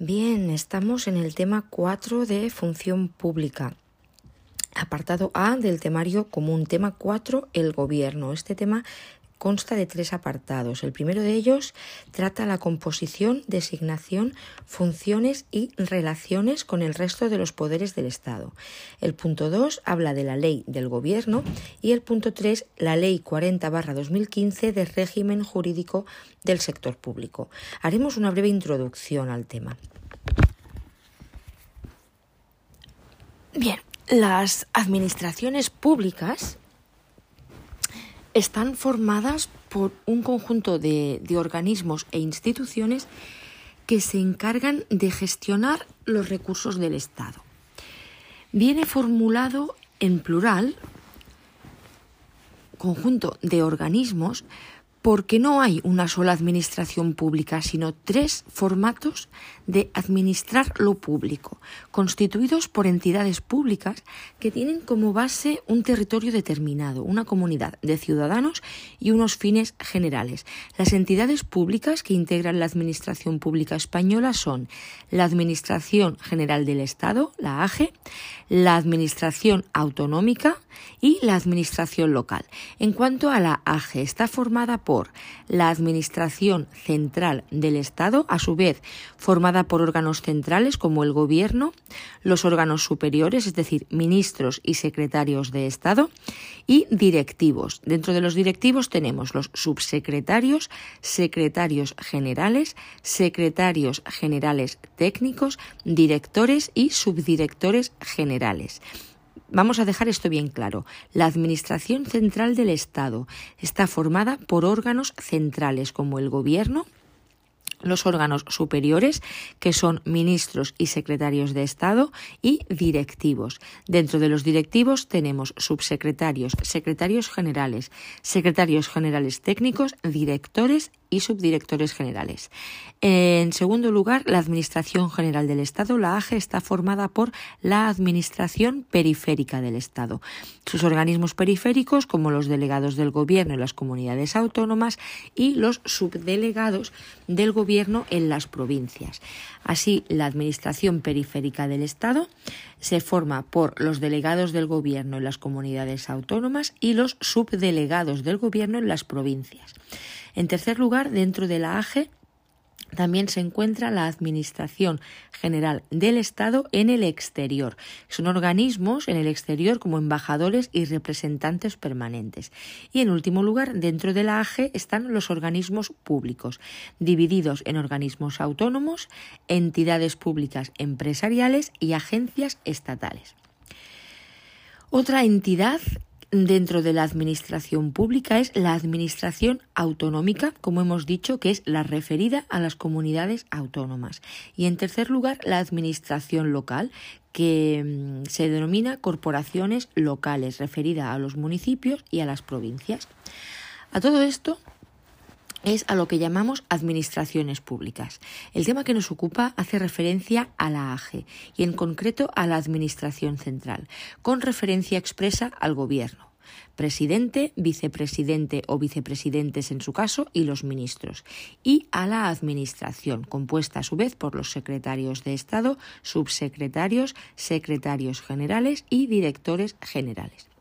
Bien, estamos en el tema 4 de función pública. Apartado A del temario común. Tema 4, el gobierno. Este tema consta de tres apartados. El primero de ellos trata la composición, designación, funciones y relaciones con el resto de los poderes del Estado. El punto 2 habla de la ley del Gobierno y el punto 3 la ley 40-2015 de régimen jurídico del sector público. Haremos una breve introducción al tema. Bien, las administraciones públicas están formadas por un conjunto de, organismos e instituciones que se encargan de gestionar los recursos del Estado. Viene formulado en plural conjunto de organismos porque no hay una sola administración pública, sino tres formatos de administrar lo público, constituidos por entidades públicas que tienen como base un territorio determinado, una comunidad de ciudadanos y unos fines generales. Las entidades públicas que integran la Administración Pública Española son la Administración General del Estado, la AGE, la Administración Autonómica y la Administración Local. En cuanto a la AGE, está formada por la Administración Central del Estado, a su vez formada por órganos centrales como el Gobierno, los órganos superiores, es decir, ministros y secretarios de Estado, y directivos. Dentro de los directivos tenemos los subsecretarios, secretarios generales, secretarios generales técnicos, directores y subdirectores generales. Vamos a dejar esto bien claro. La Administración Central del Estado está formada por órganos centrales como el Gobierno, los órganos superiores, que son ministros y secretarios de Estado, y directivos. Dentro de los directivos tenemos subsecretarios, secretarios generales, secretarios generales técnicos, directores y subdirectores generales. En segundo lugar, la Administración General del Estado, la AGE, está formada por la Administración Periférica del Estado. Sus organismos periféricos, como los delegados del Gobierno en las comunidades autónomas y los subdelegados del Gobierno en las provincias. Así, la Administración Periférica del Estado se forma por los delegados del Gobierno en las comunidades autónomas y los subdelegados del Gobierno en las provincias. En tercer lugar, dentro de la AGE también se encuentra la Administración General del Estado en el exterior. Son organismos en el exterior como embajadores y representantes permanentes. Y en último lugar, dentro de la AGE están los organismos públicos, divididos en organismos autónomos, entidades públicas empresariales y agencias estatales. Otra entidad dentro de la administración pública es la administración autonómica, como hemos dicho, que es la referida a las comunidades autónomas. Y en tercer lugar, la administración local, que mm, se denomina corporaciones locales, referida a los municipios y a las provincias. A todo esto es a lo que llamamos administraciones públicas. El tema que nos ocupa hace referencia a la AGE y en concreto a la Administración Central, con referencia expresa al Gobierno presidente, vicepresidente o vicepresidentes en su caso y los ministros, y a la Administración, compuesta a su vez por los secretarios de Estado, subsecretarios, secretarios generales y directores generales.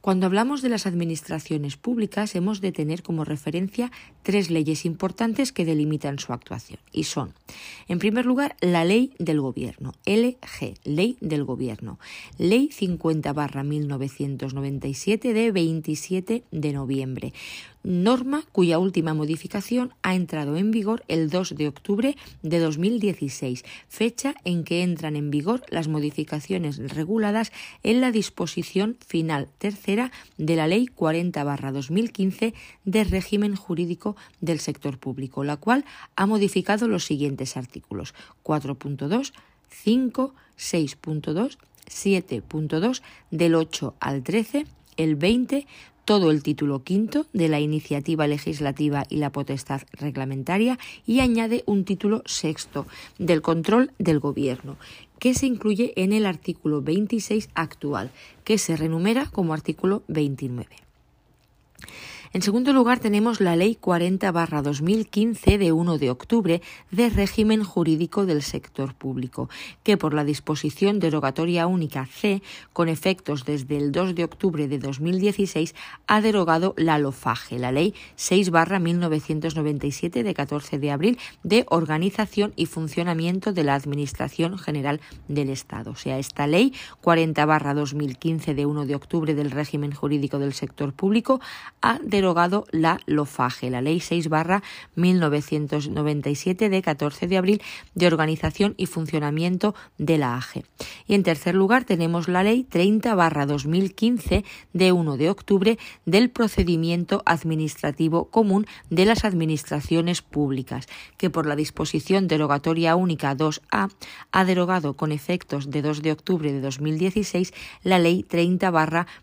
Cuando hablamos de las administraciones públicas hemos de tener como referencia tres leyes importantes que delimitan su actuación y son, en primer lugar, la Ley del Gobierno, LG, Ley del Gobierno, Ley 50 1997 de 27 de noviembre, norma cuya última modificación ha entrado en vigor el 2 de octubre de 2016, fecha en que entran en vigor las modificaciones reguladas en la disposición final tercera de la Ley 40-2015 de régimen jurídico del sector público, la cual ha modificado los siguientes artículos 4.2, 5, 6.2, 7.2 del 8 al 13, el 20, todo el título quinto de la iniciativa legislativa y la potestad reglamentaria y añade un título sexto del control del Gobierno, que se incluye en el artículo 26 actual, que se renumera como artículo 29. En segundo lugar, tenemos la Ley 40-2015 de 1 de octubre de régimen jurídico del sector público, que por la disposición derogatoria única C, con efectos desde el 2 de octubre de 2016, ha derogado la LOFAGE, la Ley 6-1997 de 14 de abril de organización y funcionamiento de la Administración General del Estado. O sea, esta Ley 40-2015 de 1 de octubre del régimen jurídico del sector público ha derogado la LOFAGE, la Ley 6 1997 de 14 de abril de organización y funcionamiento de la AGE. Y en tercer lugar tenemos la Ley 30 2015 de 1 de octubre del procedimiento administrativo común de las administraciones públicas, que por la disposición derogatoria única 2A ha derogado con efectos de 2 de octubre de 2016 la Ley 30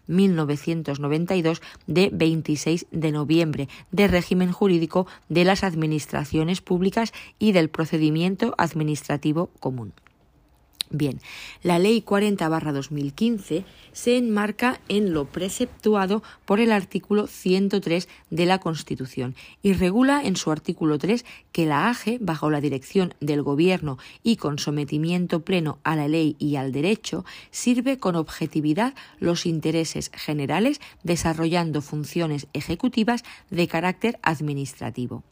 1992 de 26 de noviembre de régimen jurídico de las administraciones públicas y del procedimiento administrativo común. Bien, la Ley 40-2015 se enmarca en lo preceptuado por el artículo 103 de la Constitución y regula en su artículo 3 que la AGE, bajo la dirección del Gobierno y con sometimiento pleno a la ley y al derecho, sirve con objetividad los intereses generales desarrollando funciones ejecutivas de carácter administrativo.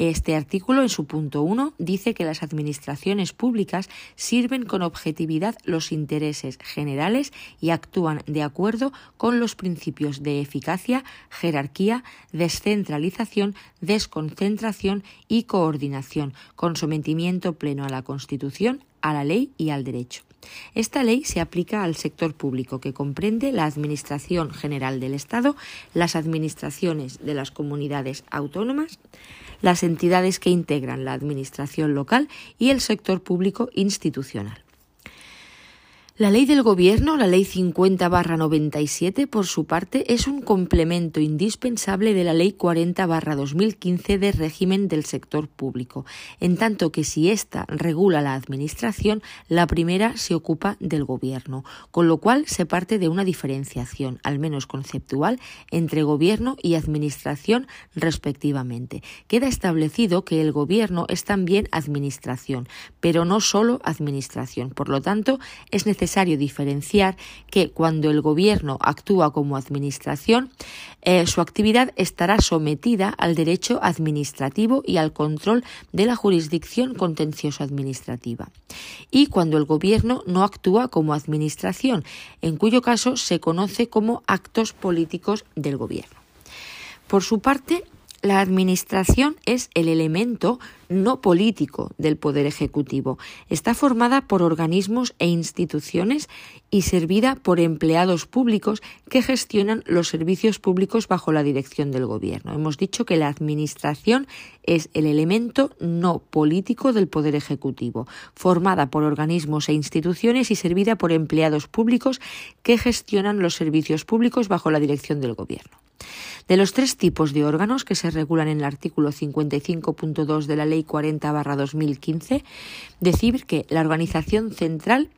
Este artículo, en su punto 1, dice que las administraciones públicas sirven con objetividad los intereses generales y actúan de acuerdo con los principios de eficacia, jerarquía, descentralización, desconcentración y coordinación, con sometimiento pleno a la Constitución, a la ley y al derecho. Esta ley se aplica al sector público, que comprende la Administración General del Estado, las administraciones de las comunidades autónomas, las entidades que integran la Administración local y el sector público institucional. La ley del gobierno, la ley 50-97, por su parte, es un complemento indispensable de la ley 40-2015 de régimen del sector público, en tanto que si ésta regula la administración, la primera se ocupa del gobierno, con lo cual se parte de una diferenciación, al menos conceptual, entre gobierno y administración respectivamente. Queda establecido que el gobierno es también administración, pero no solo administración. Por lo tanto, es necesario necesario diferenciar que cuando el Gobierno actúa como Administración, eh, su actividad estará sometida al derecho administrativo y al control de la jurisdicción contencioso administrativa. Y cuando el Gobierno no actúa como Administración, en cuyo caso se conoce como actos políticos del Gobierno. Por su parte, la Administración es el elemento no político del Poder Ejecutivo. Está formada por organismos e instituciones y servida por empleados públicos que gestionan los servicios públicos bajo la dirección del Gobierno. Hemos dicho que la Administración es el elemento no político del Poder Ejecutivo, formada por organismos e instituciones y servida por empleados públicos que gestionan los servicios públicos bajo la dirección del Gobierno. De los tres tipos de órganos que se regulan en el artículo 55.2 de la Ley 40-2015, decir que la organización central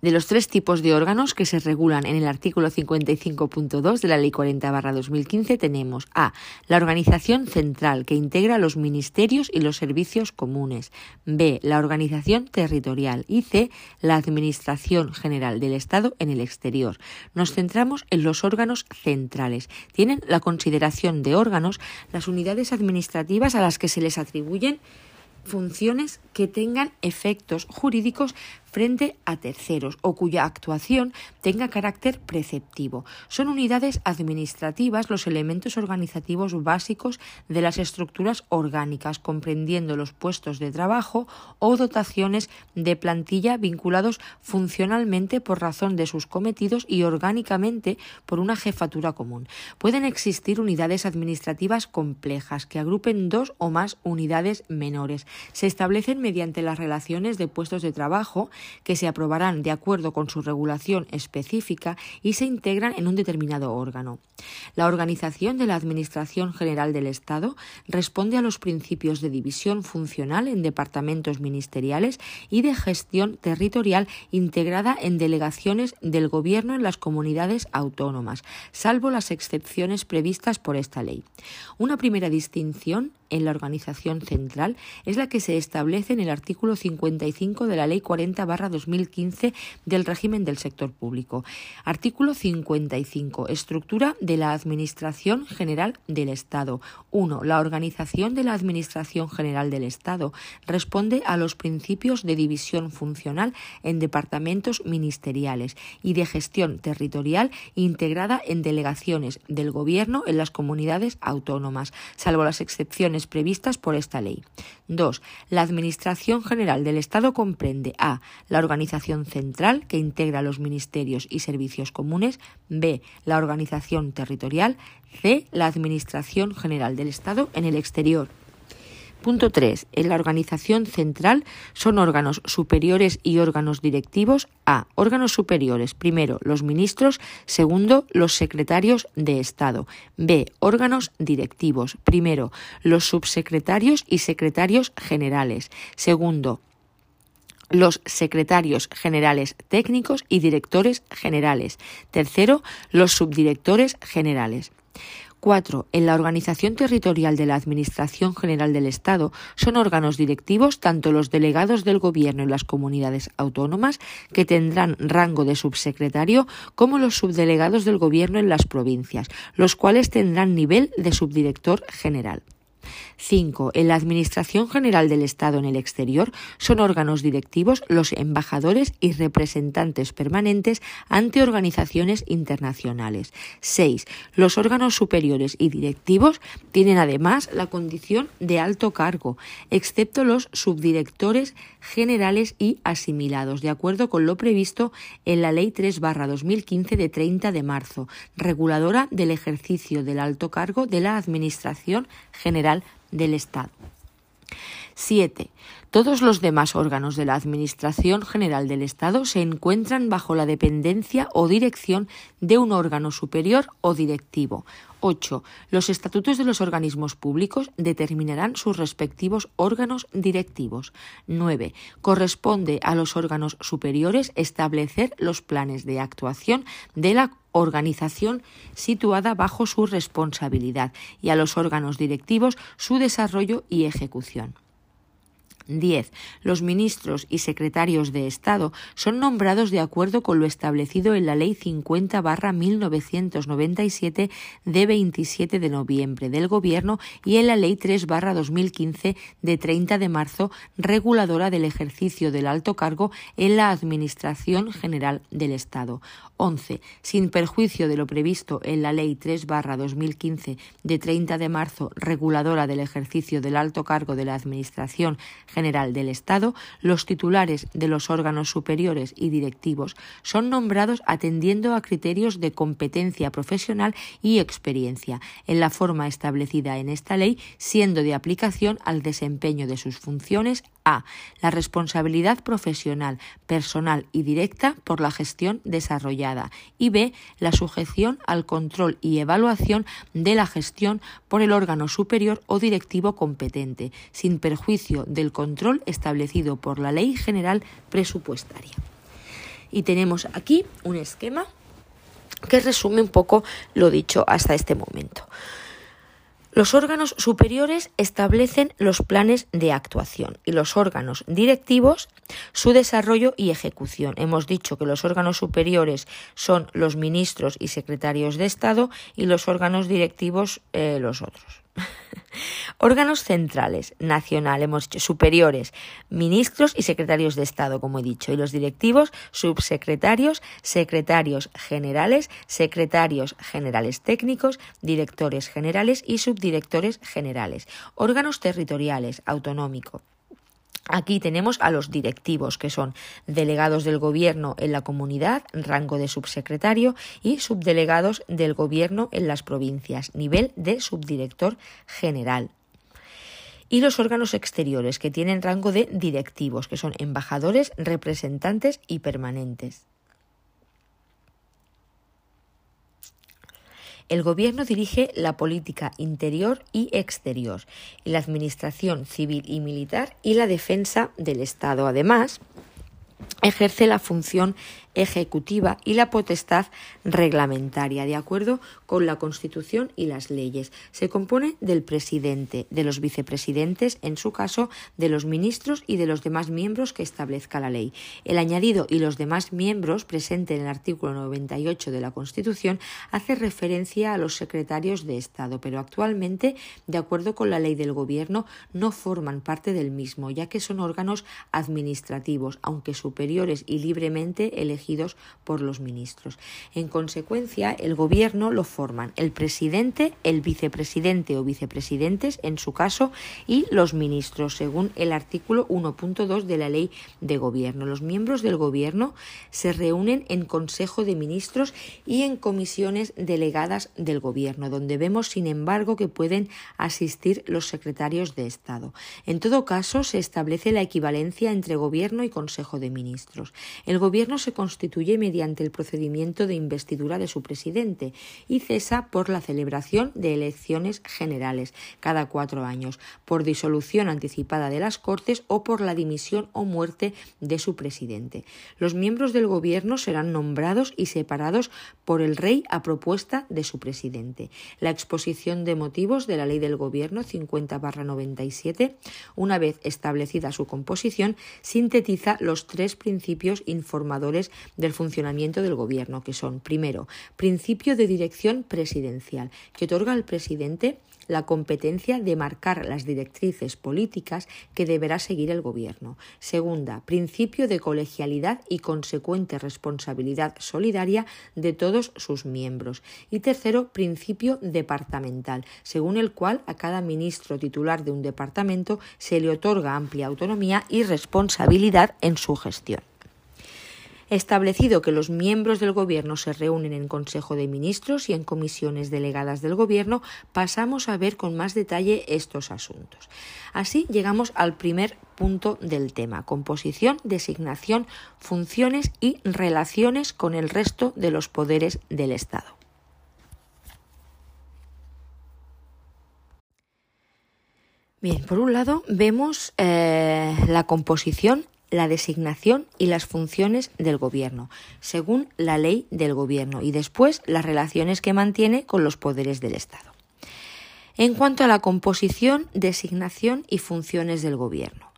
de los tres tipos de órganos que se regulan en el artículo 55.2 de la Ley 40-2015 tenemos A. La organización central que integra los ministerios y los servicios comunes. B. La organización territorial. Y C. La Administración General del Estado en el exterior. Nos centramos en los órganos centrales. Tienen la consideración de órganos las unidades administrativas a las que se les atribuyen funciones que tengan efectos jurídicos frente a terceros o cuya actuación tenga carácter preceptivo. Son unidades administrativas los elementos organizativos básicos de las estructuras orgánicas, comprendiendo los puestos de trabajo o dotaciones de plantilla vinculados funcionalmente por razón de sus cometidos y orgánicamente por una jefatura común. Pueden existir unidades administrativas complejas que agrupen dos o más unidades menores. Se establecen mediante las relaciones de puestos de trabajo que se aprobarán de acuerdo con su regulación específica y se integran en un determinado órgano. La organización de la Administración General del Estado responde a los principios de división funcional en departamentos ministeriales y de gestión territorial integrada en delegaciones del Gobierno en las comunidades autónomas, salvo las excepciones previstas por esta ley. Una primera distinción en la organización central es la que se establece en el artículo 55 de la Ley 40-2015 del régimen del sector público. Artículo 55. Estructura de la Administración General del Estado. 1. La organización de la Administración General del Estado responde a los principios de división funcional en departamentos ministeriales y de gestión territorial integrada en delegaciones del Gobierno en las comunidades autónomas, salvo las excepciones previstas por esta ley. 2. La Administración General del Estado comprende a. la organización central, que integra los ministerios y servicios comunes, b. la organización territorial, c. la Administración General del Estado en el exterior. Punto 3. En la organización central son órganos superiores y órganos directivos. A. Órganos superiores. Primero, los ministros. Segundo, los secretarios de Estado. B. Órganos directivos. Primero, los subsecretarios y secretarios generales. Segundo, los secretarios generales técnicos y directores generales. Tercero, los subdirectores generales. 4. En la organización territorial de la Administración General del Estado son órganos directivos tanto los delegados del Gobierno en las comunidades autónomas, que tendrán rango de subsecretario, como los subdelegados del Gobierno en las provincias, los cuales tendrán nivel de subdirector general. 5. En la Administración General del Estado en el exterior son órganos directivos los embajadores y representantes permanentes ante organizaciones internacionales. 6. Los órganos superiores y directivos tienen además la condición de alto cargo, excepto los subdirectores generales y asimilados, de acuerdo con lo previsto en la Ley 3-2015 de 30 de marzo, reguladora del ejercicio del alto cargo de la Administración General del Estado. 7. Todos los demás órganos de la Administración General del Estado se encuentran bajo la dependencia o dirección de un órgano superior o directivo. 8. Los estatutos de los organismos públicos determinarán sus respectivos órganos directivos. 9. Corresponde a los órganos superiores establecer los planes de actuación de la organización situada bajo su responsabilidad y a los órganos directivos su desarrollo y ejecución. 10. Los ministros y secretarios de Estado son nombrados de acuerdo con lo establecido en la Ley 50-1997 de 27 de noviembre del Gobierno y en la Ley 3-2015 de 30 de marzo reguladora del ejercicio del alto cargo en la Administración General del Estado. 11. Sin perjuicio de lo previsto en la Ley 3-2015 de 30 de marzo reguladora del ejercicio del alto cargo de la Administración General del Estado, los titulares de los órganos superiores y directivos son nombrados atendiendo a criterios de competencia profesional y experiencia, en la forma establecida en esta ley, siendo de aplicación al desempeño de sus funciones a. La responsabilidad profesional, personal y directa por la gestión desarrollada. Y B. La sujeción al control y evaluación de la gestión por el órgano superior o directivo competente, sin perjuicio del control establecido por la Ley General Presupuestaria. Y tenemos aquí un esquema que resume un poco lo dicho hasta este momento. Los órganos superiores establecen los planes de actuación y los órganos directivos su desarrollo y ejecución. Hemos dicho que los órganos superiores son los ministros y secretarios de Estado y los órganos directivos eh, los otros. Órganos centrales, nacional, hemos dicho, superiores, ministros y secretarios de Estado, como he dicho, y los directivos, subsecretarios, secretarios generales, secretarios generales técnicos, directores generales y subdirectores generales. Órganos territoriales, autonómico, Aquí tenemos a los directivos, que son delegados del Gobierno en la comunidad, rango de subsecretario, y subdelegados del Gobierno en las provincias, nivel de subdirector general. y los órganos exteriores, que tienen rango de directivos, que son embajadores, representantes y permanentes. El Gobierno dirige la política interior y exterior, la administración civil y militar y la defensa del Estado. Además, ejerce la función ejecutiva y la potestad reglamentaria, de acuerdo con la Constitución y las leyes. Se compone del presidente, de los vicepresidentes, en su caso, de los ministros y de los demás miembros que establezca la ley. El añadido y los demás miembros presente en el artículo 98 de la Constitución hace referencia a los secretarios de Estado, pero actualmente, de acuerdo con la ley del Gobierno, no forman parte del mismo, ya que son órganos administrativos, aunque superiores y libremente elegidos por los ministros. En consecuencia, el Gobierno lo forman el presidente, el vicepresidente o vicepresidentes, en su caso, y los ministros, según el artículo 1.2 de la Ley de Gobierno. Los miembros del Gobierno se reúnen en Consejo de Ministros y en comisiones delegadas del Gobierno, donde vemos, sin embargo, que pueden asistir los secretarios de Estado. En todo caso, se establece la equivalencia entre Gobierno y Consejo de Ministros. El Gobierno se constituye mediante el procedimiento de investidura de su presidente y cesa por la celebración de elecciones generales cada cuatro años, por disolución anticipada de las Cortes o por la dimisión o muerte de su presidente. Los miembros del Gobierno serán nombrados y separados por el Rey a propuesta de su presidente. La exposición de motivos de la Ley del Gobierno 50-97, una vez establecida su composición, sintetiza los tres principios informadores del funcionamiento del Gobierno, que son, primero, principio de dirección presidencial, que otorga al presidente la competencia de marcar las directrices políticas que deberá seguir el Gobierno. Segunda, principio de colegialidad y consecuente responsabilidad solidaria de todos sus miembros. Y tercero, principio departamental, según el cual a cada ministro titular de un departamento se le otorga amplia autonomía y responsabilidad en su gestión establecido que los miembros del Gobierno se reúnen en Consejo de Ministros y en comisiones delegadas del Gobierno, pasamos a ver con más detalle estos asuntos. Así llegamos al primer punto del tema, composición, designación, funciones y relaciones con el resto de los poderes del Estado. Bien, por un lado vemos eh, la composición la designación y las funciones del Gobierno, según la ley del Gobierno, y después las relaciones que mantiene con los poderes del Estado. En cuanto a la composición, designación y funciones del Gobierno.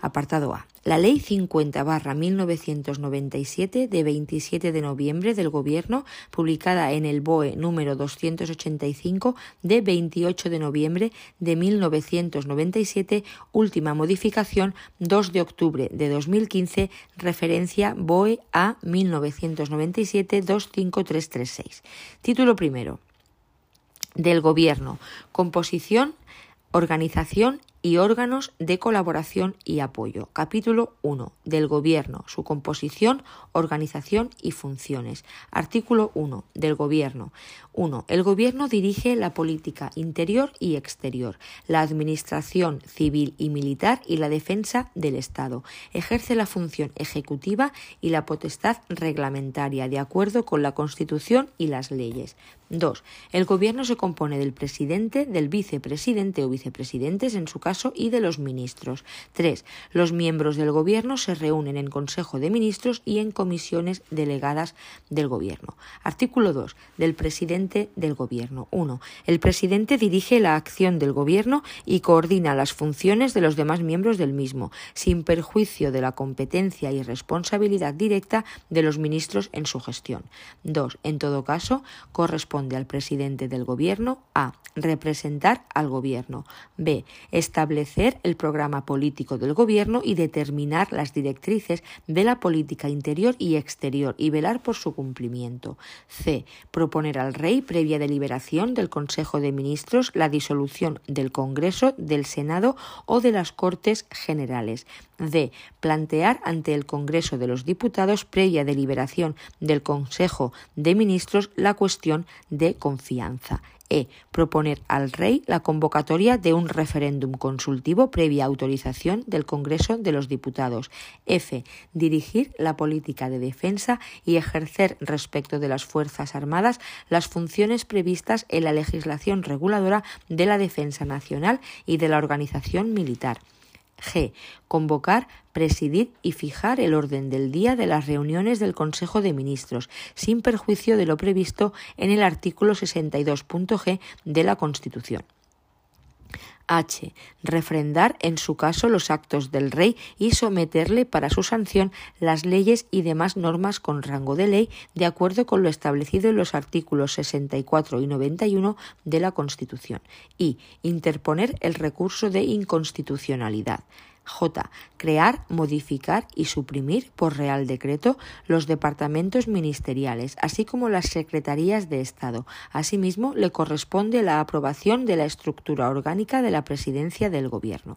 Apartado A. La Ley 50 1997 de 27 de noviembre del Gobierno, publicada en el BOE número 285 de 28 de noviembre de 1997, última modificación 2 de octubre de 2015, referencia BOE a 1997 25336. Título primero. Del Gobierno. Composición, organización y órganos de colaboración y apoyo. Capítulo 1. Del Gobierno, su composición, organización y funciones. Artículo 1. Del Gobierno. 1. El Gobierno dirige la política interior y exterior, la administración civil y militar y la defensa del Estado. Ejerce la función ejecutiva y la potestad reglamentaria de acuerdo con la Constitución y las leyes. 2. El Gobierno se compone del presidente, del vicepresidente o vicepresidentes en su caso y de los ministros. 3. Los miembros del Gobierno se reúnen en Consejo de Ministros y en comisiones delegadas del Gobierno. Artículo 2. Del presidente del Gobierno. 1. El presidente dirige la acción del Gobierno y coordina las funciones de los demás miembros del mismo, sin perjuicio de la competencia y responsabilidad directa de los ministros en su gestión. 2. En todo caso, corresponde al presidente del Gobierno a. Representar al Gobierno. B. Establecer el programa político del Gobierno y determinar las directrices de la política interior y exterior y velar por su cumplimiento. C. Proponer al Rey, previa deliberación del Consejo de Ministros, la disolución del Congreso, del Senado o de las Cortes Generales. D. Plantear ante el Congreso de los Diputados, previa deliberación del Consejo de Ministros, la cuestión de confianza. E. Proponer al Rey la convocatoria de un referéndum consultivo previa autorización del Congreso de los Diputados. F. Dirigir la política de defensa y ejercer respecto de las Fuerzas Armadas las funciones previstas en la legislación reguladora de la defensa nacional y de la organización militar. G. Convocar, presidir y fijar el orden del día de las reuniones del Consejo de Ministros, sin perjuicio de lo previsto en el artículo 62.g de la Constitución. H. Refrendar en su caso los actos del rey y someterle para su sanción las leyes y demás normas con rango de ley de acuerdo con lo establecido en los artículos 64 y 91 de la Constitución. Y interponer el recurso de inconstitucionalidad. J. Crear, modificar y suprimir por Real Decreto los departamentos ministeriales, así como las secretarías de Estado. Asimismo, le corresponde la aprobación de la estructura orgánica de la presidencia del Gobierno.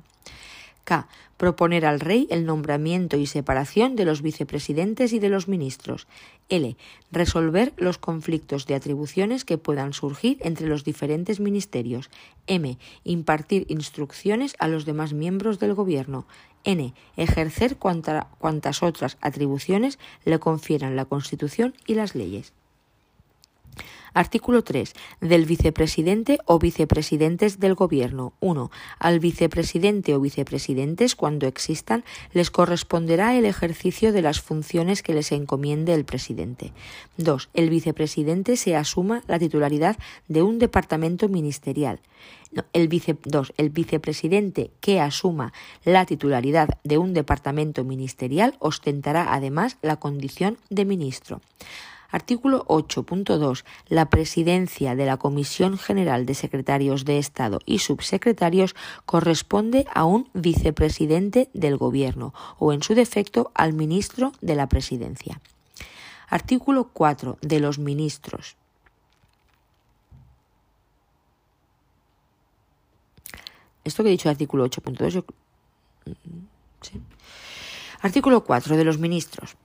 K. Proponer al rey el nombramiento y separación de los vicepresidentes y de los ministros. L. Resolver los conflictos de atribuciones que puedan surgir entre los diferentes ministerios. M. Impartir instrucciones a los demás miembros del Gobierno. N. Ejercer cuantas otras atribuciones le confieran la Constitución y las leyes. Artículo 3. Del vicepresidente o vicepresidentes del Gobierno. 1. Al vicepresidente o vicepresidentes, cuando existan, les corresponderá el ejercicio de las funciones que les encomiende el presidente. 2. El vicepresidente se asuma la titularidad de un departamento ministerial. el, 2. el vicepresidente que asuma la titularidad de un departamento ministerial ostentará además la condición de ministro. Artículo 8.2. La presidencia de la Comisión General de Secretarios de Estado y Subsecretarios corresponde a un vicepresidente del Gobierno o, en su defecto, al ministro de la Presidencia. Artículo 4. De los ministros. Esto que he dicho artículo 8.2. ¿sí? Artículo 4. De los ministros.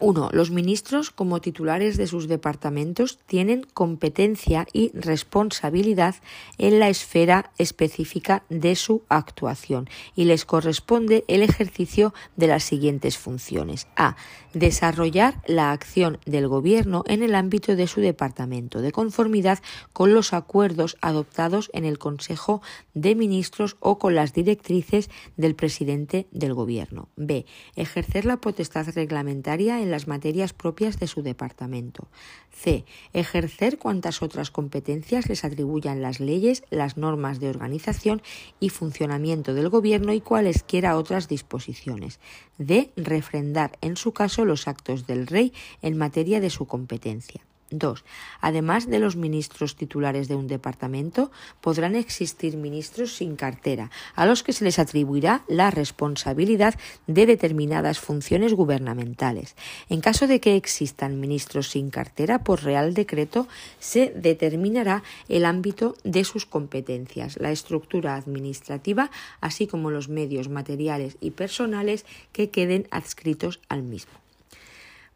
1. Los ministros, como titulares de sus departamentos, tienen competencia y responsabilidad en la esfera específica de su actuación y les corresponde el ejercicio de las siguientes funciones. A. Desarrollar la acción del Gobierno en el ámbito de su departamento, de conformidad con los acuerdos adoptados en el Consejo de Ministros o con las directrices del presidente del Gobierno. B. Ejercer la potestad reglamentaria en las materias propias de su departamento. C. Ejercer cuantas otras competencias les atribuyan las leyes, las normas de organización y funcionamiento del Gobierno y cualesquiera otras disposiciones. D. Refrendar en su caso los actos del Rey en materia de su competencia. 2. Además de los ministros titulares de un departamento, podrán existir ministros sin cartera, a los que se les atribuirá la responsabilidad de determinadas funciones gubernamentales. En caso de que existan ministros sin cartera, por Real Decreto se determinará el ámbito de sus competencias, la estructura administrativa, así como los medios materiales y personales que queden adscritos al mismo.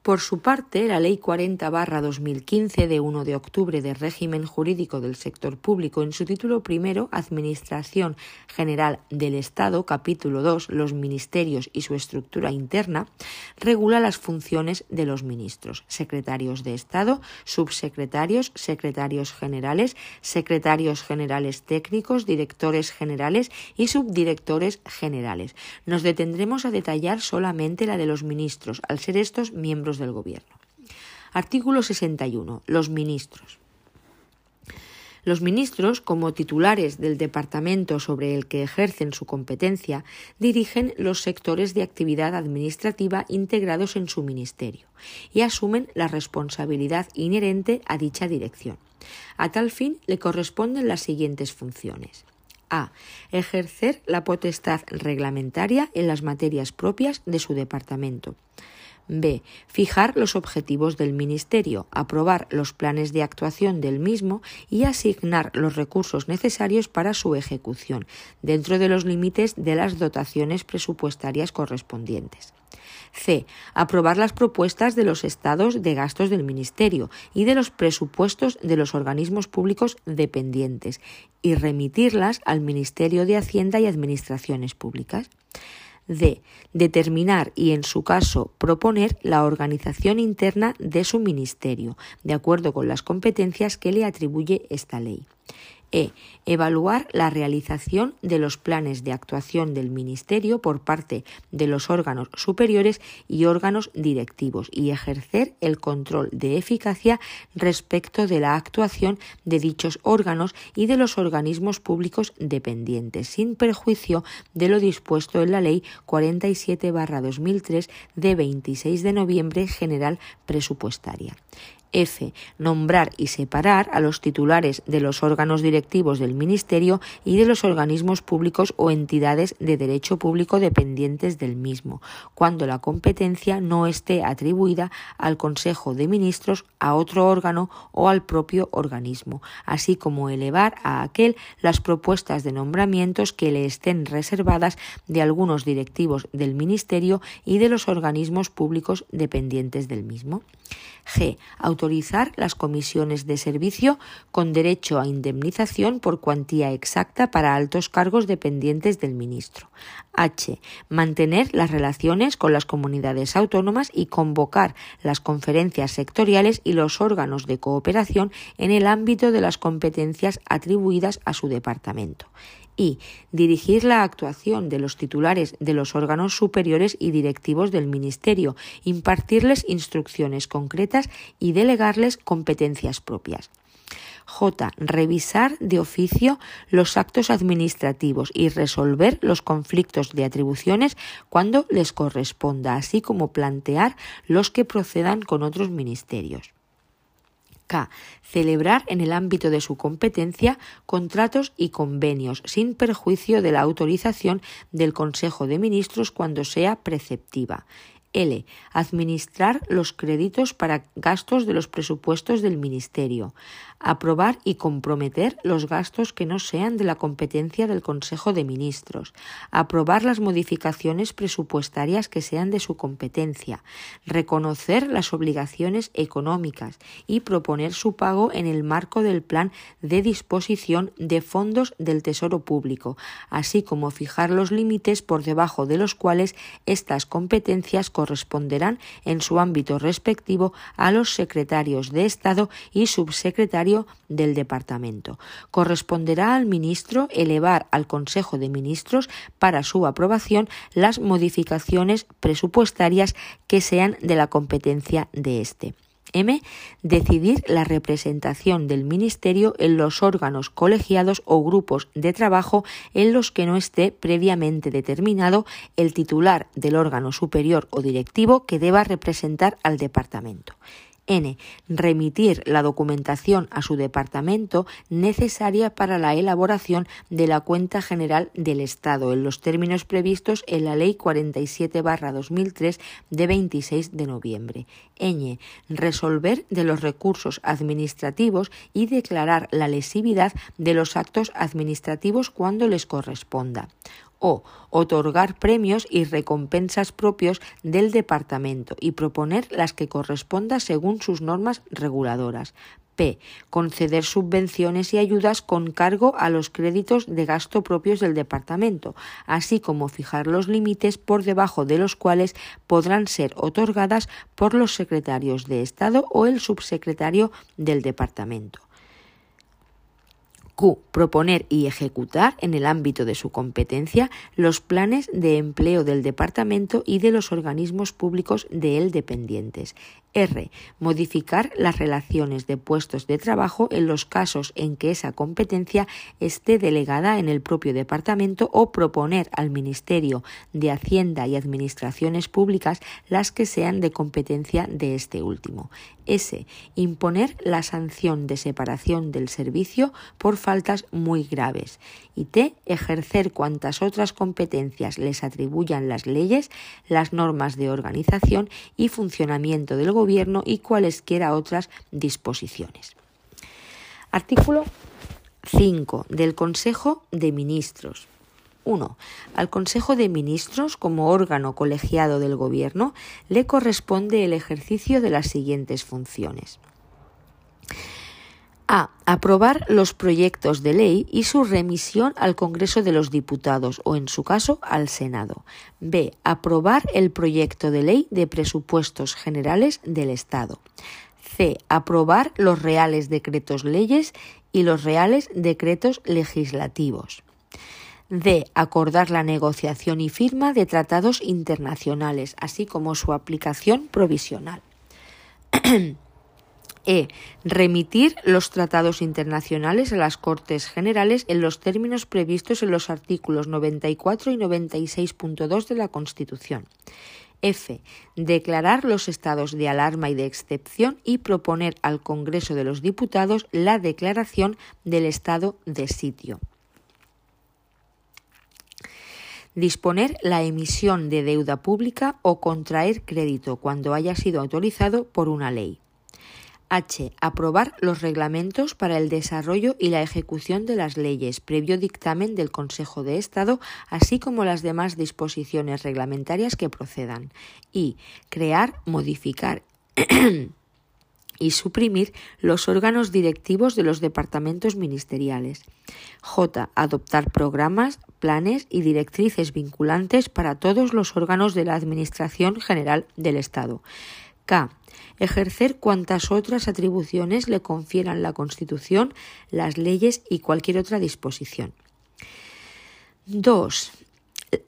Por su parte, la Ley 40-2015 de 1 de octubre de régimen jurídico del sector público, en su título primero, Administración General del Estado, capítulo 2, los ministerios y su estructura interna, regula las funciones de los ministros, secretarios de Estado, subsecretarios, secretarios generales, secretarios generales técnicos, directores generales y subdirectores generales. Nos detendremos a detallar solamente la de los ministros, al ser estos miembros del Gobierno. Artículo 61. Los ministros. Los ministros, como titulares del departamento sobre el que ejercen su competencia, dirigen los sectores de actividad administrativa integrados en su ministerio y asumen la responsabilidad inherente a dicha dirección. A tal fin le corresponden las siguientes funciones. A. Ejercer la potestad reglamentaria en las materias propias de su departamento. B. Fijar los objetivos del Ministerio, aprobar los planes de actuación del mismo y asignar los recursos necesarios para su ejecución, dentro de los límites de las dotaciones presupuestarias correspondientes. C. Aprobar las propuestas de los estados de gastos del Ministerio y de los presupuestos de los organismos públicos dependientes y remitirlas al Ministerio de Hacienda y Administraciones Públicas de determinar y, en su caso, proponer la organización interna de su ministerio, de acuerdo con las competencias que le atribuye esta ley. E. Evaluar la realización de los planes de actuación del Ministerio por parte de los órganos superiores y órganos directivos y ejercer el control de eficacia respecto de la actuación de dichos órganos y de los organismos públicos dependientes, sin perjuicio de lo dispuesto en la Ley 47-2003 de 26 de noviembre general presupuestaria. F. Nombrar y separar a los titulares de los órganos directivos del Ministerio y de los organismos públicos o entidades de derecho público dependientes del mismo, cuando la competencia no esté atribuida al Consejo de Ministros, a otro órgano o al propio organismo, así como elevar a aquel las propuestas de nombramientos que le estén reservadas de algunos directivos del Ministerio y de los organismos públicos dependientes del mismo. G. Autorizar las comisiones de servicio con derecho a indemnización por cuantía exacta para altos cargos dependientes del ministro. H. Mantener las relaciones con las comunidades autónomas y convocar las conferencias sectoriales y los órganos de cooperación en el ámbito de las competencias atribuidas a su departamento y dirigir la actuación de los titulares de los órganos superiores y directivos del Ministerio, impartirles instrucciones concretas y delegarles competencias propias. J. Revisar de oficio los actos administrativos y resolver los conflictos de atribuciones cuando les corresponda, así como plantear los que procedan con otros ministerios. K. Celebrar en el ámbito de su competencia contratos y convenios sin perjuicio de la autorización del Consejo de Ministros cuando sea preceptiva. L. Administrar los créditos para gastos de los presupuestos del Ministerio. Aprobar y comprometer los gastos que no sean de la competencia del Consejo de Ministros. Aprobar las modificaciones presupuestarias que sean de su competencia. Reconocer las obligaciones económicas y proponer su pago en el marco del plan de disposición de fondos del Tesoro Público, así como fijar los límites por debajo de los cuales estas competencias corresponderán en su ámbito respectivo a los secretarios de Estado y del Departamento. Corresponderá al ministro elevar al Consejo de Ministros para su aprobación las modificaciones presupuestarias que sean de la competencia de éste. M. Decidir la representación del Ministerio en los órganos colegiados o grupos de trabajo en los que no esté previamente determinado el titular del órgano superior o directivo que deba representar al Departamento. N. Remitir la documentación a su departamento necesaria para la elaboración de la cuenta general del Estado en los términos previstos en la Ley 47-2003 de 26 de noviembre. Ñ. Resolver de los recursos administrativos y declarar la lesividad de los actos administrativos cuando les corresponda o otorgar premios y recompensas propios del departamento y proponer las que corresponda según sus normas reguladoras. P. Conceder subvenciones y ayudas con cargo a los créditos de gasto propios del departamento, así como fijar los límites por debajo de los cuales podrán ser otorgadas por los secretarios de Estado o el subsecretario del departamento. Q. Proponer y ejecutar en el ámbito de su competencia los planes de empleo del departamento y de los organismos públicos de él dependientes. R. Modificar las relaciones de puestos de trabajo en los casos en que esa competencia esté delegada en el propio departamento o proponer al Ministerio de Hacienda y Administraciones Públicas las que sean de competencia de este último. S. Imponer la sanción de separación del servicio por faltas muy graves. Y T. Ejercer cuantas otras competencias les atribuyan las leyes, las normas de organización y funcionamiento del Gobierno y cualesquiera otras disposiciones. Artículo 5. Del Consejo de Ministros. 1. Al Consejo de Ministros, como órgano colegiado del Gobierno, le corresponde el ejercicio de las siguientes funciones. A. Aprobar los proyectos de ley y su remisión al Congreso de los Diputados o, en su caso, al Senado. B. Aprobar el proyecto de ley de presupuestos generales del Estado. C. Aprobar los reales decretos leyes y los reales decretos legislativos. D. Acordar la negociación y firma de tratados internacionales, así como su aplicación provisional. E. Remitir los tratados internacionales a las Cortes Generales en los términos previstos en los artículos 94 y 96.2 de la Constitución. F. Declarar los estados de alarma y de excepción y proponer al Congreso de los Diputados la declaración del estado de sitio. Disponer la emisión de deuda pública o contraer crédito cuando haya sido autorizado por una ley. H. Aprobar los reglamentos para el desarrollo y la ejecución de las leyes, previo dictamen del Consejo de Estado, así como las demás disposiciones reglamentarias que procedan. Y crear, modificar y suprimir los órganos directivos de los departamentos ministeriales. J. Adoptar programas, planes y directrices vinculantes para todos los órganos de la Administración General del Estado. K. Ejercer cuantas otras atribuciones le confieran la Constitución, las leyes y cualquier otra disposición. 2.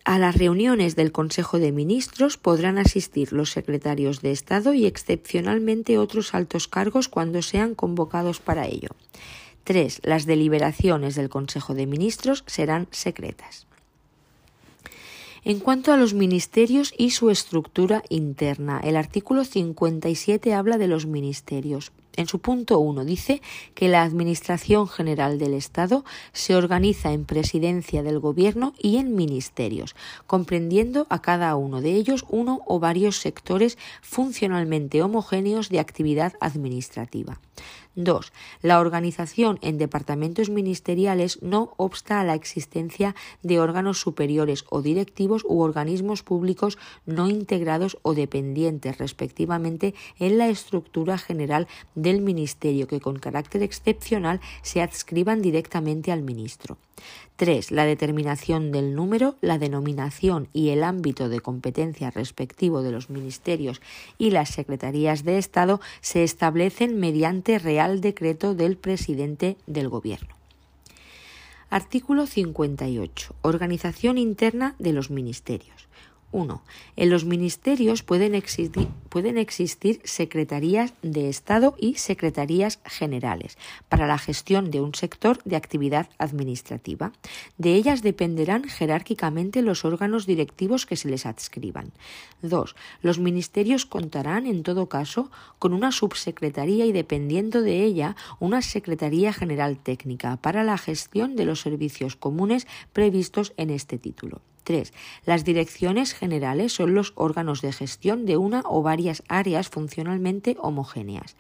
A las reuniones del Consejo de Ministros podrán asistir los secretarios de Estado y excepcionalmente otros altos cargos cuando sean convocados para ello. 3. Las deliberaciones del Consejo de Ministros serán secretas. En cuanto a los ministerios y su estructura interna, el artículo 57 habla de los ministerios. En su punto 1 dice que la Administración General del Estado se organiza en presidencia del Gobierno y en ministerios, comprendiendo a cada uno de ellos uno o varios sectores funcionalmente homogéneos de actividad administrativa. 2. La organización en departamentos ministeriales no obsta a la existencia de órganos superiores o directivos u organismos públicos no integrados o dependientes respectivamente en la estructura general del Ministerio que con carácter excepcional se adscriban directamente al ministro. 3. La determinación del número, la denominación y el ámbito de competencia respectivo de los ministerios y las secretarías de Estado se establecen mediante Real Decreto del Presidente del Gobierno. Artículo 58. Organización interna de los ministerios. 1. En los ministerios pueden existir, secretarías de Estado y secretarías generales para la gestión de un sector de actividad administrativa. De ellas dependerán jerárquicamente los órganos directivos que se les adscriban. 2. Los ministerios contarán, en todo caso, con una subsecretaría y, dependiendo de ella, una Secretaría General Técnica para la gestión de los servicios comunes previstos en este título. 3. Las direcciones generales son los órganos de gestión de una o varias áreas funcionalmente homogéneas.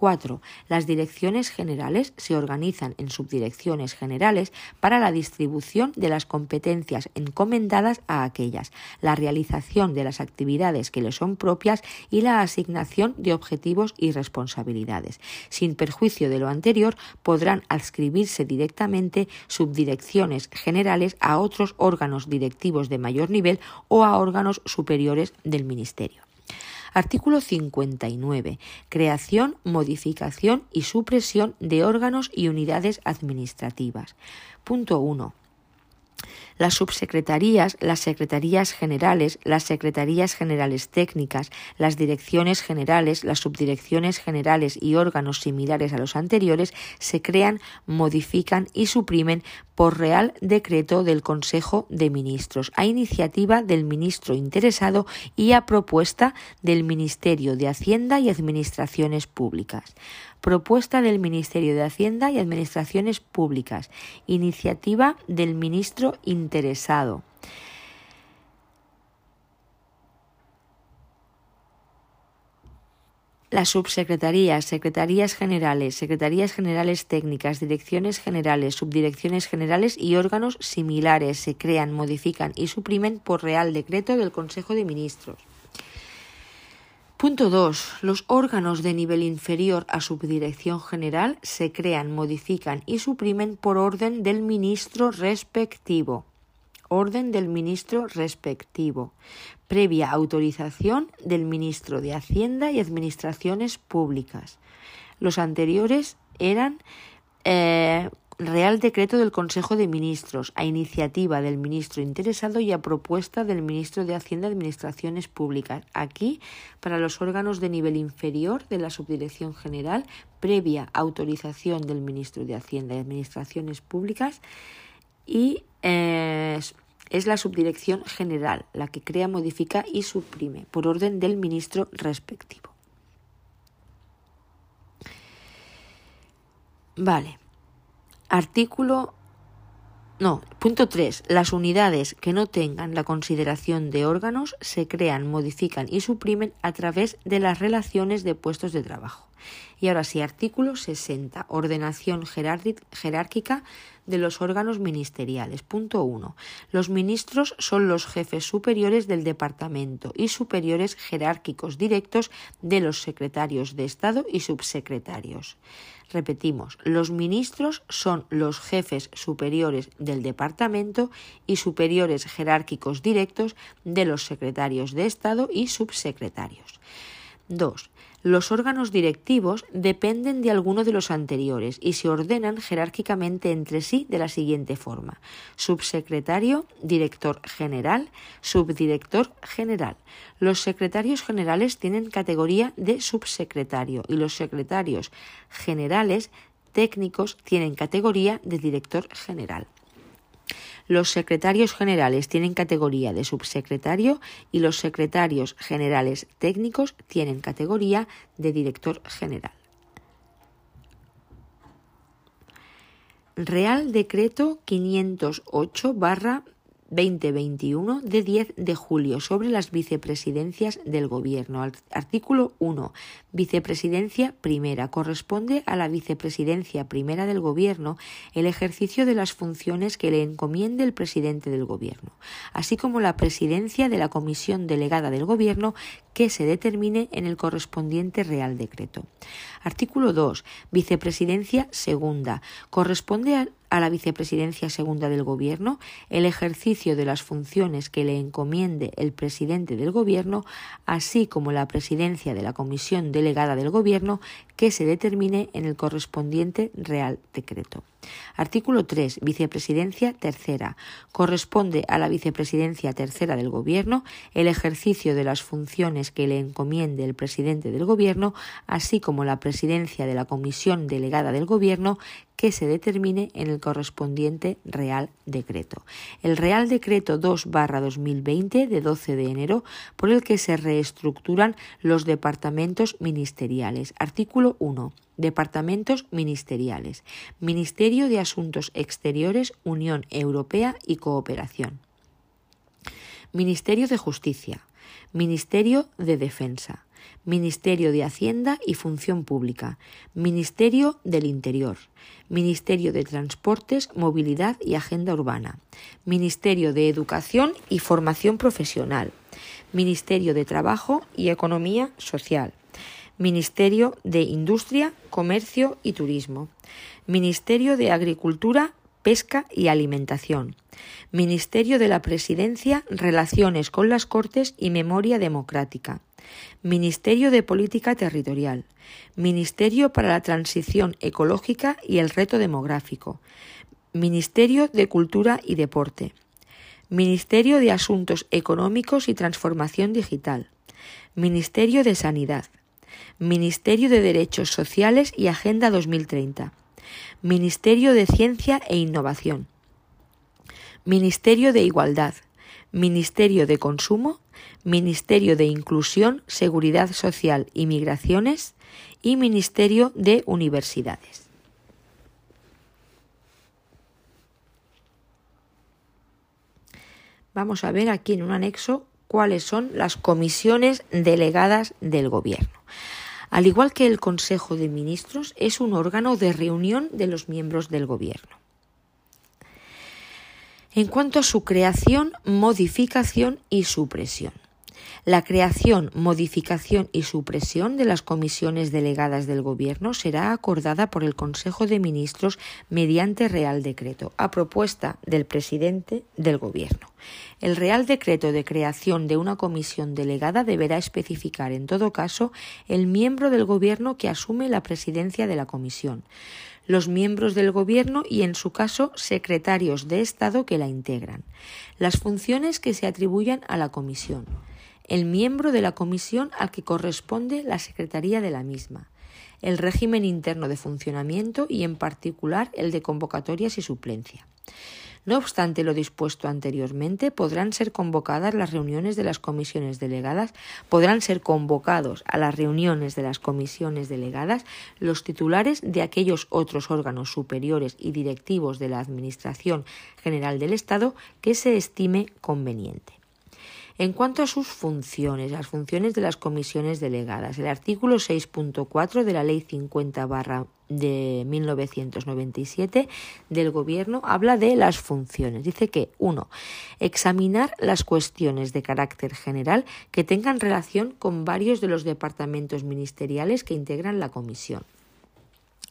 4. Las direcciones generales se organizan en subdirecciones generales para la distribución de las competencias encomendadas a aquellas, la realización de las actividades que le son propias y la asignación de objetivos y responsabilidades. Sin perjuicio de lo anterior, podrán adscribirse directamente subdirecciones generales a otros órganos directivos de mayor nivel o a órganos superiores del Ministerio. Artículo 59. Creación, modificación y supresión de órganos y unidades administrativas. Punto 1. Las subsecretarías, las secretarías generales, las secretarías generales técnicas, las direcciones generales, las subdirecciones generales y órganos similares a los anteriores se crean, modifican y suprimen por real decreto del Consejo de Ministros, a iniciativa del ministro interesado y a propuesta del Ministerio de Hacienda y Administraciones Públicas propuesta del Ministerio de Hacienda y Administraciones Públicas, iniciativa del ministro interesado. Las subsecretarías, secretarías generales, secretarías generales técnicas, direcciones generales, subdirecciones generales y órganos similares se crean, modifican y suprimen por Real Decreto del Consejo de Ministros. Punto 2. Los órganos de nivel inferior a subdirección general se crean, modifican y suprimen por orden del ministro respectivo. Orden del ministro respectivo, previa autorización del ministro de Hacienda y Administraciones Públicas. Los anteriores eran eh, Real Decreto del Consejo de Ministros, a iniciativa del ministro interesado y a propuesta del ministro de Hacienda y Administraciones Públicas. Aquí, para los órganos de nivel inferior de la Subdirección General, previa autorización del ministro de Hacienda y Administraciones Públicas y eh, es la Subdirección General la que crea, modifica y suprime por orden del ministro respectivo. Vale. Artículo no, punto 3. Las unidades que no tengan la consideración de órganos se crean, modifican y suprimen a través de las relaciones de puestos de trabajo. Y ahora sí, artículo 60. Ordenación jerárquica de los órganos ministeriales. Punto 1. Los ministros son los jefes superiores del departamento y superiores jerárquicos directos de los secretarios de Estado y subsecretarios. Repetimos, los ministros son los jefes superiores del departamento y superiores jerárquicos directos de los secretarios de Estado y subsecretarios. 2. Los órganos directivos dependen de alguno de los anteriores y se ordenan jerárquicamente entre sí de la siguiente forma. Subsecretario, director general, subdirector general. Los secretarios generales tienen categoría de subsecretario y los secretarios generales técnicos tienen categoría de director general. Los secretarios generales tienen categoría de subsecretario y los secretarios generales técnicos tienen categoría de director general. Real Decreto 508 2021 de 10 de julio sobre las vicepresidencias del Gobierno. Artículo 1. Vicepresidencia primera. Corresponde a la vicepresidencia primera del Gobierno el ejercicio de las funciones que le encomiende el presidente del Gobierno, así como la presidencia de la Comisión Delegada del Gobierno que se determine en el correspondiente Real Decreto. Artículo 2. Vicepresidencia segunda. Corresponde a a la vicepresidencia segunda del Gobierno el ejercicio de las funciones que le encomiende el presidente del Gobierno, así como la presidencia de la Comisión Delegada del Gobierno que se determine en el correspondiente Real Decreto. Artículo 3. Vicepresidencia tercera. Corresponde a la vicepresidencia tercera del Gobierno el ejercicio de las funciones que le encomiende el presidente del Gobierno, así como la presidencia de la Comisión Delegada del Gobierno que se determine en el correspondiente Real Decreto. El Real Decreto 2-2020 de 12 de enero por el que se reestructuran los departamentos ministeriales. Artículo 1. Departamentos ministeriales. Ministerio de Asuntos Exteriores, Unión Europea y Cooperación. Ministerio de Justicia. Ministerio de Defensa. Ministerio de Hacienda y Función Pública, Ministerio del Interior, Ministerio de Transportes, Movilidad y Agenda Urbana, Ministerio de Educación y Formación Profesional, Ministerio de Trabajo y Economía Social, Ministerio de Industria, Comercio y Turismo, Ministerio de Agricultura, Pesca y Alimentación, Ministerio de la Presidencia, Relaciones con las Cortes y Memoria Democrática, Ministerio de Política Territorial, Ministerio para la Transición Ecológica y el Reto Demográfico, Ministerio de Cultura y Deporte, Ministerio de Asuntos Económicos y Transformación Digital, Ministerio de Sanidad, Ministerio de Derechos Sociales y Agenda 2030, Ministerio de Ciencia e Innovación, Ministerio de Igualdad, Ministerio de Consumo, Ministerio de Inclusión, Seguridad Social y Migraciones y Ministerio de Universidades. Vamos a ver aquí en un anexo cuáles son las comisiones delegadas del Gobierno. Al igual que el Consejo de Ministros, es un órgano de reunión de los miembros del Gobierno. En cuanto a su creación, modificación y supresión la creación, modificación y supresión de las comisiones delegadas del Gobierno será acordada por el Consejo de Ministros mediante Real Decreto, a propuesta del presidente del Gobierno. El Real Decreto de creación de una comisión delegada deberá especificar, en todo caso, el miembro del Gobierno que asume la presidencia de la comisión los miembros del Gobierno y, en su caso, secretarios de Estado que la integran, las funciones que se atribuyan a la Comisión, el miembro de la comisión al que corresponde la secretaría de la misma, el régimen interno de funcionamiento y, en particular, el de convocatorias y suplencia. No obstante lo dispuesto anteriormente, podrán ser convocadas las reuniones de las comisiones delegadas, podrán ser convocados a las reuniones de las comisiones delegadas los titulares de aquellos otros órganos superiores y directivos de la Administración General del Estado que se estime conveniente. En cuanto a sus funciones, las funciones de las comisiones delegadas, el artículo 6.4 de la Ley 50 de 1997 del Gobierno habla de las funciones. Dice que, uno, examinar las cuestiones de carácter general que tengan relación con varios de los departamentos ministeriales que integran la comisión.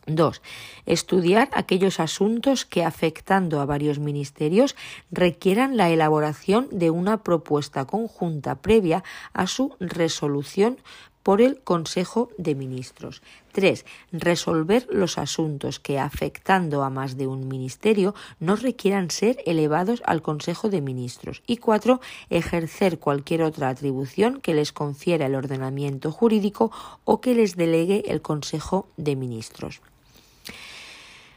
2. Estudiar aquellos asuntos que, afectando a varios ministerios, requieran la elaboración de una propuesta conjunta previa a su resolución por el Consejo de Ministros. 3. Resolver los asuntos que, afectando a más de un ministerio, no requieran ser elevados al Consejo de Ministros. Y 4. Ejercer cualquier otra atribución que les confiera el ordenamiento jurídico o que les delegue el Consejo de Ministros.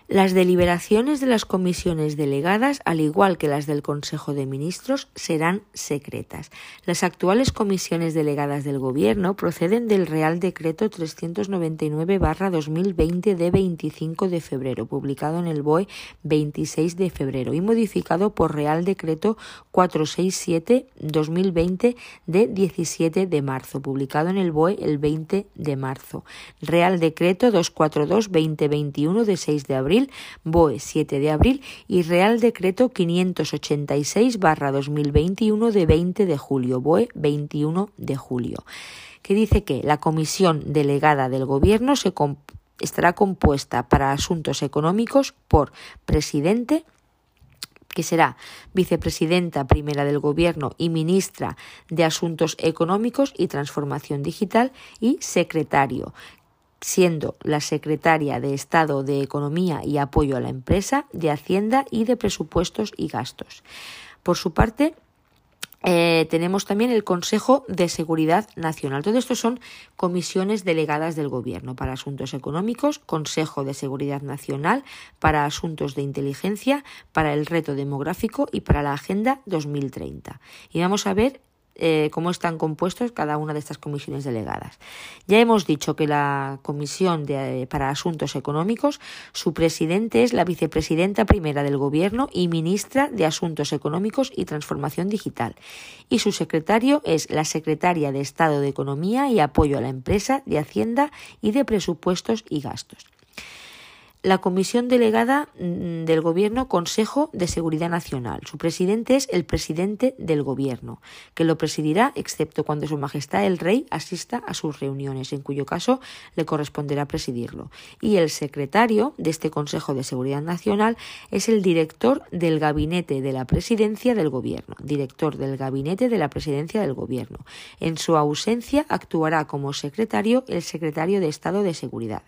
Las deliberaciones de las comisiones delegadas, al igual que las del Consejo de Ministros, serán secretas. Las actuales comisiones delegadas del Gobierno proceden del Real Decreto 399-2020 de 25 de febrero, publicado en el BOE 26 de febrero y modificado por Real Decreto 467-2020 de 17 de marzo, publicado en el BOE el 20 de marzo. Real Decreto 242-2021 de 6 de abril BOE 7 de abril y Real Decreto 586-2021 de 20 de julio, BOE 21 de julio, que dice que la comisión delegada del Gobierno se estará compuesta para asuntos económicos por presidente, que será vicepresidenta primera del Gobierno y ministra de Asuntos Económicos y Transformación Digital, y secretario, siendo la secretaria de Estado de Economía y Apoyo a la Empresa, de Hacienda y de Presupuestos y Gastos. Por su parte, eh, tenemos también el Consejo de Seguridad Nacional. Todo esto son comisiones delegadas del Gobierno para asuntos económicos, Consejo de Seguridad Nacional para asuntos de inteligencia, para el reto demográfico y para la Agenda 2030. Y vamos a ver eh, cómo están compuestos cada una de estas comisiones delegadas. Ya hemos dicho que la Comisión de, para Asuntos Económicos, su presidente es la vicepresidenta primera del Gobierno y ministra de Asuntos Económicos y Transformación Digital. Y su secretario es la secretaria de Estado de Economía y Apoyo a la Empresa, de Hacienda y de Presupuestos y Gastos la comisión delegada mm, del Gobierno Consejo de Seguridad Nacional. Su presidente es el presidente del Gobierno, que lo presidirá excepto cuando Su Majestad el Rey asista a sus reuniones, en cuyo caso le corresponderá presidirlo. Y el secretario de este Consejo de Seguridad Nacional es el director del Gabinete de la Presidencia del Gobierno, director del Gabinete de la Presidencia del Gobierno. En su ausencia actuará como secretario el secretario de Estado de Seguridad.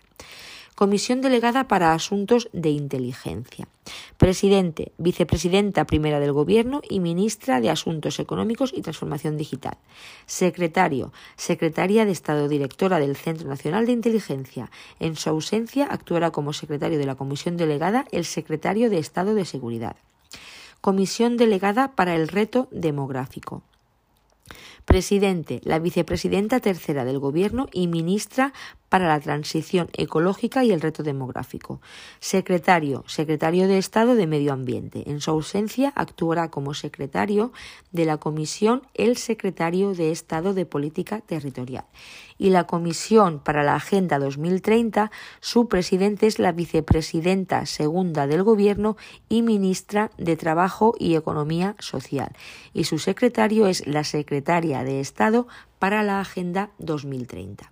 Comisión Delegada para Asuntos de Inteligencia. Presidente, Vicepresidenta Primera del Gobierno y Ministra de Asuntos Económicos y Transformación Digital. Secretario, Secretaria de Estado Directora del Centro Nacional de Inteligencia. En su ausencia actuará como secretario de la Comisión Delegada el Secretario de Estado de Seguridad. Comisión Delegada para el Reto Demográfico. Presidente, la vicepresidenta tercera del Gobierno y ministra para la transición ecológica y el reto demográfico. Secretario, secretario de Estado de Medio Ambiente. En su ausencia actuará como secretario de la Comisión el secretario de Estado de Política Territorial. Y la Comisión para la Agenda 2030, su presidente es la vicepresidenta segunda del Gobierno y ministra de Trabajo y Economía Social. Y su secretario es la secretaria de Estado para la Agenda 2030.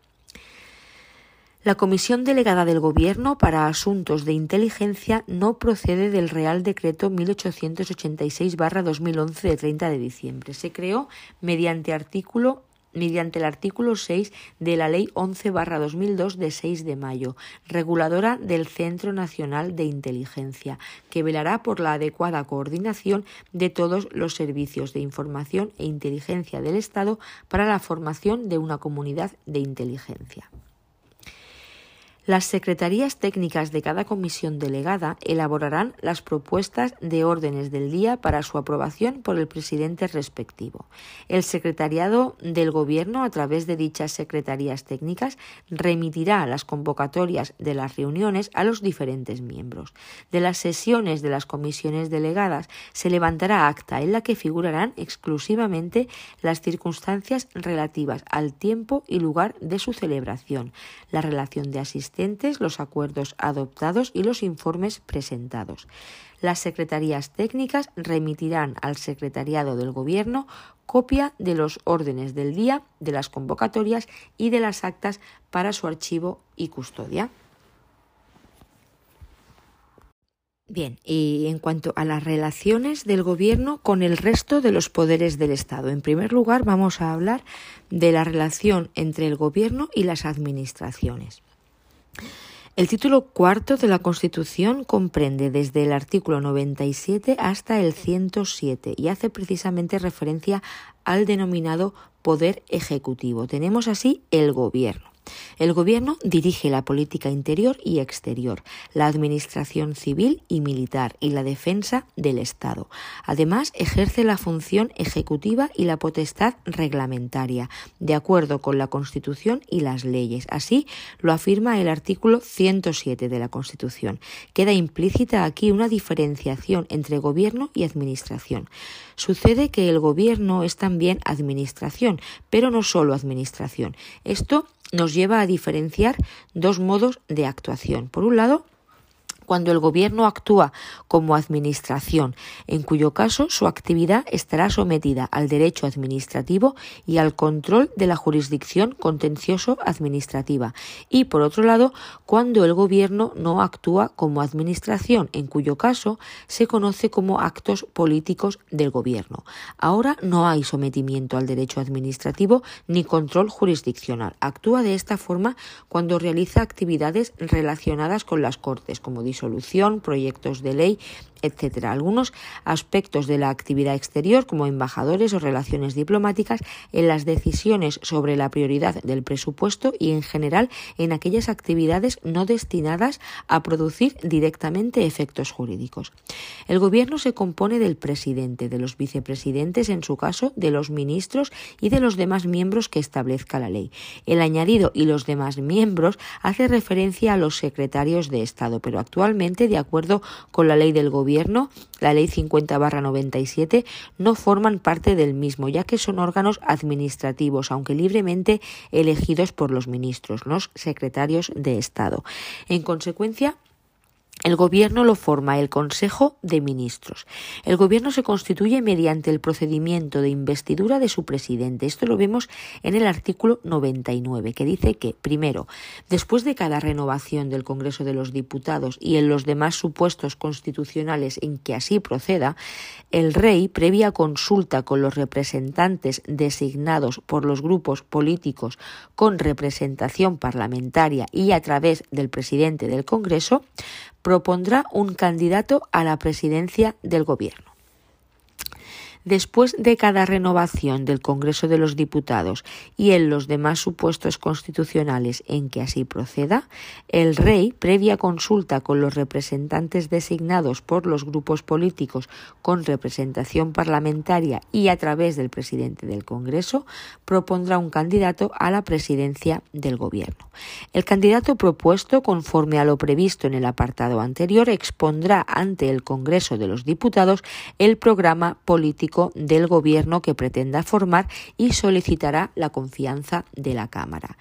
La Comisión Delegada del Gobierno para Asuntos de Inteligencia no procede del Real Decreto 1886-2011 de 30 de diciembre. Se creó mediante artículo mediante el artículo 6 de la Ley 11-2002 de 6 de mayo, reguladora del Centro Nacional de Inteligencia, que velará por la adecuada coordinación de todos los servicios de información e inteligencia del Estado para la formación de una comunidad de inteligencia. Las secretarías técnicas de cada comisión delegada elaborarán las propuestas de órdenes del día para su aprobación por el presidente respectivo. El secretariado del Gobierno, a través de dichas secretarías técnicas, remitirá las convocatorias de las reuniones a los diferentes miembros. De las sesiones de las comisiones delegadas se levantará acta en la que figurarán exclusivamente las circunstancias relativas al tiempo y lugar de su celebración, la relación de asistencia los acuerdos adoptados y los informes presentados. Las secretarías técnicas remitirán al Secretariado del Gobierno copia de los órdenes del día, de las convocatorias y de las actas para su archivo y custodia. Bien, y en cuanto a las relaciones del Gobierno con el resto de los poderes del Estado, en primer lugar vamos a hablar de la relación entre el Gobierno y las administraciones. El título cuarto de la Constitución comprende desde el artículo 97 hasta el 107 y hace precisamente referencia al denominado poder ejecutivo. Tenemos así el gobierno. El Gobierno dirige la política interior y exterior, la administración civil y militar y la defensa del Estado. Además, ejerce la función ejecutiva y la potestad reglamentaria, de acuerdo con la Constitución y las leyes. Así lo afirma el artículo 107 de la Constitución. Queda implícita aquí una diferenciación entre gobierno y administración. Sucede que el gobierno es también administración, pero no solo administración. Esto nos lleva a diferenciar dos modos de actuación. Por un lado, cuando el Gobierno actúa como administración, en cuyo caso su actividad estará sometida al derecho administrativo y al control de la jurisdicción contencioso-administrativa. Y, por otro lado, cuando el Gobierno no actúa como administración, en cuyo caso se conoce como actos políticos del Gobierno. Ahora no hay sometimiento al derecho administrativo ni control jurisdiccional. Actúa de esta forma cuando realiza actividades relacionadas con las Cortes, como solución, proyectos de ley, etcétera. Algunos aspectos de la actividad exterior, como embajadores o relaciones diplomáticas, en las decisiones sobre la prioridad del presupuesto y, en general, en aquellas actividades no destinadas a producir directamente efectos jurídicos. El Gobierno se compone del presidente, de los vicepresidentes, en su caso, de los ministros y de los demás miembros que establezca la ley. El añadido y los demás miembros hace referencia a los secretarios de Estado, pero actualmente, de acuerdo con la ley del Gobierno, la Ley 50-97, no forman parte del mismo, ya que son órganos administrativos, aunque libremente elegidos por los ministros, los secretarios de Estado. En consecuencia, El gobierno lo forma el Consejo de Ministros. El gobierno se constituye mediante el procedimiento de investidura de su presidente. Esto lo vemos en el artículo 99, que dice que, primero, después de cada renovación del Congreso de los Diputados y en los demás supuestos constitucionales en que así proceda, el rey, previa consulta con los representantes designados por los grupos políticos con representación parlamentaria y a través del presidente del Congreso, propondrá un candidato a la presidencia del Gobierno. Después de cada renovación del Congreso de los Diputados y en los demás supuestos constitucionales en que así proceda, el Rey, previa consulta con los representantes designados por los grupos políticos con representación parlamentaria y a través del presidente del Congreso, propondrá un candidato a la presidencia del Gobierno. El candidato propuesto, conforme a lo previsto en el apartado anterior, expondrá ante el Congreso de los Diputados el programa político del Gobierno que pretenda formar y solicitará la confianza de la Cámara.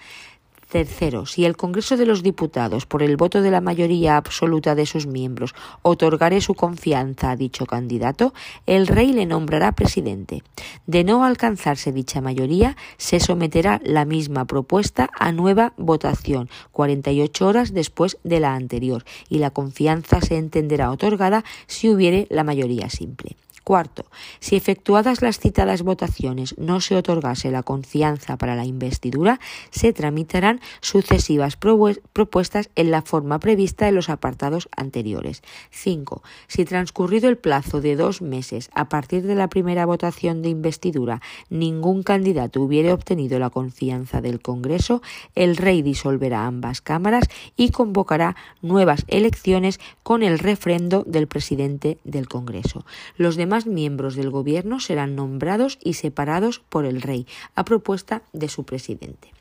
Tercero, si el Congreso de los Diputados, por el voto de la mayoría absoluta de sus miembros, otorgare su confianza a dicho candidato, el rey le nombrará presidente. De no alcanzarse dicha mayoría, se someterá la misma propuesta a nueva votación, 48 horas después de la anterior, y la confianza se entenderá otorgada si hubiere la mayoría simple. Cuarto, si efectuadas las citadas votaciones no se otorgase la confianza para la investidura, se tramitarán sucesivas propuestas en la forma prevista en los apartados anteriores. Cinco, si transcurrido el plazo de dos meses a partir de la primera votación de investidura ningún candidato hubiere obtenido la confianza del Congreso, el rey disolverá ambas cámaras y convocará nuevas elecciones con el refrendo del presidente del Congreso. Los demás miembros del gobierno serán nombrados y separados por el rey, a propuesta de su presidente.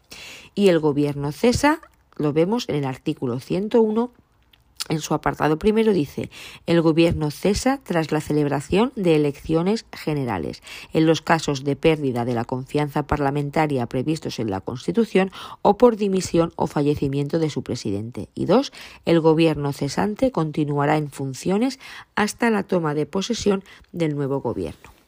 Y el gobierno cesa, lo vemos en el artículo 101 en su apartado primero dice, el gobierno cesa tras la celebración de elecciones generales, en los casos de pérdida de la confianza parlamentaria previstos en la Constitución o por dimisión o fallecimiento de su presidente. Y dos, el gobierno cesante continuará en funciones hasta la toma de posesión del nuevo gobierno.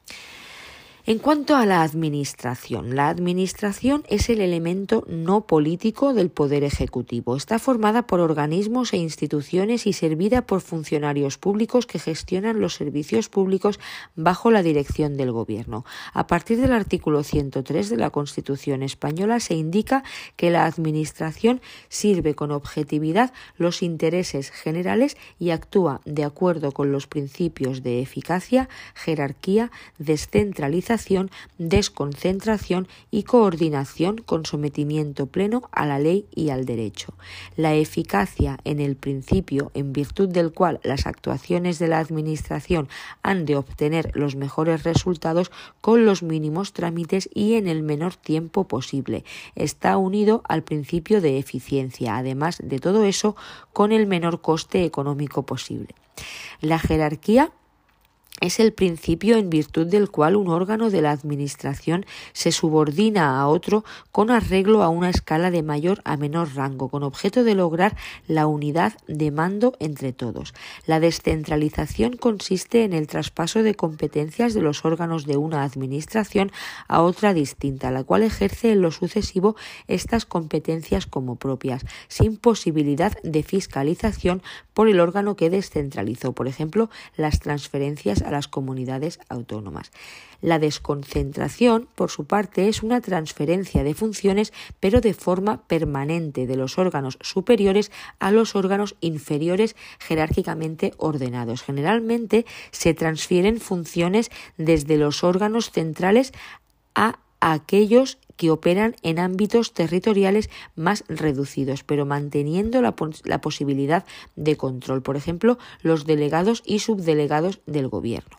En cuanto a la administración, la administración es el elemento no político del poder ejecutivo. Está formada por organismos e instituciones y servida por funcionarios públicos que gestionan los servicios públicos bajo la dirección del gobierno. A partir del artículo 103 de la Constitución española se indica que la administración sirve con objetividad los intereses generales y actúa de acuerdo con los principios de eficacia, jerarquía, descentralización desconcentración y coordinación con sometimiento pleno a la ley y al derecho. La eficacia en el principio en virtud del cual las actuaciones de la Administración han de obtener los mejores resultados con los mínimos trámites y en el menor tiempo posible. Está unido al principio de eficiencia, además de todo eso, con el menor coste económico posible. La jerarquía es el principio en virtud del cual un órgano de la Administración se subordina a otro con arreglo a una escala de mayor a menor rango, con objeto de lograr la unidad de mando entre todos. La descentralización consiste en el traspaso de competencias de los órganos de una Administración a otra distinta, la cual ejerce en lo sucesivo estas competencias como propias, sin posibilidad de fiscalización por el órgano que descentralizó, por ejemplo, las transferencias a las comunidades autónomas. La desconcentración, por su parte, es una transferencia de funciones, pero de forma permanente de los órganos superiores a los órganos inferiores jerárquicamente ordenados. Generalmente se transfieren funciones desde los órganos centrales a aquellos que operan en ámbitos territoriales más reducidos, pero manteniendo la, posibilidad de control, por ejemplo, los delegados y subdelegados del Gobierno.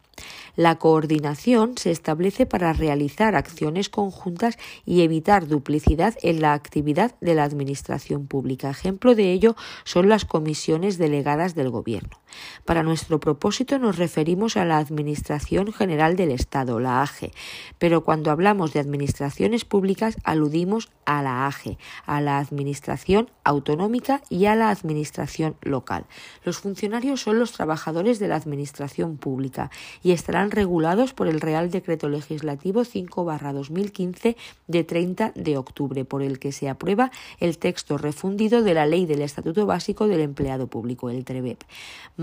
La coordinación se establece para realizar acciones conjuntas y evitar duplicidad en la actividad de la Administración pública. Ejemplo de ello son las comisiones delegadas del Gobierno. Para nuestro propósito nos referimos a la Administración General del Estado, la AGE, pero cuando hablamos de administraciones públicas aludimos a la AGE, a la Administración Autonómica y a la Administración Local. Los funcionarios son los trabajadores de la Administración Pública y estarán regulados por el Real Decreto Legislativo 5-2015 de 30 de octubre, por el que se aprueba el texto refundido de la Ley del Estatuto Básico del Empleado Público, el TREBEP.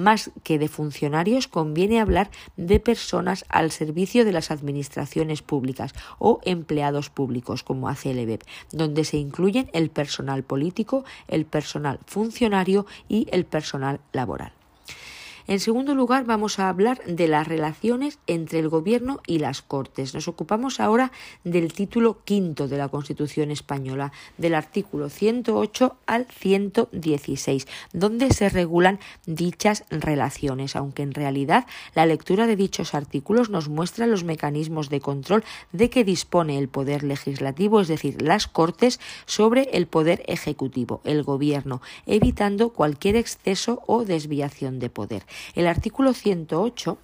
Más que de funcionarios, conviene hablar de personas al servicio de las administraciones públicas o empleados públicos, como hace el EBEP, donde se incluyen el personal político, el personal funcionario y el personal laboral. En segundo lugar, vamos a hablar de las relaciones entre el Gobierno y las Cortes. Nos ocupamos ahora del título quinto de la Constitución española, del artículo 108 al 116, donde se regulan dichas relaciones, aunque en realidad la lectura de dichos artículos nos muestra los mecanismos de control de que dispone el Poder Legislativo, es decir, las Cortes, sobre el Poder Ejecutivo, el Gobierno, evitando cualquier exceso o desviación de poder. El artículo 108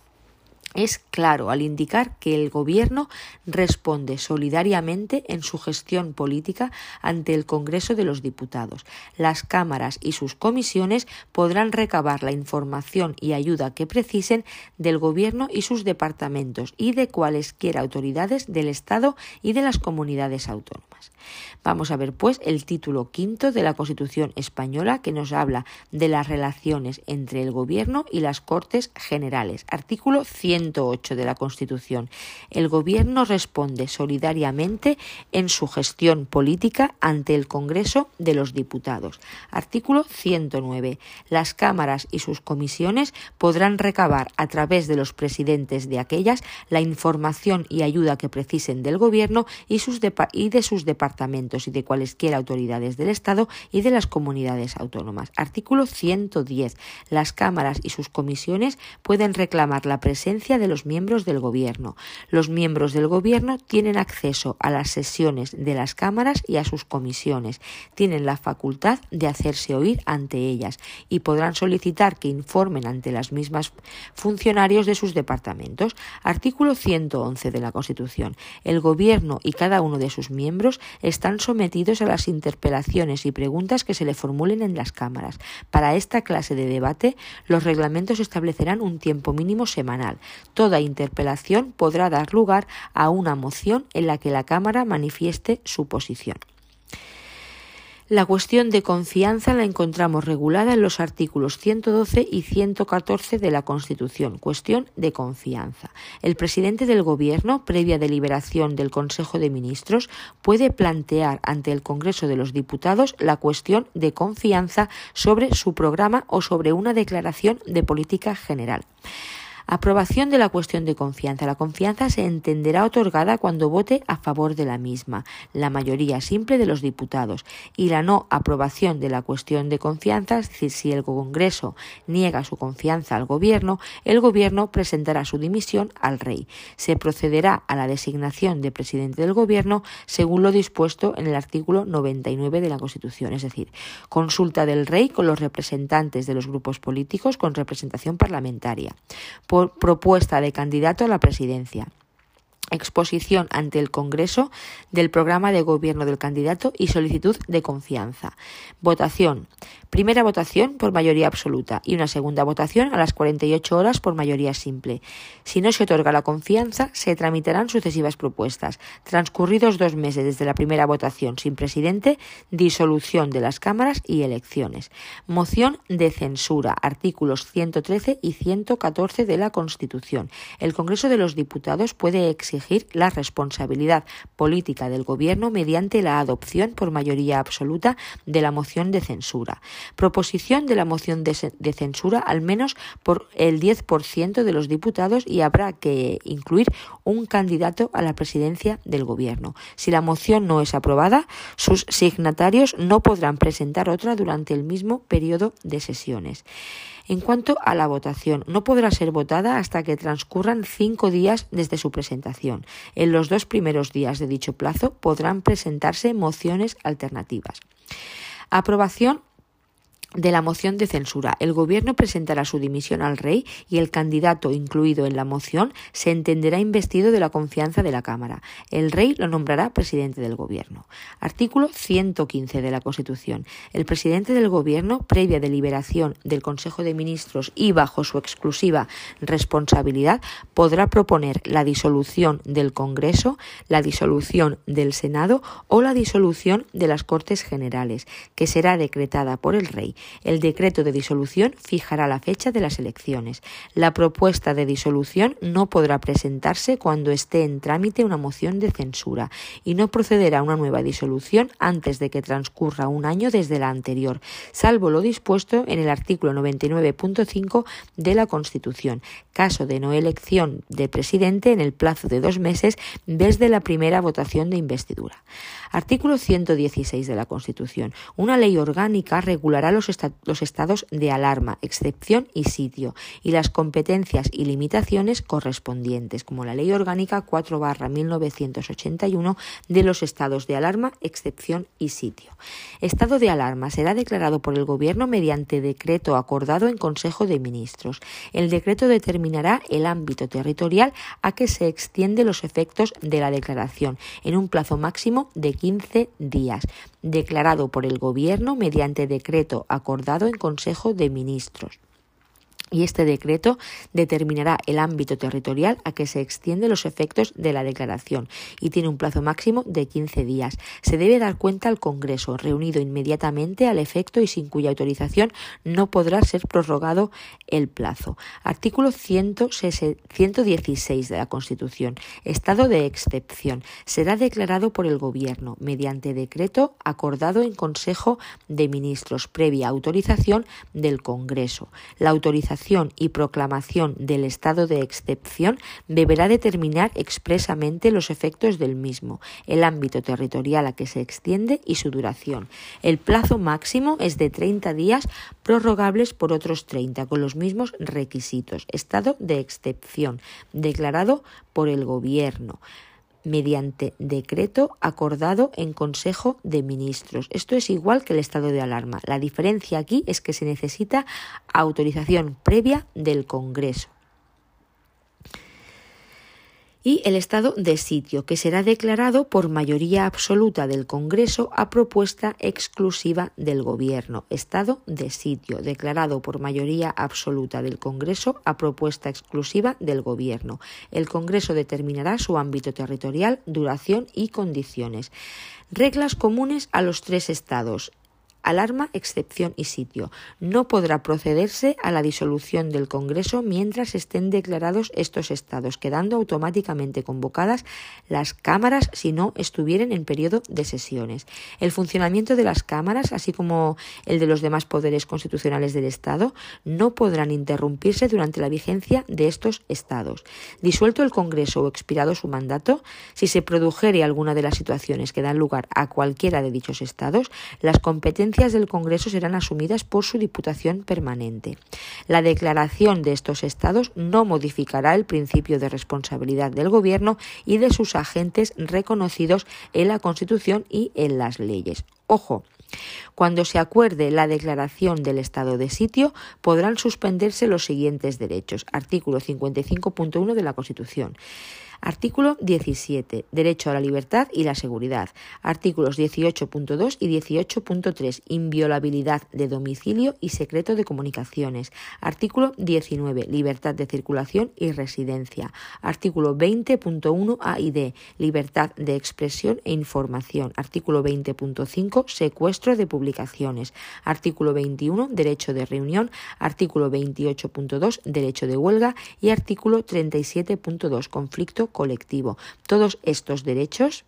es claro al indicar que el Gobierno responde solidariamente en su gestión política ante el Congreso de los Diputados. Las cámaras y sus comisiones podrán recabar la información y ayuda que precisen del Gobierno y sus departamentos y de cualesquiera autoridades del Estado y de las comunidades autónomas. Vamos a ver, pues, el título quinto de la Constitución española que nos habla de las relaciones entre el Gobierno y las Cortes Generales. Artículo 108 de la Constitución. El Gobierno responde solidariamente en su gestión política ante el Congreso de los Diputados. Artículo 109. Las cámaras y sus comisiones podrán recabar a través de los presidentes de aquellas la información y ayuda que precisen del Gobierno y, sus y de sus departamentos y de cualesquiera autoridades del Estado y de las comunidades autónomas. Artículo 110. Las cámaras y sus comisiones pueden reclamar la presencia de los miembros del Gobierno. Los miembros del Gobierno tienen acceso a las sesiones de las cámaras y a sus comisiones. Tienen la facultad de hacerse oír ante ellas y podrán solicitar que informen ante las mismas funcionarios de sus departamentos. Artículo 111 de la Constitución. El Gobierno y cada uno de sus miembros están sometidos a las interpelaciones y preguntas que se le formulen en las cámaras. Para esta clase de debate, los reglamentos establecerán un tiempo mínimo semanal. Toda interpelación podrá dar lugar a una moción en la que la Cámara manifieste su posición. La cuestión de confianza la encontramos regulada en los artículos 112 y 114 de la Constitución. Cuestión de confianza. El presidente del Gobierno, previa deliberación del Consejo de Ministros, puede plantear ante el Congreso de los Diputados la cuestión de confianza sobre su programa o sobre una declaración de política general. Aprobación de la cuestión de confianza. La confianza se entenderá otorgada cuando vote a favor de la misma, la mayoría simple de los diputados, y la no aprobación de la cuestión de confianza, es decir, si el Congreso niega su confianza al Gobierno, el Gobierno presentará su dimisión al Rey. Se procederá a la designación de presidente del Gobierno según lo dispuesto en el artículo 99 de la Constitución, es decir, consulta del Rey con los representantes de los grupos políticos con representación parlamentaria propuesta de candidato a la presidencia exposición ante el Congreso del programa de gobierno del candidato y solicitud de confianza. Votación. Primera votación por mayoría absoluta y una segunda votación a las 48 horas por mayoría simple. Si no se otorga la confianza, se tramitarán sucesivas propuestas. Transcurridos dos meses desde la primera votación sin presidente, disolución de las cámaras y elecciones. Moción de censura. Artículos 113 y 114 de la Constitución. El Congreso de los Diputados puede exigir la responsabilidad política del Gobierno mediante la adopción por mayoría absoluta de la moción de censura proposición de la moción de, censura al menos por el 10% de los diputados y habrá que incluir un candidato a la presidencia del Gobierno. Si la moción no es aprobada, sus signatarios no podrán presentar otra durante el mismo periodo de sesiones. En cuanto a la votación, no podrá ser votada hasta que transcurran cinco días desde su presentación. En los dos primeros días de dicho plazo podrán presentarse mociones alternativas. Aprobación de la moción de censura. El Gobierno presentará su dimisión al Rey y el candidato incluido en la moción se entenderá investido de la confianza de la Cámara. El Rey lo nombrará presidente del Gobierno. Artículo 115 de la Constitución. El presidente del Gobierno, previa deliberación del Consejo de Ministros y bajo su exclusiva responsabilidad, podrá proponer la disolución del Congreso, la disolución del Senado o la disolución de las Cortes Generales, que será decretada por el Rey el decreto de disolución fijará la fecha de las elecciones. La propuesta de disolución no podrá presentarse cuando esté en trámite una moción de censura y no procederá a una nueva disolución antes de que transcurra un año desde la anterior, salvo lo dispuesto en el artículo 99.5 de la Constitución, caso de no elección de presidente en el plazo de dos meses desde la primera votación de investidura. Artículo 116 de la Constitución. Una ley orgánica regulará los, los estados de alarma, excepción y sitio y las competencias y limitaciones correspondientes, como la Ley Orgánica 4 1981 de los estados de alarma, excepción y sitio. Estado de alarma será declarado por el Gobierno mediante decreto acordado en Consejo de Ministros. El decreto determinará el ámbito territorial a que se extiende los efectos de la declaración en un plazo máximo de 15 días, declarado por el Gobierno mediante decreto acordado en Consejo de Ministros y este decreto determinará el ámbito territorial a que se extienden los efectos de la declaración y tiene un plazo máximo de 15 días. Se debe dar cuenta al Congreso, reunido inmediatamente al efecto y sin cuya autorización no podrá ser prorrogado el plazo. Artículo 116 de la Constitución. Estado de excepción. Será declarado por el Gobierno mediante decreto acordado en Consejo de Ministros previa autorización del Congreso. La autorización y proclamación del estado de excepción deberá determinar expresamente los efectos del mismo, el ámbito territorial a que se extiende y su duración. El plazo máximo es de 30 días prorrogables por otros 30 con los mismos requisitos. Estado de excepción declarado por el Gobierno mediante decreto acordado en Consejo de Ministros. Esto es igual que el estado de alarma. La diferencia aquí es que se necesita autorización previa del Congreso y el estado de sitio, que será declarado por mayoría absoluta del Congreso a propuesta exclusiva del Gobierno. Estado de sitio, declarado por mayoría absoluta del Congreso a propuesta exclusiva del Gobierno. El Congreso determinará su ámbito territorial, duración y condiciones. Reglas comunes a los tres estados alarma, excepción y sitio. No podrá procederse a la disolución del Congreso mientras estén declarados estos estados, quedando automáticamente convocadas las cámaras si no estuvieran en periodo de sesiones. El funcionamiento de las cámaras, así como el de los demás poderes constitucionales del Estado, no podrán interrumpirse durante la vigencia de estos estados. Disuelto el Congreso o expirado su mandato, si se produjere alguna de las situaciones que dan lugar a cualquiera de dichos estados, las competencias del Congreso serán asumidas por su Diputación permanente. La declaración de estos estados no modificará el principio de responsabilidad del Gobierno y de sus agentes reconocidos en la Constitución y en las leyes. Ojo, cuando se acuerde la declaración del estado de sitio, podrán suspenderse los siguientes derechos. Artículo 55.1 de la Constitución. Artículo 17. Derecho a la libertad y la seguridad. Artículos 18.2 y 18.3. Inviolabilidad de domicilio y secreto de comunicaciones. Artículo 19. Libertad de circulación y residencia. Artículo 20.1 A y D. Libertad de expresión e información. Artículo 20.5. Secuestro de publicaciones. Artículo 21. Derecho de reunión. Artículo 28.2. Derecho de huelga. Y artículo 37.2. Conflicto colectivo. Todos estos derechos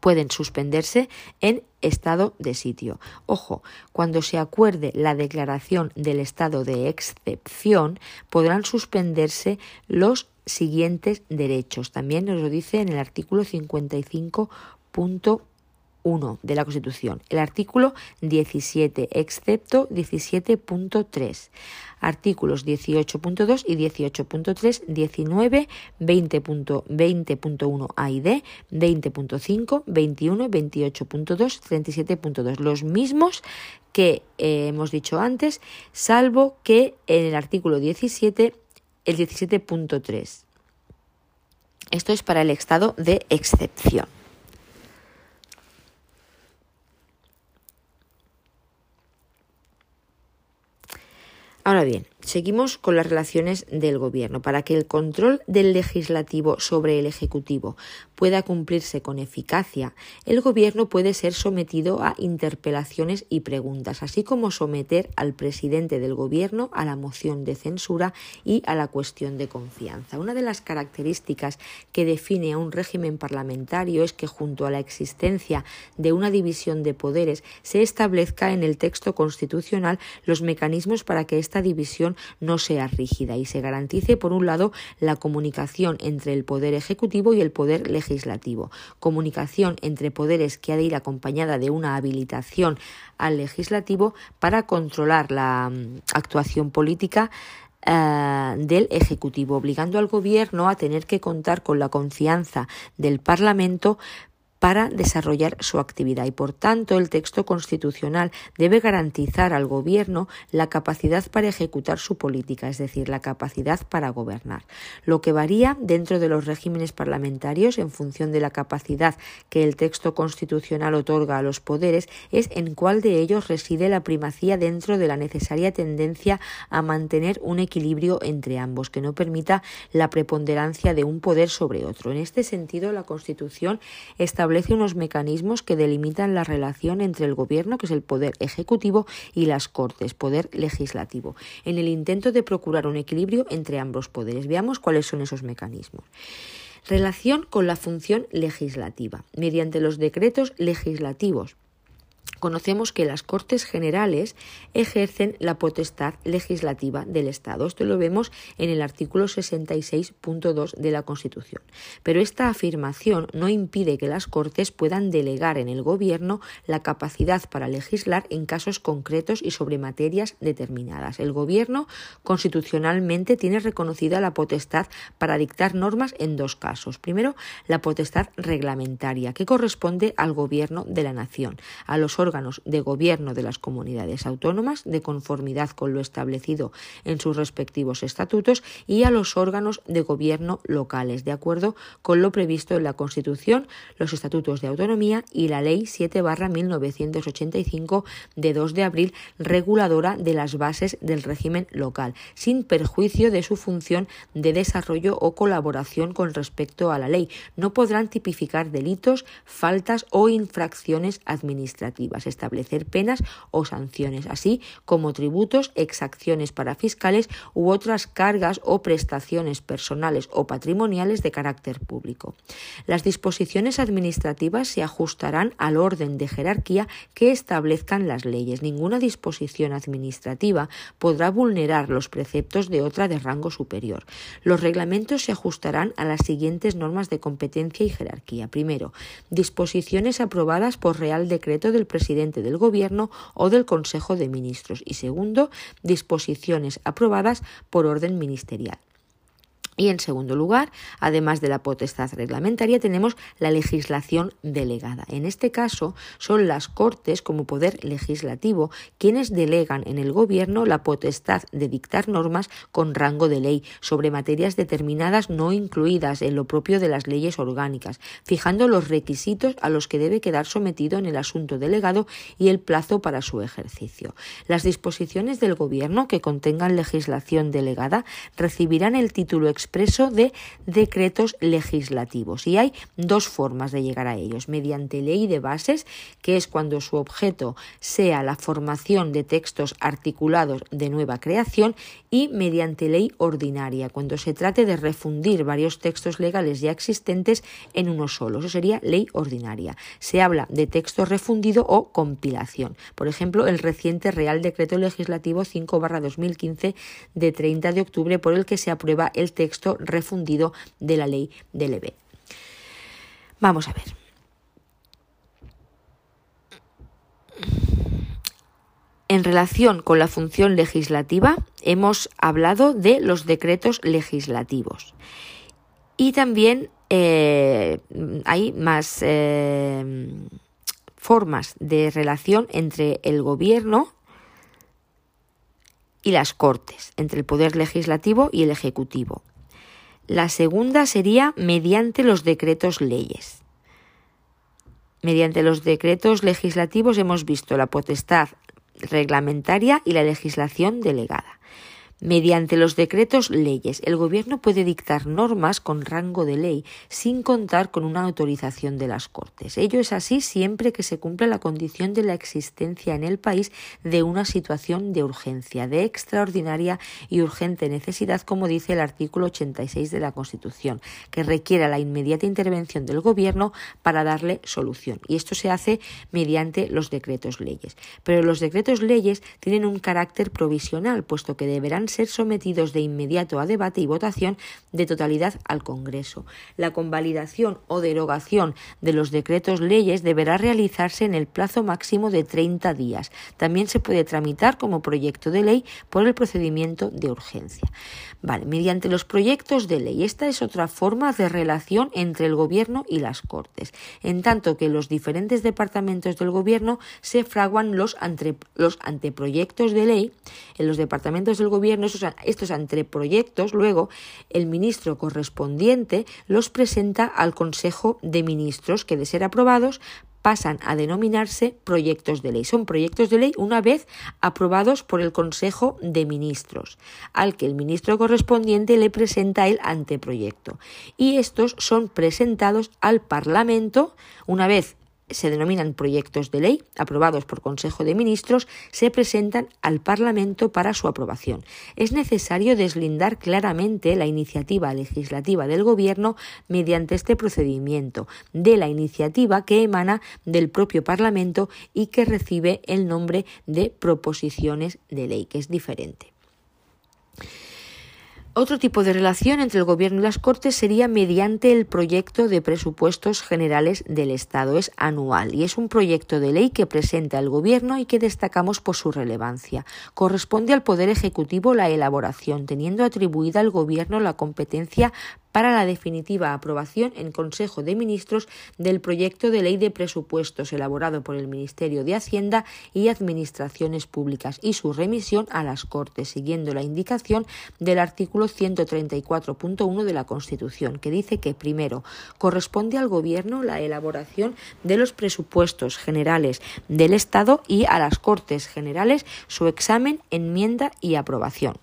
pueden suspenderse en estado de sitio. Ojo, cuando se acuerde la declaración del estado de excepción, podrán suspenderse los siguientes derechos. También nos lo dice en el artículo 55.1 1 de la Constitución, el artículo 17, excepto 17.3 artículos 18.2 y 18.3, 19, 20.20.1 A y D, 20.5, 21, 28.2, 37.2. Los mismos que eh, hemos dicho antes, salvo que en el artículo 17, el 17.3. Esto es para el estado de excepción. Ahora bien, Seguimos con las relaciones del Gobierno. Para que el control del legislativo sobre el Ejecutivo pueda cumplirse con eficacia, el Gobierno puede ser sometido a interpelaciones y preguntas, así como someter al presidente del Gobierno a la moción de censura y a la cuestión de confianza. Una de las características que define a un régimen parlamentario es que junto a la existencia de una división de poderes se establezca en el texto constitucional los mecanismos para que esta división no sea rígida y se garantice, por un lado, la comunicación entre el Poder Ejecutivo y el Poder Legislativo. Comunicación entre poderes que ha de ir acompañada de una habilitación al legislativo para controlar la mm, actuación política eh, del Ejecutivo, obligando al Gobierno a tener que contar con la confianza del Parlamento para desarrollar su actividad y por tanto el texto constitucional debe garantizar al gobierno la capacidad para ejecutar su política, es decir, la capacidad para gobernar. Lo que varía dentro de los regímenes parlamentarios en función de la capacidad que el texto constitucional otorga a los poderes es en cuál de ellos reside la primacía dentro de la necesaria tendencia a mantener un equilibrio entre ambos que no permita la preponderancia de un poder sobre otro. En este sentido, la Constitución establece establece unos mecanismos que delimitan la relación entre el Gobierno, que es el poder ejecutivo, y las Cortes, poder legislativo, en el intento de procurar un equilibrio entre ambos poderes. Veamos cuáles son esos mecanismos. Relación con la función legislativa, mediante los decretos legislativos Conocemos que las Cortes Generales ejercen la potestad legislativa del Estado. Esto lo vemos en el artículo 66.2 de la Constitución. Pero esta afirmación no impide que las Cortes puedan delegar en el Gobierno la capacidad para legislar en casos concretos y sobre materias determinadas. El Gobierno constitucionalmente tiene reconocida la potestad para dictar normas en dos casos. Primero, la potestad reglamentaria, que corresponde al Gobierno de la Nación, a los órganos de gobierno de las comunidades autónomas, de conformidad con lo establecido en sus respectivos estatutos, y a los órganos de gobierno locales, de acuerdo con lo previsto en la Constitución, los estatutos de autonomía y la Ley 7 1985 de 2 de abril reguladora de las bases del régimen local, sin perjuicio de su función de desarrollo o colaboración con respecto a la ley. No podrán tipificar delitos, faltas o infracciones administrativas establecer penas o sanciones, así como tributos, exacciones para fiscales u otras cargas o prestaciones personales o patrimoniales de carácter público. Las disposiciones administrativas se ajustarán al orden de jerarquía que establezcan las leyes. Ninguna disposición administrativa podrá vulnerar los preceptos de otra de rango superior. Los reglamentos se ajustarán a las siguientes normas de competencia y jerarquía. Primero, disposiciones aprobadas por Real Decreto del Presidente del Gobierno o del Consejo de Ministros y segundo, disposiciones aprobadas por orden ministerial. Y en segundo lugar, además de la potestad reglamentaria, tenemos la legislación delegada. En este caso, son las Cortes, como poder legislativo, quienes delegan en el Gobierno la potestad de dictar normas con rango de ley sobre materias determinadas no incluidas en lo propio de las leyes orgánicas, fijando los requisitos a los que debe quedar sometido en el asunto delegado y el plazo para su ejercicio. Las disposiciones del Gobierno que contengan legislación delegada recibirán el título expreso de decretos legislativos. Y hay dos formas de llegar a ellos. Mediante ley de bases, que es cuando su objeto sea la formación de textos articulados de nueva creación, y mediante ley ordinaria, cuando se trate de refundir varios textos legales ya existentes en uno solo. Eso sería ley ordinaria. Se habla de texto refundido o compilación. Por ejemplo, el reciente Real Decreto Legislativo 5-2015 de 30 de octubre por el que se aprueba el texto refundido de la ley del EB. Vamos a ver. En relación con la función legislativa, hemos hablado de los decretos legislativos. Y también eh, hay más eh, formas de relación entre el gobierno y las Cortes, entre el Poder Legislativo y el Ejecutivo. La segunda sería mediante los decretos leyes. Mediante los decretos legislativos hemos visto la potestad reglamentaria y la legislación delegada. Mediante los decretos leyes, el Gobierno puede dictar normas con rango de ley sin contar con una autorización de las Cortes. Ello es así siempre que se cumpla la condición de la existencia en el país de una situación de urgencia, de extraordinaria y urgente necesidad, como dice el artículo 86 de la Constitución, que requiera la inmediata intervención del Gobierno para darle solución. Y esto se hace mediante los decretos leyes. Pero los decretos leyes tienen un carácter provisional, puesto que deberán ser sometidos de inmediato a debate y votación de totalidad al Congreso. La convalidación o derogación de los decretos leyes deberá realizarse en el plazo máximo de 30 días. También se puede tramitar como proyecto de ley por el procedimiento de urgencia. Vale, mediante los proyectos de ley. Esta es otra forma de relación entre el Gobierno y las Cortes, en tanto que los diferentes departamentos del Gobierno se fraguan los, los anteproyectos de ley. En los departamentos del Gobierno estos, anteproyectos, luego el ministro correspondiente los presenta al Consejo de Ministros, que de ser aprobados pasan a denominarse proyectos de ley. Son proyectos de ley una vez aprobados por el Consejo de Ministros, al que el ministro correspondiente le presenta el anteproyecto. Y estos son presentados al Parlamento una vez se denominan proyectos de ley aprobados por Consejo de Ministros, se presentan al Parlamento para su aprobación. Es necesario deslindar claramente la iniciativa legislativa del Gobierno mediante este procedimiento de la iniciativa que emana del propio Parlamento y que recibe el nombre de proposiciones de ley, que es diferente. Otro tipo de relación entre el Gobierno y las Cortes sería mediante el proyecto de presupuestos generales del Estado. Es anual y es un proyecto de ley que presenta el Gobierno y que destacamos por su relevancia. Corresponde al Poder Ejecutivo la elaboración, teniendo atribuida al Gobierno la competencia para la definitiva aprobación en Consejo de Ministros del proyecto de ley de presupuestos elaborado por el Ministerio de Hacienda y Administraciones Públicas y su remisión a las Cortes, siguiendo la indicación del artículo 134.1 de la Constitución, que dice que primero corresponde al Gobierno la elaboración de los presupuestos generales del Estado y a las Cortes Generales su examen, enmienda y aprobación.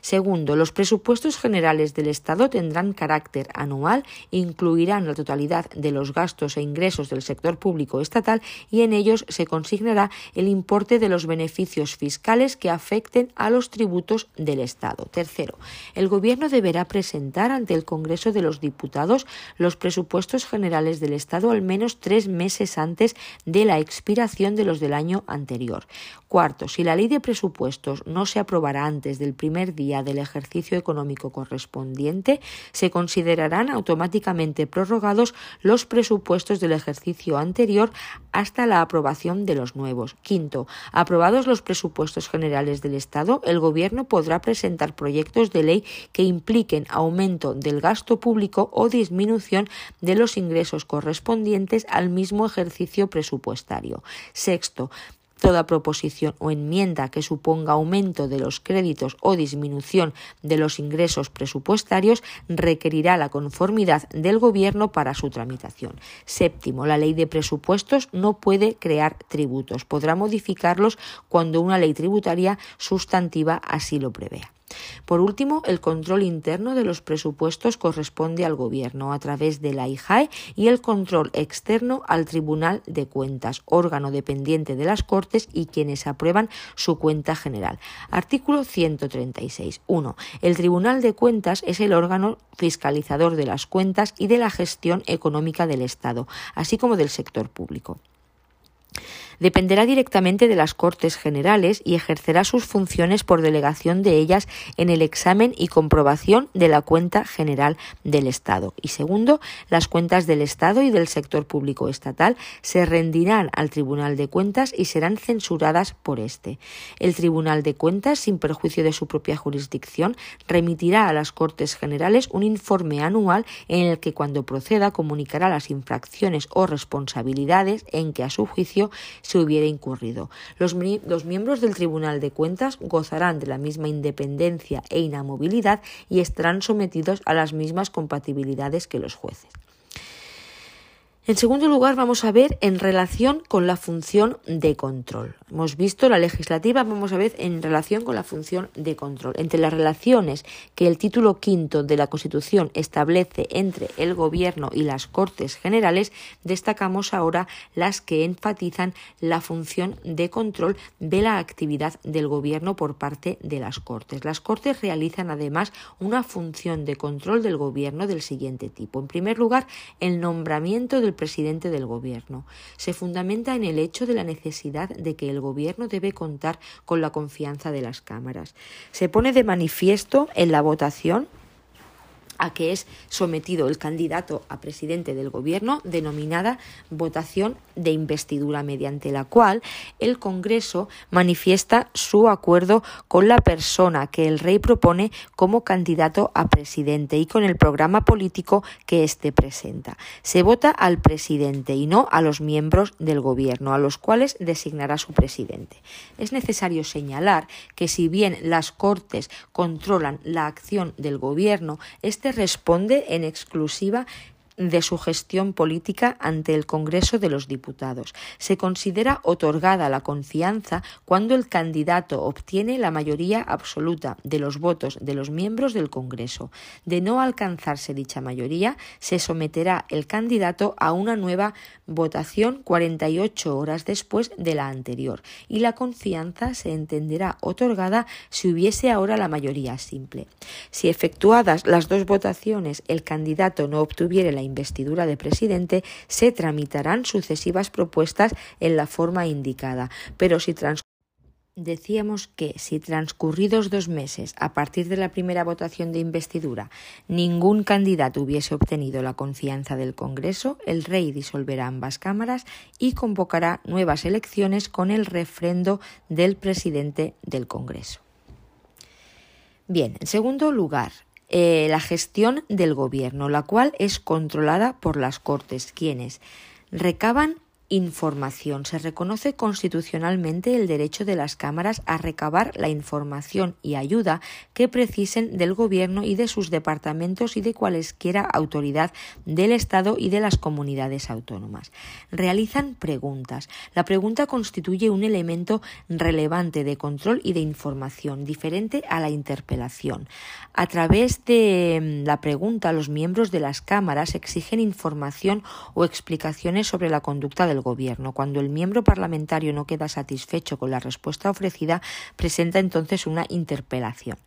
Segundo, los presupuestos generales del Estado tendrán carácter carácter anual incluirán la totalidad de los gastos e ingresos del sector público estatal y en ellos se consignará el importe de los beneficios fiscales que afecten a los tributos del Estado. Tercero, el Gobierno deberá presentar ante el Congreso de los Diputados los presupuestos generales del Estado al menos tres meses antes de la expiración de los del año anterior. Cuarto, si la ley de presupuestos no se aprobará antes del primer día del ejercicio económico correspondiente, se considerarán automáticamente prorrogados los presupuestos del ejercicio anterior hasta la aprobación de los nuevos. Quinto, aprobados los presupuestos generales del Estado, el Gobierno podrá presentar proyectos de ley que impliquen aumento del gasto público o disminución de los ingresos correspondientes al mismo ejercicio presupuestario. Sexto, Toda proposición o enmienda que suponga aumento de los créditos o disminución de los ingresos presupuestarios requerirá la conformidad del Gobierno para su tramitación. Séptimo, la ley de presupuestos no puede crear tributos. Podrá modificarlos cuando una ley tributaria sustantiva así lo prevea. Por último, el control interno de los presupuestos corresponde al Gobierno a través de la IJAE y el control externo al Tribunal de Cuentas, órgano dependiente de las Cortes y quienes aprueban su cuenta general. Artículo 136. 1. El Tribunal de Cuentas es el órgano fiscalizador de las cuentas y de la gestión económica del Estado, así como del sector público. Dependerá directamente de las Cortes Generales y ejercerá sus funciones por delegación de ellas en el examen y comprobación de la cuenta general del Estado. Y segundo, las cuentas del Estado y del sector público estatal se rendirán al Tribunal de Cuentas y serán censuradas por este. El Tribunal de Cuentas, sin perjuicio de su propia jurisdicción, remitirá a las Cortes Generales un informe anual en el que cuando proceda comunicará las infracciones o responsabilidades en que a su juicio se hubiera incurrido. Los, los miembros del Tribunal de Cuentas gozarán de la misma independencia e inamovilidad y estarán sometidos a las mismas compatibilidades que los jueces. En segundo lugar, vamos a ver en relación con la función de control. Hemos visto la legislativa, vamos a ver en relación con la función de control. Entre las relaciones que el título quinto de la Constitución establece entre el Gobierno y las Cortes Generales, destacamos ahora las que enfatizan la función de control de la actividad del Gobierno por parte de las Cortes. Las Cortes realizan además una función de control del Gobierno del siguiente tipo. En primer lugar, el nombramiento del presidente del Gobierno. Se fundamenta en el hecho de la necesidad de que el Gobierno debe contar con la confianza de las cámaras. Se pone de manifiesto en la votación a que es sometido el candidato a presidente del gobierno, denominada votación de investidura, mediante la cual el Congreso manifiesta su acuerdo con la persona que el rey propone como candidato a presidente y con el programa político que éste presenta. Se vota al presidente y no a los miembros del gobierno, a los cuales designará su presidente. Es necesario señalar que si bien las Cortes controlan la acción del gobierno, este responde en exclusiva de su gestión política ante el Congreso de los Diputados. Se considera otorgada la confianza cuando el candidato obtiene la mayoría absoluta de los votos de los miembros del Congreso. De no alcanzarse dicha mayoría, se someterá el candidato a una nueva votación 48 horas después de la anterior y la confianza se entenderá otorgada si hubiese ahora la mayoría simple. Si efectuadas las dos votaciones el candidato no obtuviere la investidura de presidente, se tramitarán sucesivas propuestas en la forma indicada, pero si Decíamos que si transcurridos dos meses a partir de la primera votación de investidura ningún candidato hubiese obtenido la confianza del Congreso, el rey disolverá ambas cámaras y convocará nuevas elecciones con el refrendo del presidente del Congreso. Bien, en segundo lugar, eh, la gestión del gobierno, la cual es controlada por las Cortes, quienes recaban información. Se reconoce constitucionalmente el derecho de las cámaras a recabar la información y ayuda que precisen del Gobierno y de sus departamentos y de cualesquiera autoridad del Estado y de las comunidades autónomas. Realizan preguntas. La pregunta constituye un elemento relevante de control y de información, diferente a la interpelación. A través de mm, la pregunta, los miembros de las cámaras exigen información o explicaciones sobre la conducta del Gobierno. Cuando el miembro parlamentario no queda satisfecho con la respuesta ofrecida, presenta entonces una interpelación.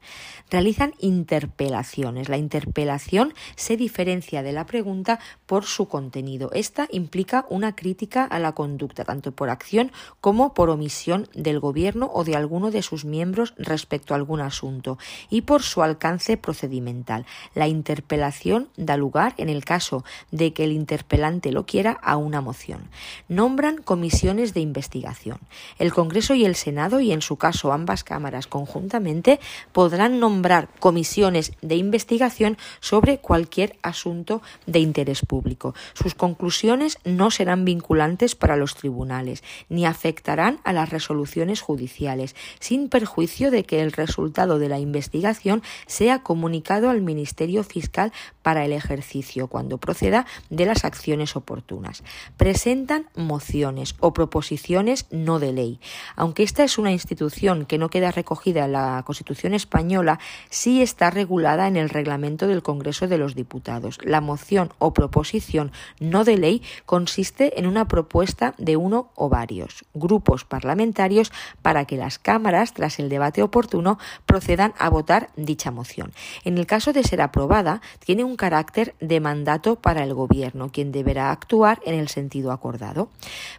Realizan interpelaciones. La interpelación se diferencia de la pregunta por su contenido. Esta implica una crítica a la conducta, tanto por acción como por omisión del Gobierno o de alguno de sus miembros respecto a algún asunto, y por su alcance procedimental. La interpelación da lugar, en el caso de que el interpelante lo quiera, a una moción nombran comisiones de investigación. El Congreso y el Senado, y en su caso ambas cámaras conjuntamente, podrán nombrar comisiones de investigación sobre cualquier asunto de interés público. Sus conclusiones no serán vinculantes para los tribunales, ni afectarán a las resoluciones judiciales, sin perjuicio de que el resultado de la investigación sea comunicado al Ministerio Fiscal para el ejercicio, cuando proceda de las acciones oportunas. Presentan mociones o proposiciones no de ley. Aunque esta es una institución que no queda recogida en la Constitución española, sí está regulada en el reglamento del Congreso de los Diputados. La moción o proposición no de ley consiste en una propuesta de uno o varios grupos parlamentarios para que las cámaras, tras el debate oportuno, procedan a votar dicha moción. En el caso de ser aprobada, tiene un carácter de mandato para el Gobierno, quien deberá actuar en el sentido acordado.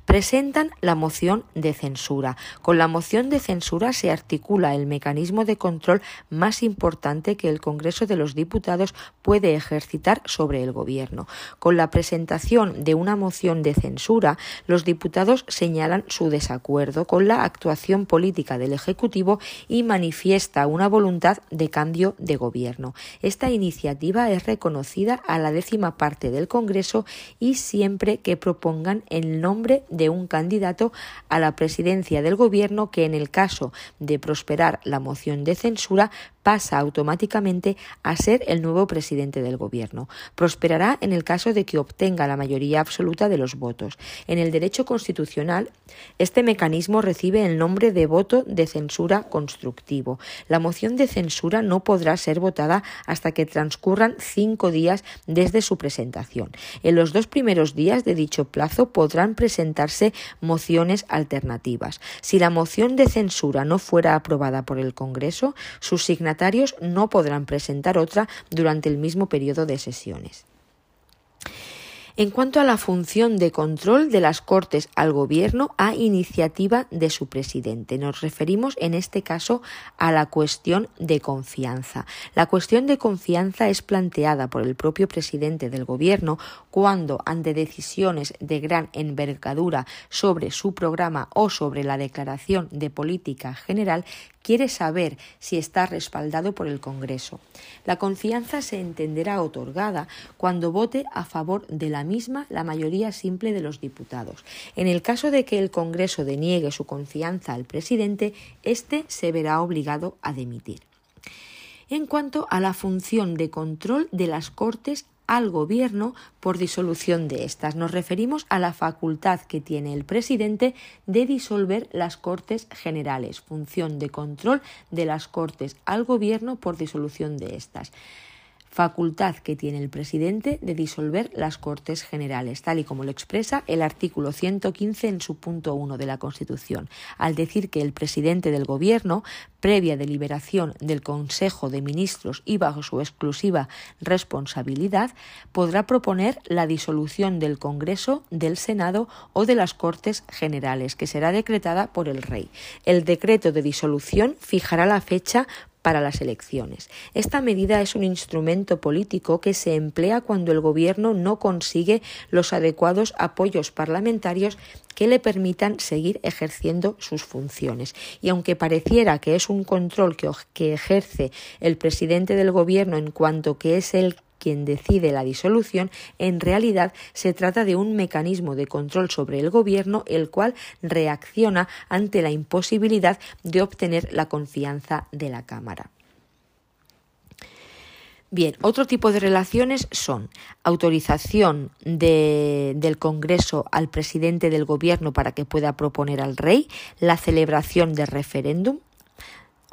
Presentan la moción de censura. Con la moción de censura se articula el mecanismo de control más importante que el Congreso de los Diputados puede ejercitar sobre el Gobierno. Con la presentación de una moción de censura, los diputados señalan su desacuerdo con la actuación política del Ejecutivo y manifiesta una voluntad de cambio de gobierno. Esta iniciativa es reconocida a la décima parte del Congreso y siempre que propongan el nombre de un candidato a la presidencia del Gobierno que en el caso de prosperar la moción de censura pasa automáticamente a ser el nuevo presidente del Gobierno. Prosperará en el caso de que obtenga la mayoría absoluta de los votos. En el derecho constitucional, este mecanismo recibe el nombre de voto de censura constructivo. La moción de censura no podrá ser votada hasta que transcurran cinco días desde su presentación. En los dos primeros días de dicho plazo podrán presentarse mociones alternativas. Si la moción de censura no fuera aprobada por el Congreso, su no podrán presentar otra durante el mismo periodo de sesiones. En cuanto a la función de control de las Cortes al Gobierno a iniciativa de su presidente, nos referimos en este caso a la cuestión de confianza. La cuestión de confianza es planteada por el propio presidente del Gobierno cuando, ante decisiones de gran envergadura sobre su programa o sobre la declaración de política general, quiere saber si está respaldado por el Congreso. La confianza se entenderá otorgada cuando vote a favor de la misma la mayoría simple de los diputados. En el caso de que el Congreso deniegue su confianza al presidente, éste se verá obligado a demitir. En cuanto a la función de control de las Cortes al Gobierno por disolución de estas. Nos referimos a la facultad que tiene el presidente de disolver las Cortes Generales, función de control de las Cortes al Gobierno por disolución de estas facultad que tiene el presidente de disolver las Cortes Generales, tal y como lo expresa el artículo 115 en su punto 1 de la Constitución, al decir que el presidente del Gobierno, previa deliberación del Consejo de Ministros y bajo su exclusiva responsabilidad, podrá proponer la disolución del Congreso, del Senado o de las Cortes Generales, que será decretada por el Rey. El decreto de disolución fijará la fecha para las elecciones. Esta medida es un instrumento político que se emplea cuando el Gobierno no consigue los adecuados apoyos parlamentarios que le permitan seguir ejerciendo sus funciones. Y aunque pareciera que es un control que, ejerce el presidente del Gobierno en cuanto que es el quien decide la disolución, en realidad se trata de un mecanismo de control sobre el gobierno el cual reacciona ante la imposibilidad de obtener la confianza de la Cámara. Bien, otro tipo de relaciones son autorización del Congreso al presidente del Gobierno para que pueda proponer al rey, la celebración de referéndum,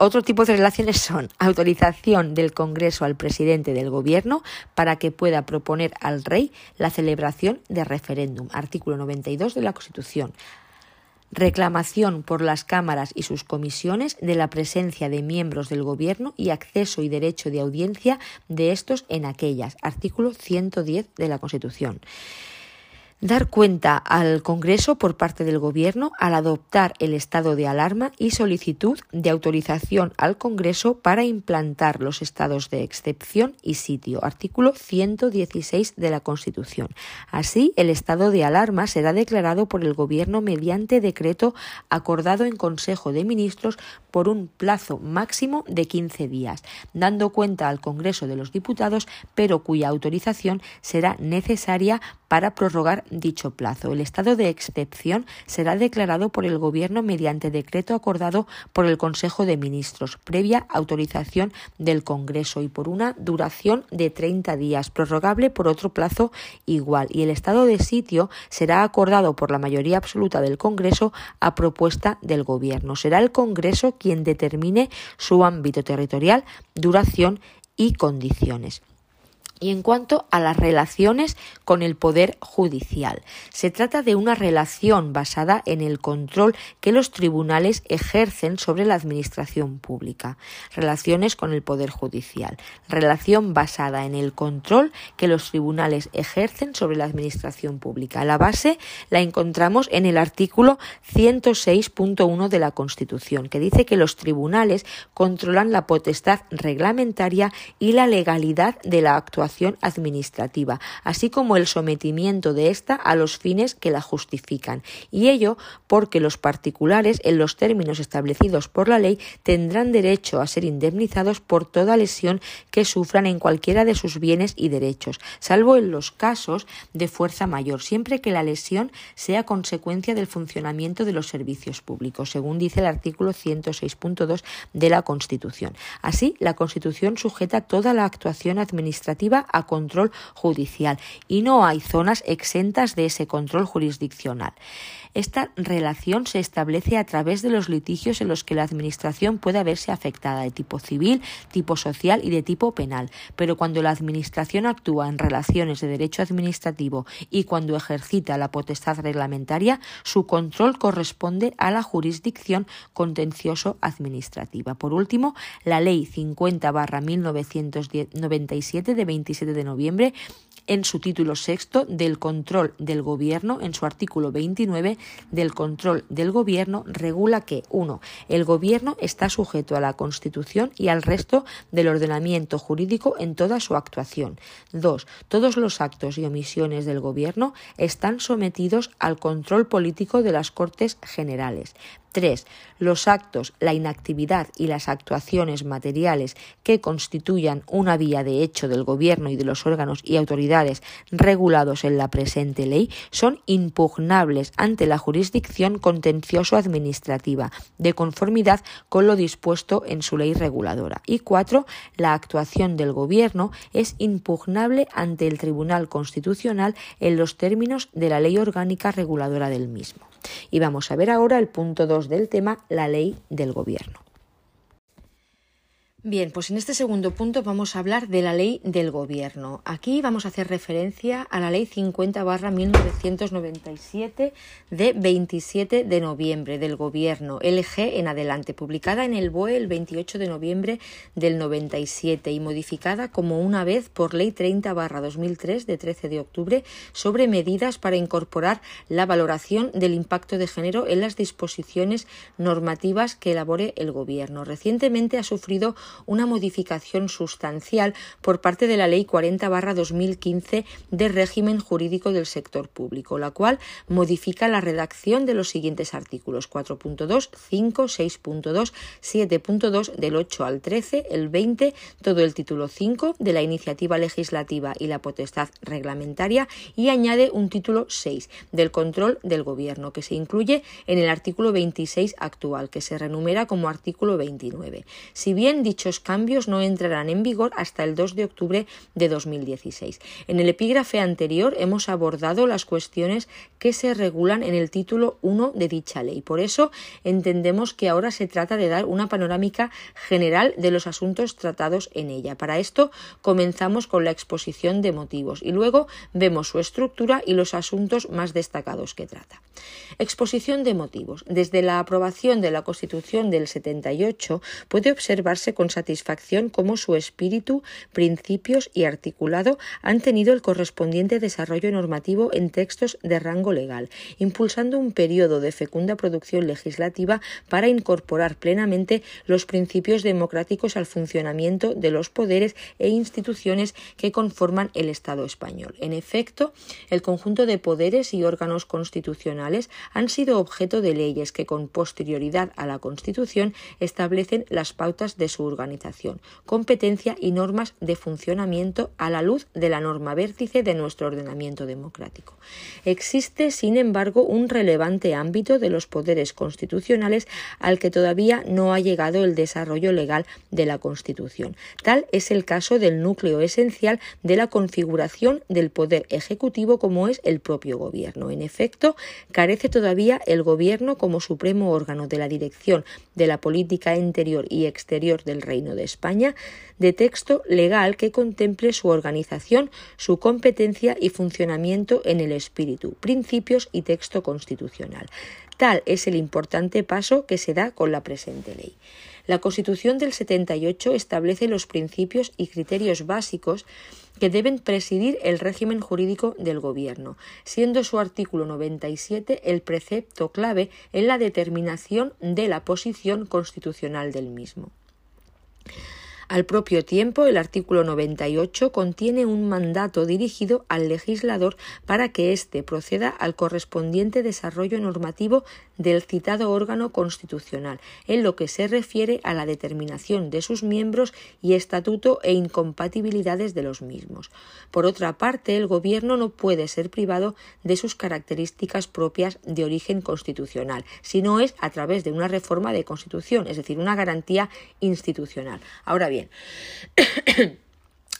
otro tipo de relaciones son autorización del Congreso al presidente del Gobierno para que pueda proponer al rey la celebración de referéndum, artículo 92 de la Constitución. Reclamación por las cámaras y sus comisiones de la presencia de miembros del Gobierno y acceso y derecho de audiencia de estos en aquellas, artículo 110 de la Constitución dar cuenta al Congreso por parte del Gobierno al adoptar el estado de alarma y solicitud de autorización al Congreso para implantar los estados de excepción y sitio. Artículo 116 de la Constitución. Así, el estado de alarma será declarado por el Gobierno mediante decreto acordado en Consejo de Ministros por un plazo máximo de 15 días, dando cuenta al Congreso de los Diputados, pero cuya autorización será necesaria para prorrogar dicho plazo. El estado de excepción será declarado por el Gobierno mediante decreto acordado por el Consejo de Ministros, previa autorización del Congreso y por una duración de 30 días, prorrogable por otro plazo igual. Y el estado de sitio será acordado por la mayoría absoluta del Congreso a propuesta del Gobierno. Será el Congreso quien determine su ámbito territorial, duración y condiciones. Y en cuanto a las relaciones con el Poder Judicial, se trata de una relación basada en el control que los tribunales ejercen sobre la Administración pública. Relaciones con el Poder Judicial. Relación basada en el control que los tribunales ejercen sobre la Administración pública. La base la encontramos en el artículo 106.1 de la Constitución, que dice que los tribunales controlan la potestad reglamentaria y la legalidad de la actuación administrativa, así como el sometimiento de ésta a los fines que la justifican, y ello porque los particulares, en los términos establecidos por la ley, tendrán derecho a ser indemnizados por toda lesión que sufran en cualquiera de sus bienes y derechos, salvo en los casos de fuerza mayor, siempre que la lesión sea consecuencia del funcionamiento de los servicios públicos, según dice el artículo 106.2 de la Constitución. Así, la Constitución sujeta toda la actuación administrativa a control judicial y no hay zonas exentas de ese control jurisdiccional. Esta relación se establece a través de los litigios en los que la Administración puede verse afectada de tipo civil, tipo social y de tipo penal, pero cuando la Administración actúa en relaciones de derecho administrativo y cuando ejercita la potestad reglamentaria, su control corresponde a la jurisdicción contencioso administrativa. Por último, la Ley 50-1997 de 27 de noviembre en su título sexto del control del gobierno, en su artículo 29 del control del gobierno, regula que 1. El gobierno está sujeto a la Constitución y al resto del ordenamiento jurídico en toda su actuación. 2. Todos los actos y omisiones del gobierno están sometidos al control político de las Cortes Generales. 3. Los actos, la inactividad y las actuaciones materiales que constituyan una vía de hecho del Gobierno y de los órganos y autoridades regulados en la presente ley son impugnables ante la jurisdicción contencioso-administrativa, de conformidad con lo dispuesto en su ley reguladora. Y 4. La actuación del Gobierno es impugnable ante el Tribunal Constitucional en los términos de la ley orgánica reguladora del mismo. Y vamos a ver ahora el punto 2 del tema, la ley del gobierno. Bien, pues en este segundo punto vamos a hablar de la ley del gobierno. Aquí vamos a hacer referencia a la ley 50 1997 de 27 de noviembre del gobierno LG en adelante, publicada en el BOE el 28 de noviembre del 97 y modificada como una vez por ley 30 2003 de 13 de octubre sobre medidas para incorporar la valoración del impacto de género en las disposiciones normativas que elabore el gobierno. Recientemente ha sufrido una modificación sustancial por parte de la Ley 40-2015 de régimen jurídico del sector público, la cual modifica la redacción de los siguientes artículos 4.2, 5, 6.2, 7.2 del 8 al 13, el 20, todo el título 5 de la iniciativa legislativa y la potestad reglamentaria y añade un título 6 del control del gobierno que se incluye en el artículo 26 actual que se renumera como artículo 29. Si bien dichos cambios no entrarán en vigor hasta el 2 de octubre de 2016. En el epígrafe anterior hemos abordado las cuestiones que se regulan en el título 1 de dicha ley. Por eso entendemos que ahora se trata de dar una panorámica general de los asuntos tratados en ella. Para esto comenzamos con la exposición de motivos y luego vemos su estructura y los asuntos más destacados que trata. Exposición de motivos. Desde la aprobación de la Constitución del 78 puede observarse con satisfacción cómo su espíritu, principios y articulado han tenido el correspondiente desarrollo normativo en textos de rango legal, impulsando un periodo de fecunda producción legislativa para incorporar plenamente los principios democráticos al funcionamiento de los poderes e instituciones que conforman el Estado español. En efecto, el conjunto de poderes y órganos constitucionales han sido objeto de leyes que con posterioridad a la Constitución establecen las pautas de su organización competencia y normas de funcionamiento a la luz de la norma vértice de nuestro ordenamiento democrático. Existe, sin embargo, un relevante ámbito de los poderes constitucionales al que todavía no ha llegado el desarrollo legal de la Constitución. Tal es el caso del núcleo esencial de la configuración del poder ejecutivo como es el propio gobierno. En efecto, carece todavía el gobierno como supremo órgano de la dirección de la política interior y exterior del Reino de España de texto legal que contemple su organización, su competencia y funcionamiento en el espíritu, principios y texto constitucional. Tal es el importante paso que se da con la presente ley. La Constitución del 78 establece los principios y criterios básicos que deben presidir el régimen jurídico del Gobierno, siendo su artículo 97 el precepto clave en la determinación de la posición constitucional del mismo. Al propio tiempo, el artículo 98 contiene un mandato dirigido al legislador para que éste proceda al correspondiente desarrollo normativo del citado órgano constitucional, en lo que se refiere a la determinación de sus miembros y estatuto e incompatibilidades de los mismos. Por otra parte, el Gobierno no puede ser privado de sus características propias de origen constitucional, si no es a través de una reforma de Constitución, es decir, una garantía institucional. Ahora bien,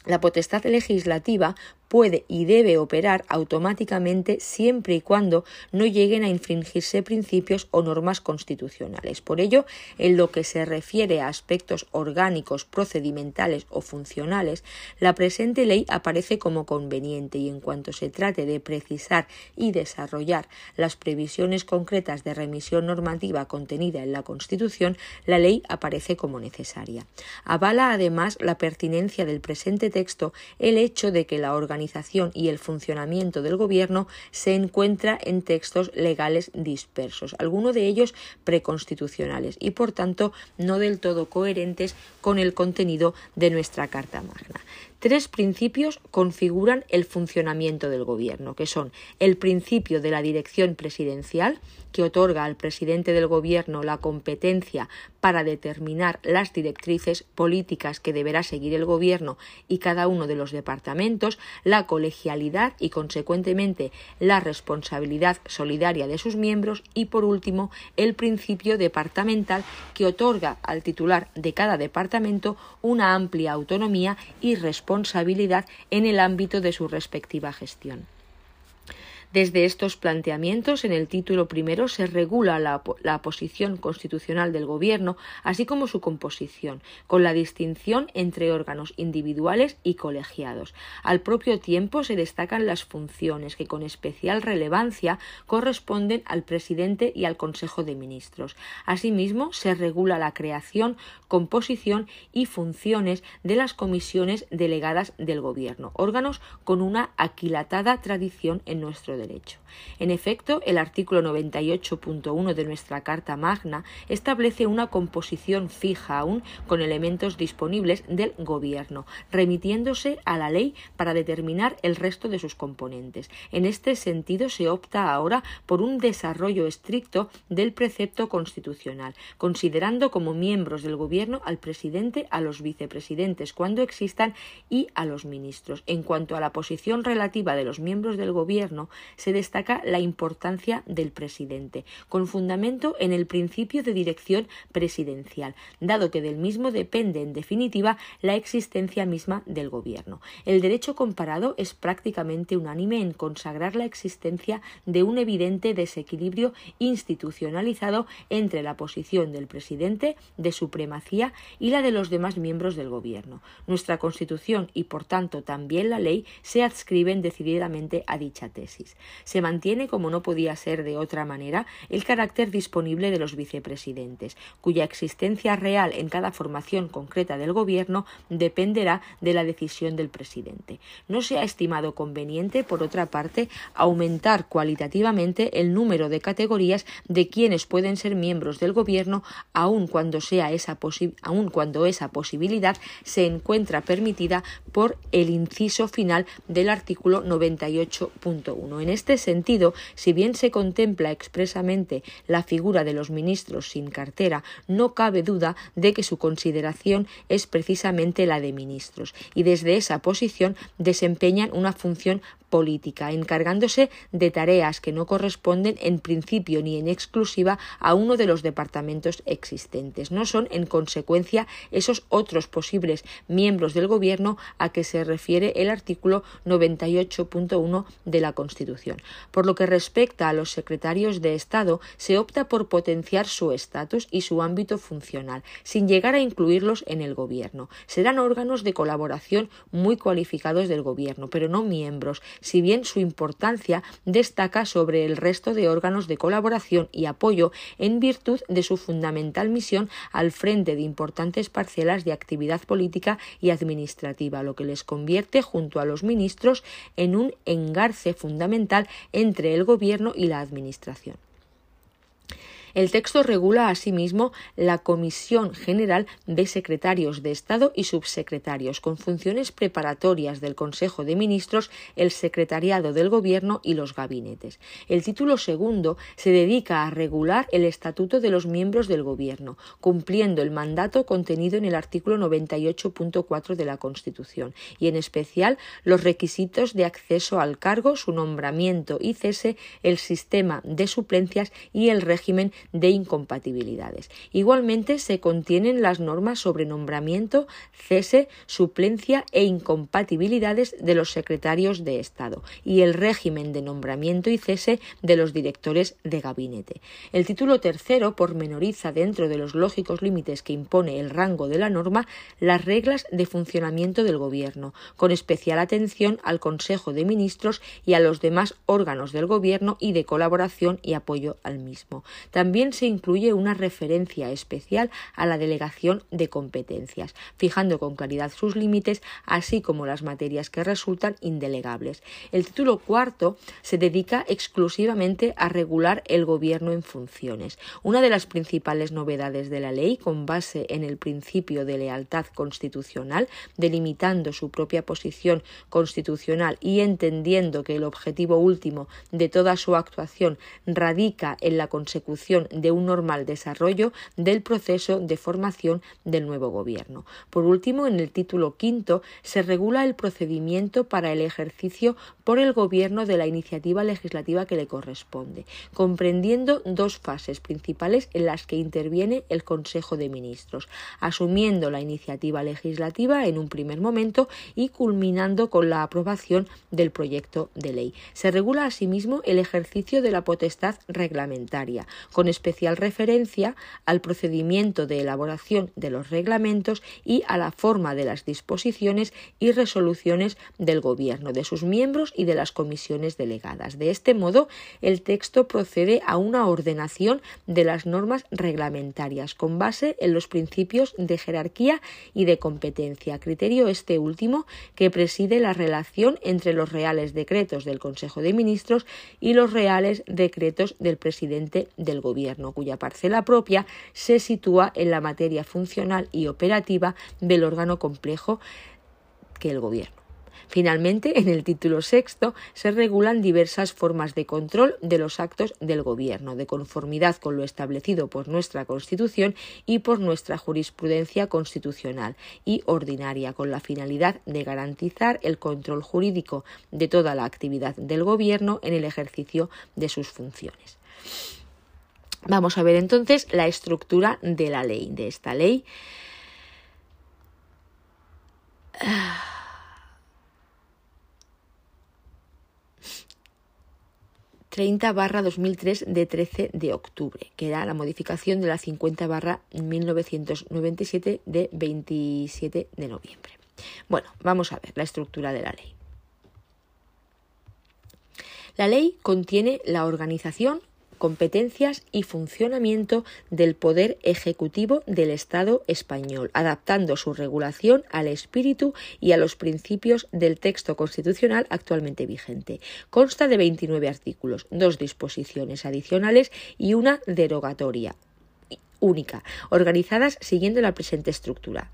la potestad legislativa puede y debe operar automáticamente siempre y cuando no lleguen a infringirse principios o normas constitucionales. Por ello, en lo que se refiere a aspectos orgánicos, procedimentales o funcionales, la presente ley aparece como conveniente y en cuanto se trate de precisar y desarrollar las previsiones concretas de remisión normativa contenida en la Constitución, la ley aparece como necesaria. Avala además la pertinencia del presente texto el hecho de que la organización y el funcionamiento del Gobierno se encuentra en textos legales dispersos, algunos de ellos preconstitucionales y, por tanto, no del todo coherentes con el contenido de nuestra Carta Magna. Tres principios configuran el funcionamiento del Gobierno, que son el principio de la dirección presidencial, que otorga al presidente del Gobierno la competencia para determinar las directrices políticas que deberá seguir el Gobierno y cada uno de los departamentos, la colegialidad y, consecuentemente, la responsabilidad solidaria de sus miembros y, por último, el principio departamental que otorga al titular de cada departamento una amplia autonomía y responsabilidad en el ámbito de su respectiva gestión. Desde estos planteamientos, en el título primero se regula la, posición constitucional del Gobierno, así como su composición, con la distinción entre órganos individuales y colegiados. Al propio tiempo se destacan las funciones que con especial relevancia corresponden al presidente y al Consejo de Ministros. Asimismo, se regula la creación, composición y funciones de las comisiones delegadas del Gobierno, órganos con una aquilatada tradición en nuestro derecho. En efecto, el artículo 98.1 de nuestra Carta Magna establece una composición fija aún con elementos disponibles del Gobierno, remitiéndose a la ley para determinar el resto de sus componentes. En este sentido, se opta ahora por un desarrollo estricto del precepto constitucional, considerando como miembros del Gobierno al presidente, a los vicepresidentes cuando existan y a los ministros. En cuanto a la posición relativa de los miembros del Gobierno, se destaca la importancia del presidente, con fundamento en el principio de dirección presidencial, dado que del mismo depende en definitiva la existencia misma del gobierno. El derecho comparado es prácticamente unánime en consagrar la existencia de un evidente desequilibrio institucionalizado entre la posición del presidente de supremacía y la de los demás miembros del gobierno. Nuestra Constitución y por tanto también la ley se adscriben decididamente a dicha tesis se mantiene, como no podía ser de otra manera, el carácter disponible de los vicepresidentes, cuya existencia real en cada formación concreta del Gobierno dependerá de la decisión del presidente. No se ha estimado conveniente, por otra parte, aumentar cualitativamente el número de categorías de quienes pueden ser miembros del Gobierno, aun cuando, sea esa cuando esa posibilidad se encuentra permitida por el inciso final del artículo 98.1. En este sentido, si bien se contempla expresamente la figura de los ministros sin cartera, no cabe duda de que su consideración es precisamente la de ministros, y desde esa posición desempeñan una función política, encargándose de tareas que no corresponden en principio ni en exclusiva a uno de los departamentos existentes. No son, en consecuencia, esos otros posibles miembros del Gobierno a que se refiere el artículo 98.1 de la Constitución. Por lo que respecta a los secretarios de Estado, se opta por potenciar su estatus y su ámbito funcional, sin llegar a incluirlos en el Gobierno. Serán órganos de colaboración muy cualificados del Gobierno, pero no miembros, si bien su importancia destaca sobre el resto de órganos de colaboración y apoyo en virtud de su fundamental misión al frente de importantes parcelas de actividad política y administrativa, lo que les convierte, junto a los ministros, en un engarce fundamental entre el Gobierno y la Administración. El texto regula asimismo la Comisión General de Secretarios de Estado y Subsecretarios, con funciones preparatorias del Consejo de Ministros, el Secretariado del Gobierno y los gabinetes. El título segundo se dedica a regular el estatuto de los miembros del Gobierno, cumpliendo el mandato contenido en el artículo 98.4 de la Constitución, y en especial los requisitos de acceso al cargo, su nombramiento y cese, el sistema de suplencias y el régimen de incompatibilidades. Igualmente se contienen las normas sobre nombramiento, cese, suplencia e incompatibilidades de los secretarios de Estado y el régimen de nombramiento y cese de los directores de gabinete. El título tercero pormenoriza dentro de los lógicos límites que impone el rango de la norma las reglas de funcionamiento del Gobierno, con especial atención al Consejo de Ministros y a los demás órganos del Gobierno y de colaboración y apoyo al mismo. También también se incluye una referencia especial a la delegación de competencias, fijando con claridad sus límites, así como las materias que resultan indelegables. El título cuarto se dedica exclusivamente a regular el gobierno en funciones. Una de las principales novedades de la ley, con base en el principio de lealtad constitucional, delimitando su propia posición constitucional y entendiendo que el objetivo último de toda su actuación radica en la consecución de un normal desarrollo del proceso de formación del nuevo gobierno. Por último, en el título quinto se regula el procedimiento para el ejercicio por el gobierno de la iniciativa legislativa que le corresponde, comprendiendo dos fases principales en las que interviene el Consejo de Ministros, asumiendo la iniciativa legislativa en un primer momento y culminando con la aprobación del proyecto de ley. Se regula asimismo el ejercicio de la potestad reglamentaria, con especial referencia al procedimiento de elaboración de los reglamentos y a la forma de las disposiciones y resoluciones del Gobierno, de sus miembros y de las comisiones delegadas. De este modo, el texto procede a una ordenación de las normas reglamentarias con base en los principios de jerarquía y de competencia, criterio este último que preside la relación entre los reales decretos del Consejo de Ministros y los reales decretos del presidente del Gobierno cuya parcela propia se sitúa en la materia funcional y operativa del órgano complejo que el Gobierno. Finalmente, en el título sexto se regulan diversas formas de control de los actos del Gobierno, de conformidad con lo establecido por nuestra Constitución y por nuestra jurisprudencia constitucional y ordinaria, con la finalidad de garantizar el control jurídico de toda la actividad del Gobierno en el ejercicio de sus funciones. Vamos a ver entonces la estructura de la ley, de esta ley. 30 barra 2003 de 13 de octubre, que era la modificación de la 50 barra 1997 de 27 de noviembre. Bueno, vamos a ver la estructura de la ley. La ley contiene la organización, competencias y funcionamiento del poder ejecutivo del Estado español, adaptando su regulación al espíritu y a los principios del texto constitucional actualmente vigente. Consta de 29 artículos, dos disposiciones adicionales y una derogatoria única, organizadas siguiendo la presente estructura.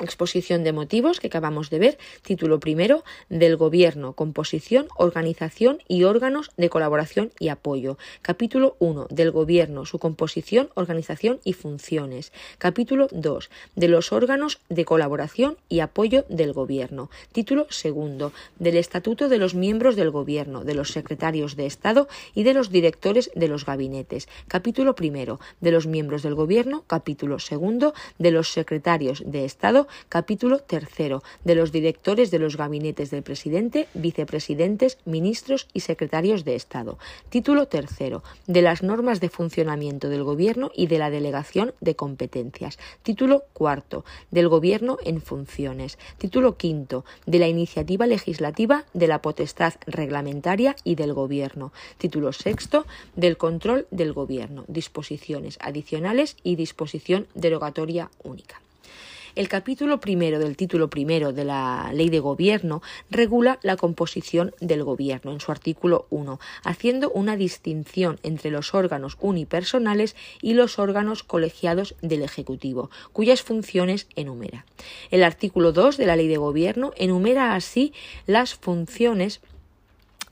Exposición de motivos que acabamos de ver. Título primero del Gobierno, composición, organización y órganos de colaboración y apoyo. Capítulo 1 del Gobierno, su composición, organización y funciones. Capítulo 2 de los órganos de colaboración y apoyo del Gobierno. Título segundo del Estatuto de los miembros del Gobierno, de los secretarios de Estado y de los directores de los gabinetes. Capítulo primero de los miembros del Gobierno. Capítulo segundo de los secretarios de Estado capítulo tercero de los directores de los gabinetes del presidente, vicepresidentes, ministros y secretarios de Estado. Título tercero de las normas de funcionamiento del Gobierno y de la delegación de competencias. Título cuarto del Gobierno en funciones. Título quinto de la iniciativa legislativa, de la potestad reglamentaria y del Gobierno. Título sexto del control del Gobierno. Disposiciones adicionales y disposición derogatoria única. El capítulo primero del título primero de la Ley de Gobierno regula la composición del Gobierno en su artículo 1, haciendo una distinción entre los órganos unipersonales y los órganos colegiados del Ejecutivo, cuyas funciones enumera. El artículo 2 de la Ley de Gobierno enumera así las funciones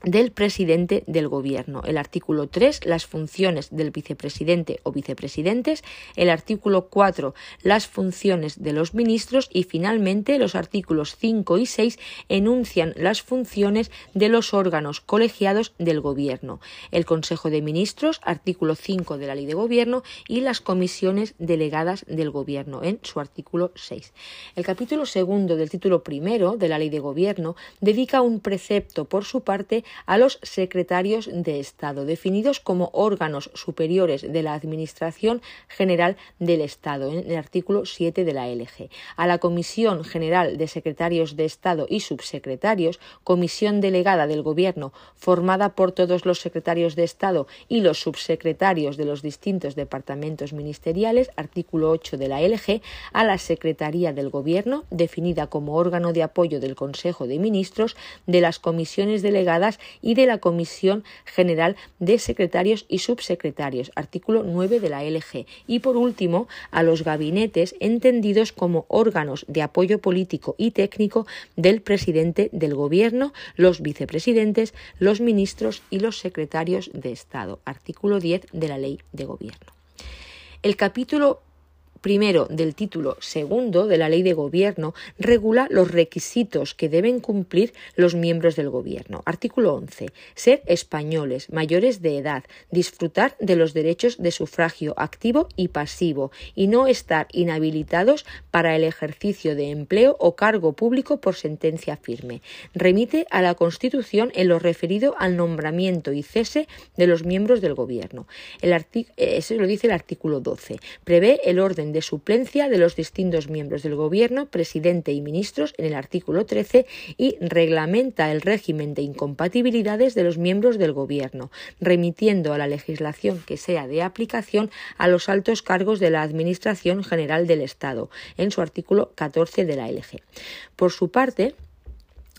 del presidente del gobierno. El artículo 3, las funciones del vicepresidente o vicepresidentes. El artículo 4, las funciones de los ministros. Y finalmente, los artículos 5 y 6 enuncian las funciones de los órganos colegiados del gobierno. El Consejo de Ministros, artículo 5 de la Ley de Gobierno, y las comisiones delegadas del gobierno en su artículo 6. El capítulo segundo del título primero de la Ley de Gobierno dedica un precepto por su parte a los secretarios de Estado, definidos como órganos superiores de la Administración General del Estado, en el artículo 7 de la LG, a la Comisión General de Secretarios de Estado y Subsecretarios, comisión delegada del Gobierno formada por todos los secretarios de Estado y los subsecretarios de los distintos departamentos ministeriales, artículo 8 de la LG, a la Secretaría del Gobierno, definida como órgano de apoyo del Consejo de Ministros, de las comisiones delegadas y de la Comisión General de Secretarios y Subsecretarios, artículo 9 de la LG. Y por último, a los gabinetes entendidos como órganos de apoyo político y técnico del presidente del Gobierno, los vicepresidentes, los ministros y los secretarios de Estado, artículo 10 de la Ley de Gobierno. El capítulo primero del título segundo de la Ley de Gobierno regula los requisitos que deben cumplir los miembros del Gobierno. Artículo 11. Ser españoles, mayores de edad, disfrutar de los derechos de sufragio activo y pasivo y no estar inhabilitados para el ejercicio de empleo o cargo público por sentencia firme. Remite a la Constitución en lo referido al nombramiento y cese de los miembros del Gobierno. Eh, eso lo dice el artículo 12. Prevé el orden de suplencia de los distintos miembros del Gobierno, presidente y ministros en el artículo 13 y reglamenta el régimen de incompatibilidades de los miembros del Gobierno, remitiendo a la legislación que sea de aplicación a los altos cargos de la Administración General del Estado, en su artículo 14 de la LG. Por su parte,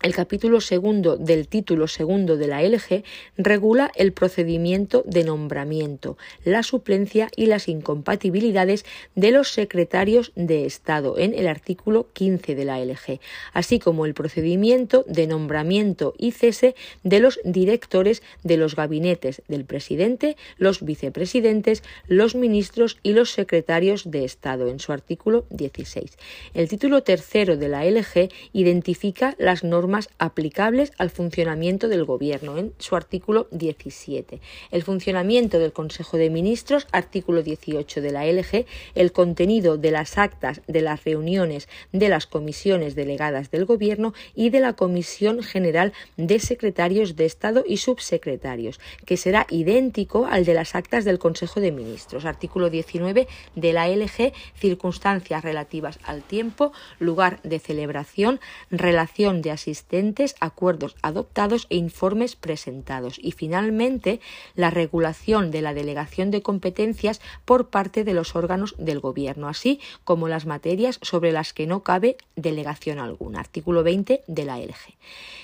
el capítulo segundo del título segundo de la LG regula el procedimiento de nombramiento, la suplencia y las incompatibilidades de los secretarios de Estado en el artículo 15 de la LG, así como el procedimiento de nombramiento y cese de los directores de los gabinetes del presidente, los vicepresidentes, los ministros y los secretarios de Estado en su artículo 16. El título tercero de la LG identifica las normas aplicables al funcionamiento del Gobierno en su artículo 17. El funcionamiento del Consejo de Ministros, artículo 18 de la LG, el contenido de las actas de las reuniones de las comisiones delegadas del Gobierno y de la Comisión General de Secretarios de Estado y Subsecretarios, que será idéntico al de las actas del Consejo de Ministros, artículo 19 de la LG, circunstancias relativas al tiempo, lugar de celebración, relación de asistencia existentes, acuerdos adoptados e informes presentados. Y finalmente, la regulación de la delegación de competencias por parte de los órganos del Gobierno, así como las materias sobre las que no cabe delegación alguna. Artículo 20 de la LG.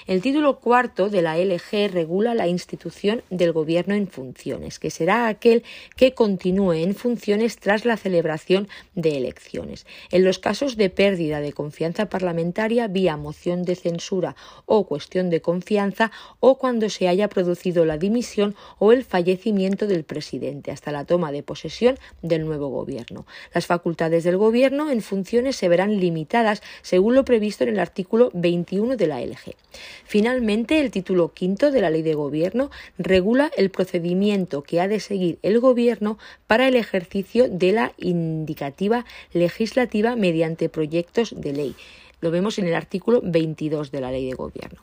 El título cuarto de la LG regula la institución del Gobierno en funciones, que será aquel que continúe en funciones tras la celebración de elecciones. En los casos de pérdida de confianza parlamentaria vía moción de censura o cuestión de confianza o cuando se haya producido la dimisión o el fallecimiento del presidente hasta la toma de posesión del nuevo gobierno. Las facultades del gobierno en funciones se verán limitadas según lo previsto en el artículo 21 de la LG. Finalmente, el título quinto de la Ley de Gobierno regula el procedimiento que ha de seguir el Gobierno para el ejercicio de la indicativa legislativa mediante proyectos de ley. Lo vemos en el artículo 22 de la Ley de Gobierno.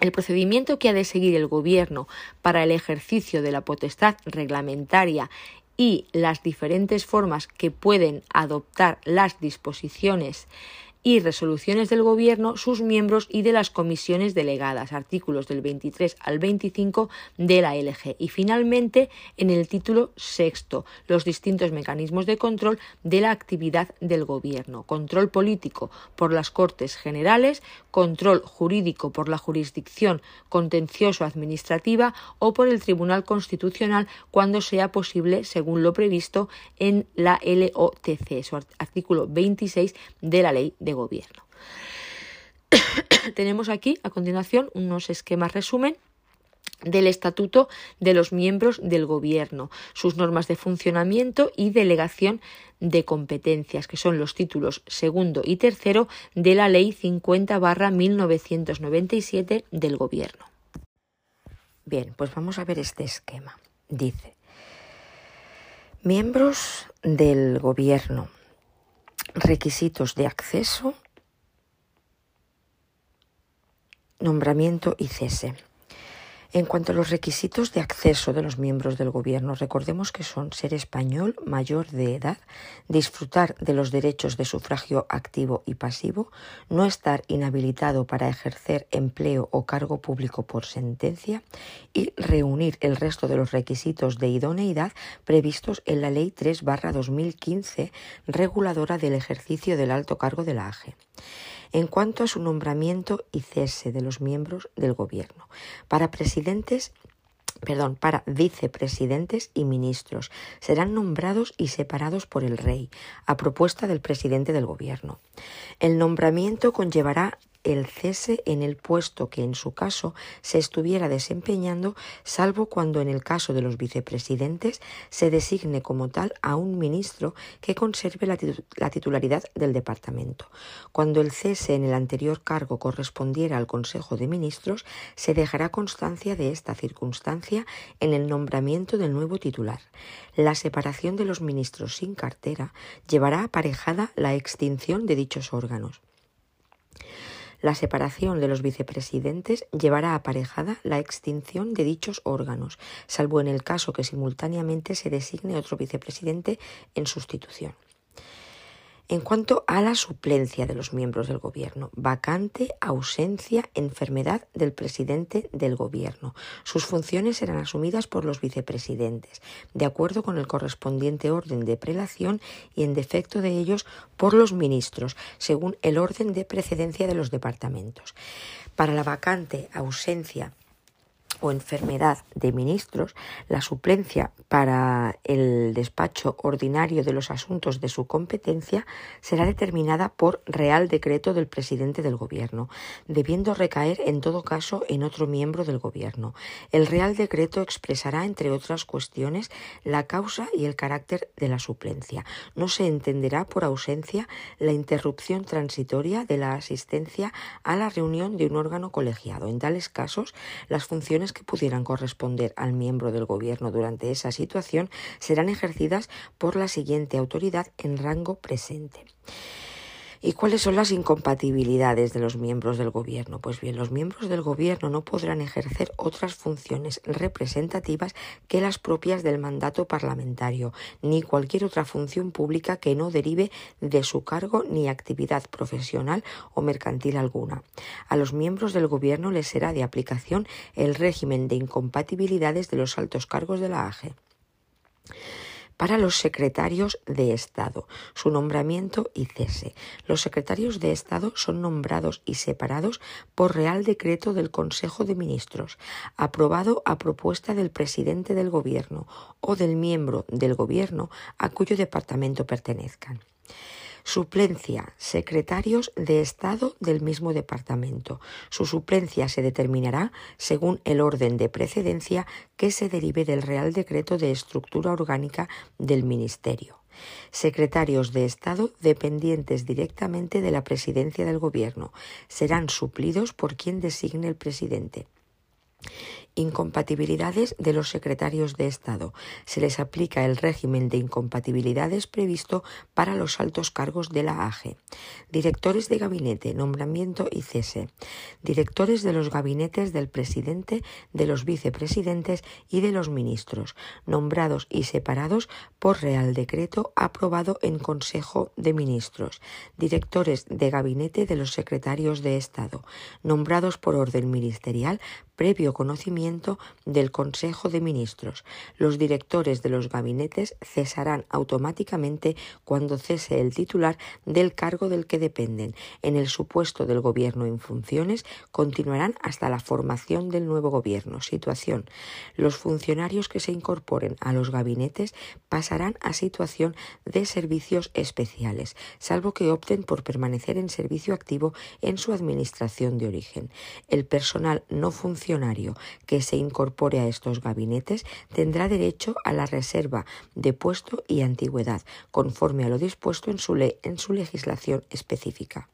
El procedimiento que ha de seguir el Gobierno para el ejercicio de la potestad reglamentaria y las diferentes formas que pueden adoptar las disposiciones y resoluciones del Gobierno, sus miembros y de las comisiones delegadas, artículos del 23 al 25 de la LG. Y finalmente, en el título sexto, los distintos mecanismos de control de la actividad del Gobierno. Control político por las Cortes Generales, control jurídico por la jurisdicción contencioso-administrativa o por el Tribunal Constitucional cuando sea posible, según lo previsto en la LOTC, su artículo 26 de la Ley de Gobierno. Tenemos aquí, a continuación, unos esquemas resumen del Estatuto de los miembros del Gobierno, sus normas de funcionamiento y delegación de competencias, que son los títulos segundo y tercero de la Ley 50 1997 del Gobierno. Bien, pues vamos a ver este esquema. Dice, miembros del Gobierno, requisitos de acceso, nombramiento y cese. En cuanto a los requisitos de acceso de los miembros del Gobierno, recordemos que son ser español mayor de edad, disfrutar de los derechos de sufragio activo y pasivo, no estar inhabilitado para ejercer empleo o cargo público por sentencia y reunir el resto de los requisitos de idoneidad previstos en la Ley 3-2015, reguladora del ejercicio del alto cargo de la AGE en cuanto a su nombramiento y cese de los miembros del Gobierno. Para presidentes perdón, para vicepresidentes y ministros. Serán nombrados y separados por el rey, a propuesta del presidente del gobierno. El nombramiento conllevará el cese en el puesto que en su caso se estuviera desempeñando, salvo cuando en el caso de los vicepresidentes se designe como tal a un ministro que conserve la, titularidad del departamento. Cuando el cese en el anterior cargo correspondiera al Consejo de Ministros, se dejará constancia de esta circunstancia en el nombramiento del nuevo titular. La separación de los ministros sin cartera llevará aparejada la extinción de dichos órganos. La separación de los vicepresidentes llevará aparejada la extinción de dichos órganos, salvo en el caso que simultáneamente se designe otro vicepresidente en sustitución. En cuanto a la suplencia de los miembros del Gobierno, vacante, ausencia, enfermedad del presidente del Gobierno. Sus funciones serán asumidas por los vicepresidentes, de acuerdo con el correspondiente orden de prelación y en defecto de ellos por los ministros, según el orden de precedencia de los departamentos. Para la vacante, ausencia, o enfermedad de ministros, la suplencia para el despacho ordinario de los asuntos de su competencia será determinada por Real Decreto del presidente del Gobierno, debiendo recaer en todo caso en otro miembro del Gobierno. El Real Decreto expresará, entre otras cuestiones, la causa y el carácter de la suplencia. No se entenderá por ausencia la interrupción transitoria de la asistencia a la reunión de un órgano colegiado. En tales casos, las funciones que pudieran corresponder al miembro del Gobierno durante esa situación serán ejercidas por la siguiente autoridad en rango presente. ¿Y cuáles son las incompatibilidades de los miembros del Gobierno? Pues bien, los miembros del Gobierno no podrán ejercer otras funciones representativas que las propias del mandato parlamentario, ni cualquier otra función pública que no derive de su cargo ni actividad profesional o mercantil alguna. A los miembros del Gobierno les será de aplicación el régimen de incompatibilidades de los altos cargos de la AGE para los secretarios de Estado, su nombramiento y cese. Los secretarios de Estado son nombrados y separados por Real Decreto del Consejo de Ministros, aprobado a propuesta del presidente del Gobierno o del miembro del Gobierno a cuyo departamento pertenezcan. Suplencia. Secretarios de Estado del mismo departamento. Su suplencia se determinará según el orden de precedencia que se derive del Real Decreto de Estructura Orgánica del Ministerio. Secretarios de Estado dependientes directamente de la presidencia del Gobierno serán suplidos por quien designe el presidente. Incompatibilidades de los secretarios de Estado. Se les aplica el régimen de incompatibilidades previsto para los altos cargos de la AGE. Directores de gabinete, nombramiento y cese. Directores de los gabinetes del presidente, de los vicepresidentes y de los ministros, nombrados y separados por Real Decreto aprobado en Consejo de Ministros. Directores de gabinete de los secretarios de Estado, nombrados por orden ministerial previo conocimiento del Consejo de Ministros. Los directores de los gabinetes cesarán automáticamente cuando cese el titular del cargo del que dependen. En el supuesto del Gobierno en funciones, continuarán hasta la formación del nuevo Gobierno. Situación. Los funcionarios que se incorporen a los gabinetes pasarán a situación de servicios especiales, salvo que opten por permanecer en servicio activo en su administración de origen. El personal no funcionario que se incorpore a estos gabinetes tendrá derecho a la reserva de puesto y antigüedad, conforme a lo dispuesto en su, en su legislación específica.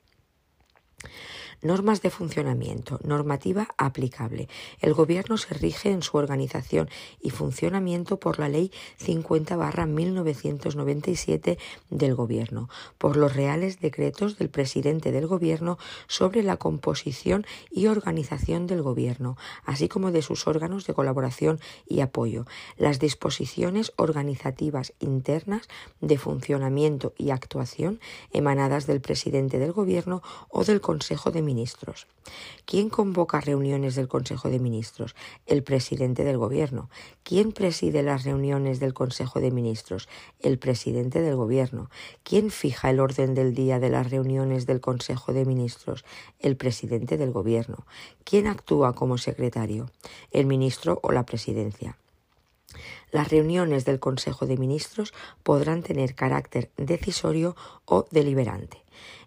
Normas de funcionamiento. Normativa aplicable. El Gobierno se rige en su organización y funcionamiento por la Ley 50-1997 del Gobierno, por los reales decretos del presidente del Gobierno sobre la composición y organización del Gobierno, así como de sus órganos de colaboración y apoyo, las disposiciones organizativas internas de funcionamiento y actuación emanadas del presidente del Gobierno o del Consejo de Ministros. ¿Quién convoca reuniones del Consejo de Ministros? El presidente del Gobierno. ¿Quién preside las reuniones del Consejo de Ministros? El presidente del Gobierno. ¿Quién fija el orden del día de las reuniones del Consejo de Ministros? El presidente del Gobierno. ¿Quién actúa como secretario? El ministro o la presidencia. Las reuniones del Consejo de Ministros podrán tener carácter decisorio o deliberante.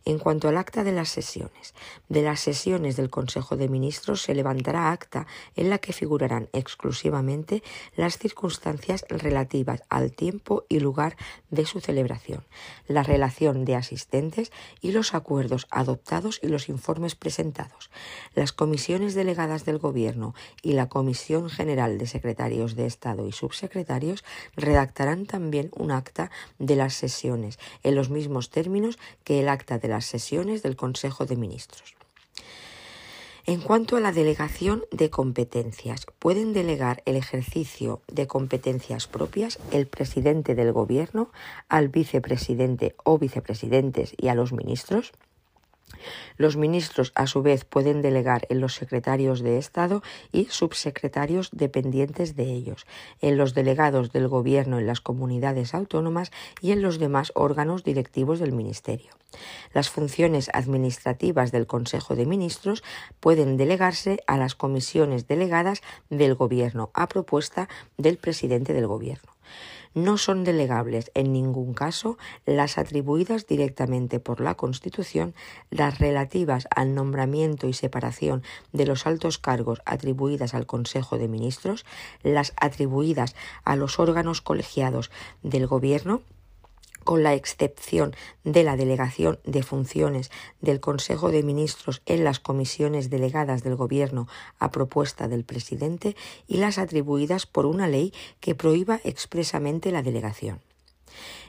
En cuanto al acta de las sesiones, de las sesiones del Consejo de Ministros se levantará acta en la que figurarán exclusivamente las circunstancias relativas al tiempo y lugar de su celebración, la relación de asistentes y los acuerdos adoptados y los informes presentados. Las comisiones delegadas del Gobierno y la Comisión General de Secretarios de Estado y Subsecretarios redactarán también un acta de las sesiones en los mismos términos que el acta de la sesiones del Consejo de Ministros. En cuanto a la delegación de competencias, pueden delegar el ejercicio de competencias propias el presidente del Gobierno al vicepresidente o vicepresidentes y a los ministros. Los ministros, a su vez, pueden delegar en los secretarios de Estado y subsecretarios dependientes de ellos, en los delegados del Gobierno en las comunidades autónomas y en los demás órganos directivos del Ministerio. Las funciones administrativas del Consejo de Ministros pueden delegarse a las comisiones delegadas del Gobierno a propuesta del presidente del Gobierno no son delegables en ningún caso las atribuidas directamente por la Constitución, las relativas al nombramiento y separación de los altos cargos atribuidas al Consejo de Ministros, las atribuidas a los órganos colegiados del Gobierno, con la excepción de la delegación de funciones del Consejo de Ministros en las comisiones delegadas del Gobierno a propuesta del presidente y las atribuidas por una ley que prohíba expresamente la delegación.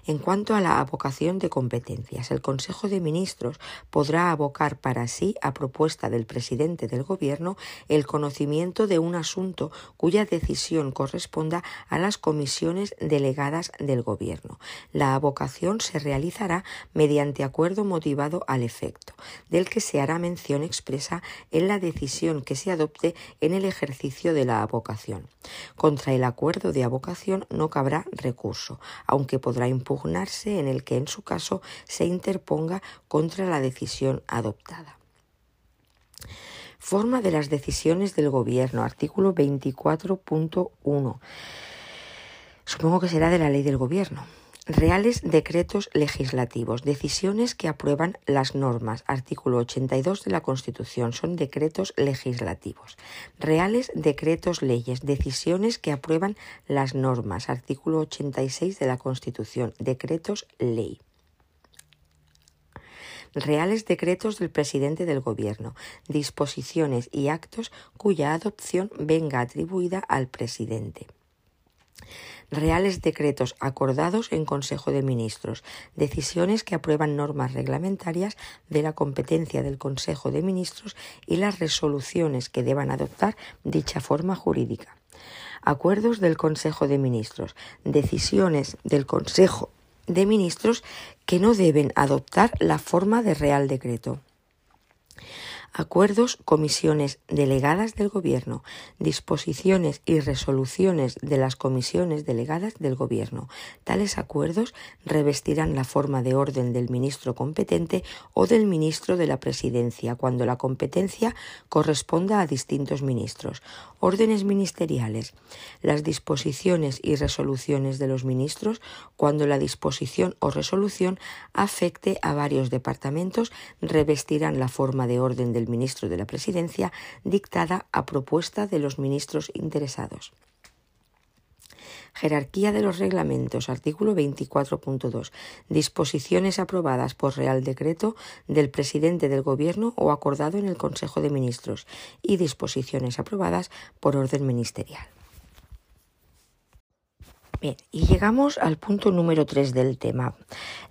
En cuanto a la abocación de competencias, el Consejo de Ministros podrá abocar para sí, a propuesta del presidente del Gobierno, el conocimiento de un asunto cuya decisión corresponda a las comisiones delegadas del Gobierno. La abocación se realizará mediante acuerdo motivado al efecto, del que se hará mención expresa en la decisión que se adopte en el ejercicio de la abocación. Contra el acuerdo de abocación no cabrá recurso, aunque podrá impugnarse en el que en su caso se interponga contra la decisión adoptada. Forma de las decisiones del Gobierno, artículo 24.1. Supongo que será de la ley del Gobierno. Reales decretos legislativos, decisiones que aprueban las normas. Artículo 82 de la Constitución son decretos legislativos. Reales decretos leyes, decisiones que aprueban las normas. Artículo 86 de la Constitución, decretos ley reales decretos del presidente del Gobierno, disposiciones y actos cuya adopción venga atribuida al presidente reales decretos acordados en Consejo de Ministros, decisiones que aprueban normas reglamentarias de la competencia del Consejo de Ministros y las resoluciones que deban adoptar dicha forma jurídica. Acuerdos del Consejo de Ministros, decisiones del Consejo de Ministros que no deben adoptar la forma de Real Decreto acuerdos, comisiones delegadas del Gobierno, disposiciones y resoluciones de las comisiones delegadas del Gobierno. Tales acuerdos revestirán la forma de orden del ministro competente o del ministro de la Presidencia, cuando la competencia corresponda a distintos ministros. Órdenes ministeriales. Las disposiciones y resoluciones de los ministros, cuando la disposición o resolución afecte a varios departamentos, revestirán la forma de orden del ministro de la Presidencia dictada a propuesta de los ministros interesados. Jerarquía de los reglamentos. Artículo 24.2. Disposiciones aprobadas por Real Decreto del presidente del Gobierno o acordado en el Consejo de Ministros y disposiciones aprobadas por orden ministerial. Bien, y llegamos al punto número 3 del tema,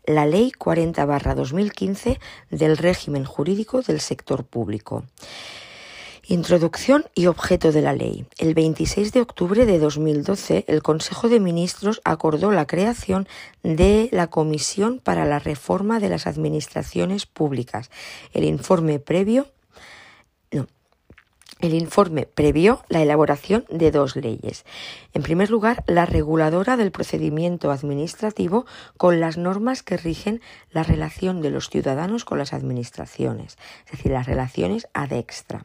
la Ley 40-2015 del régimen jurídico del sector público. Introducción y objeto de la ley. El 26 de octubre de 2012, el Consejo de Ministros acordó la creación de la Comisión para la Reforma de las Administraciones Públicas. El informe previo el informe previó la elaboración de dos leyes. En primer lugar, la reguladora del procedimiento administrativo con las normas que rigen la relación de los ciudadanos con las administraciones, es decir, las relaciones ad extra,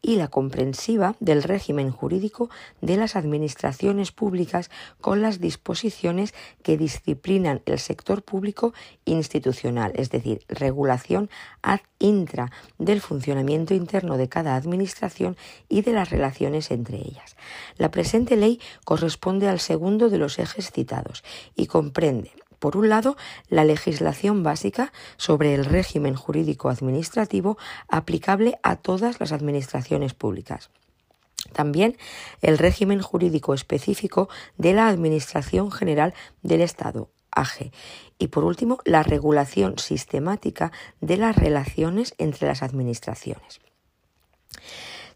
y la comprensiva del régimen jurídico de las administraciones públicas con las disposiciones que disciplinan el sector público institucional, es decir, regulación ad intra del funcionamiento interno de cada administración y de las relaciones entre ellas. La presente ley corresponde al segundo de los ejes citados y comprende por un lado, la legislación básica sobre el régimen jurídico administrativo aplicable a todas las administraciones públicas. También el régimen jurídico específico de la Administración General del Estado, AGE. Y por último, la regulación sistemática de las relaciones entre las administraciones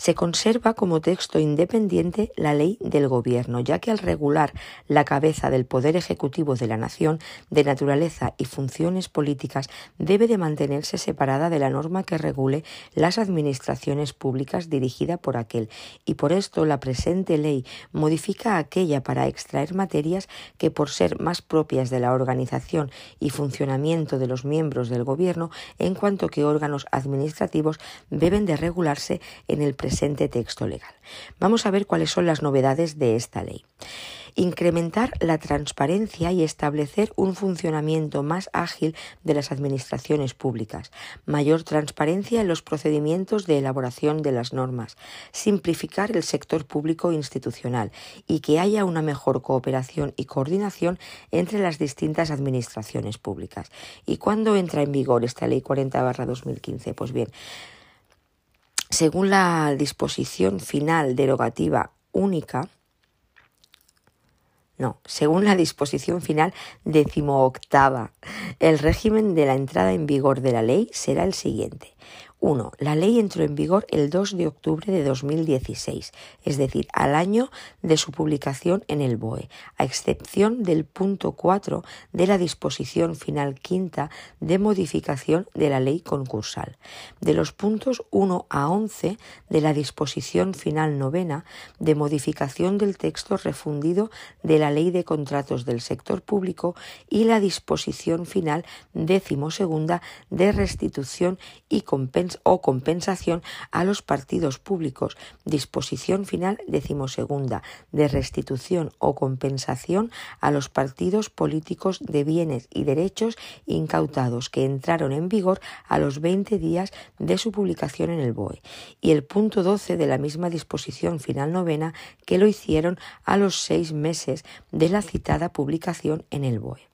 se conserva como texto independiente la ley del Gobierno, ya que al regular la cabeza del Poder Ejecutivo de la Nación de naturaleza y funciones políticas debe de mantenerse separada de la norma que regule las administraciones públicas dirigida por aquel, y por esto la presente ley modifica aquella para extraer materias que por ser más propias de la organización y funcionamiento de los miembros del Gobierno, en cuanto que órganos administrativos deben de regularse en el presente texto legal. Vamos a ver cuáles son las novedades de esta ley. Incrementar la transparencia y establecer un funcionamiento más ágil de las administraciones públicas. Mayor transparencia en los procedimientos de elaboración de las normas. Simplificar el sector público institucional y que haya una mejor cooperación y coordinación entre las distintas administraciones públicas. ¿Y cuándo entra en vigor esta ley 40-2015? Pues bien, según la disposición final derogativa única, No, según la disposición final decimoctava, el régimen de la entrada en vigor de la ley será el siguiente. 1. La ley entró en vigor el 2 de octubre de 2016, es decir, al año de su publicación en el BOE, a excepción del punto 4 de la disposición final quinta de modificación de la ley concursal. De los puntos 1 a 11 de la disposición final novena de modificación del texto refundido de la ley de contratos del sector público y la disposición final décimo segunda de restitución y compensación o compensación a los partidos públicos. Disposición final decimosegunda de restitución o compensación a los partidos políticos de bienes y derechos incautados que entraron en vigor a los 20 días de su publicación en el BOE. Y el punto 12 de la misma disposición final novena que lo hicieron a los seis meses de la citada publicación en el BOE.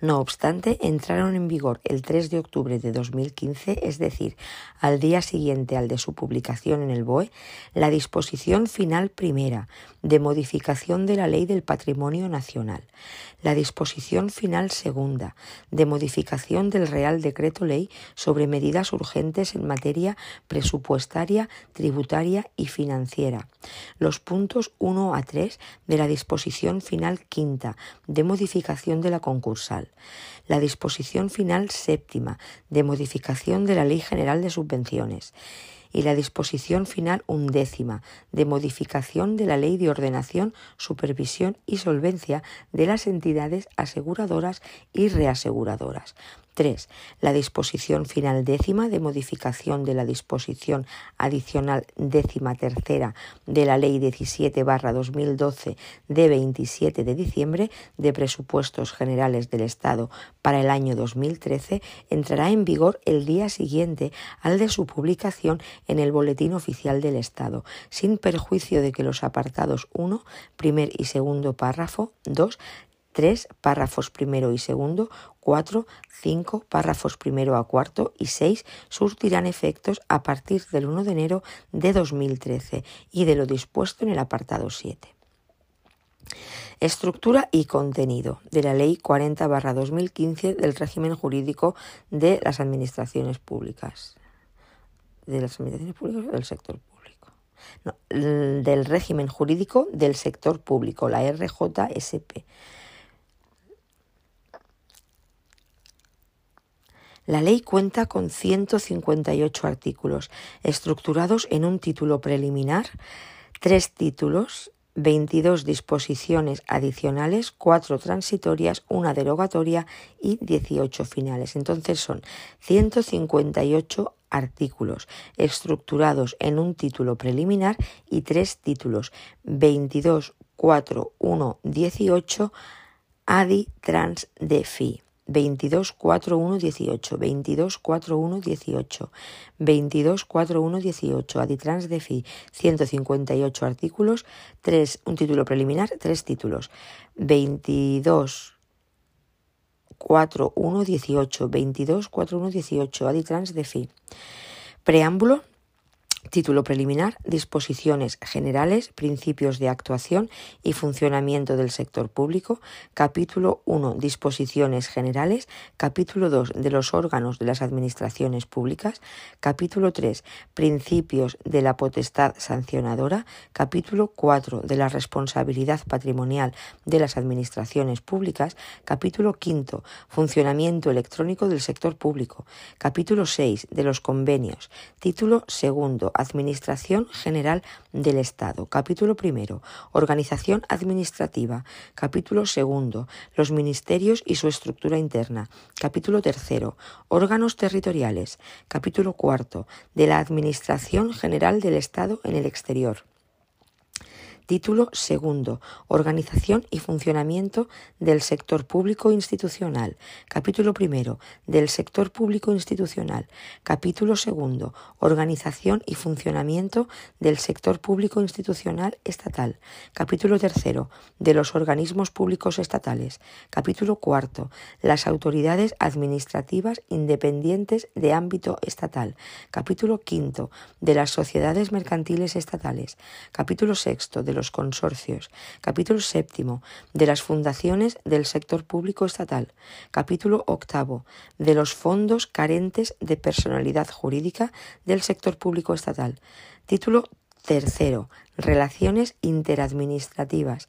No obstante, entraron en vigor el 3 de octubre de 2015, es decir, al día siguiente al de su publicación en el BOE, la disposición final primera de modificación de la Ley del Patrimonio Nacional, la disposición final segunda de modificación del Real Decreto Ley sobre medidas urgentes en materia presupuestaria, tributaria y financiera, los puntos 1 a 3 de la disposición final quinta de modificación de la la disposición final séptima de modificación de la Ley General de Subvenciones. Y la disposición final undécima de modificación de la Ley de Ordenación, Supervisión y Solvencia de las entidades aseguradoras y reaseguradoras, 3. La disposición final décima de modificación de la disposición adicional décima tercera de la Ley 17 barra 2012 de 27 de diciembre de presupuestos generales del Estado para el año 2013 entrará en vigor el día siguiente al de su publicación en el Boletín Oficial del Estado, sin perjuicio de que los apartados 1, primer y segundo párrafo, 2, 3 párrafos primero y segundo, 4, 5 párrafos primero a cuarto y 6 surtirán efectos a partir del 1 de enero de 2013 y de lo dispuesto en el apartado 7. Estructura y contenido de la Ley 40 2015 del régimen jurídico de las administraciones públicas. De las administraciones públicas o del sector público. No, del régimen jurídico del sector público, la RJSP. La ley cuenta con 158 artículos, estructurados en un título preliminar, tres títulos, 22 disposiciones adicionales, cuatro transitorias, una derogatoria y 18 finales. Entonces son 158 artículos estructurados en un título preliminar y tres títulos 22, 4, 1, 18 adi trans de fi. 22 4 1 18, 22 4 1 18, 22 4 1 18, Aditrans de FI, 158 artículos, 3, un título preliminar, 3 títulos, 22 4 1 18, 22 4 1 18, Aditrans de FI. Preámbulo Título preliminar, disposiciones generales, principios de actuación y funcionamiento del sector público. Capítulo 1, disposiciones generales. Capítulo 2, de los órganos de las administraciones públicas. Capítulo 3, principios de la potestad sancionadora. Capítulo 4, de la responsabilidad patrimonial de las administraciones públicas. Capítulo 5, funcionamiento electrónico del sector público. Capítulo 6, de los convenios. Título segundo, Administración General del Estado. Capítulo primero. Organización administrativa. Capítulo segundo. Los ministerios y su estructura interna. Capítulo tercero. Órganos territoriales. Capítulo cuarto. De la Administración General del Estado en el exterior. Título segundo. Organización y funcionamiento del sector público institucional. Capítulo primero. Del sector público institucional. Capítulo segundo. Organización y funcionamiento del sector público institucional estatal. Capítulo tercero. De los organismos públicos estatales. Capítulo cuarto. Las autoridades administrativas independientes de ámbito estatal. Capítulo quinto. De las sociedades mercantiles estatales. Capítulo sexto. De los consorcios. Capítulo séptimo, de las fundaciones del sector público estatal. Capítulo octavo, de los fondos carentes de personalidad jurídica del sector público estatal. Título tercero, Relaciones interadministrativas.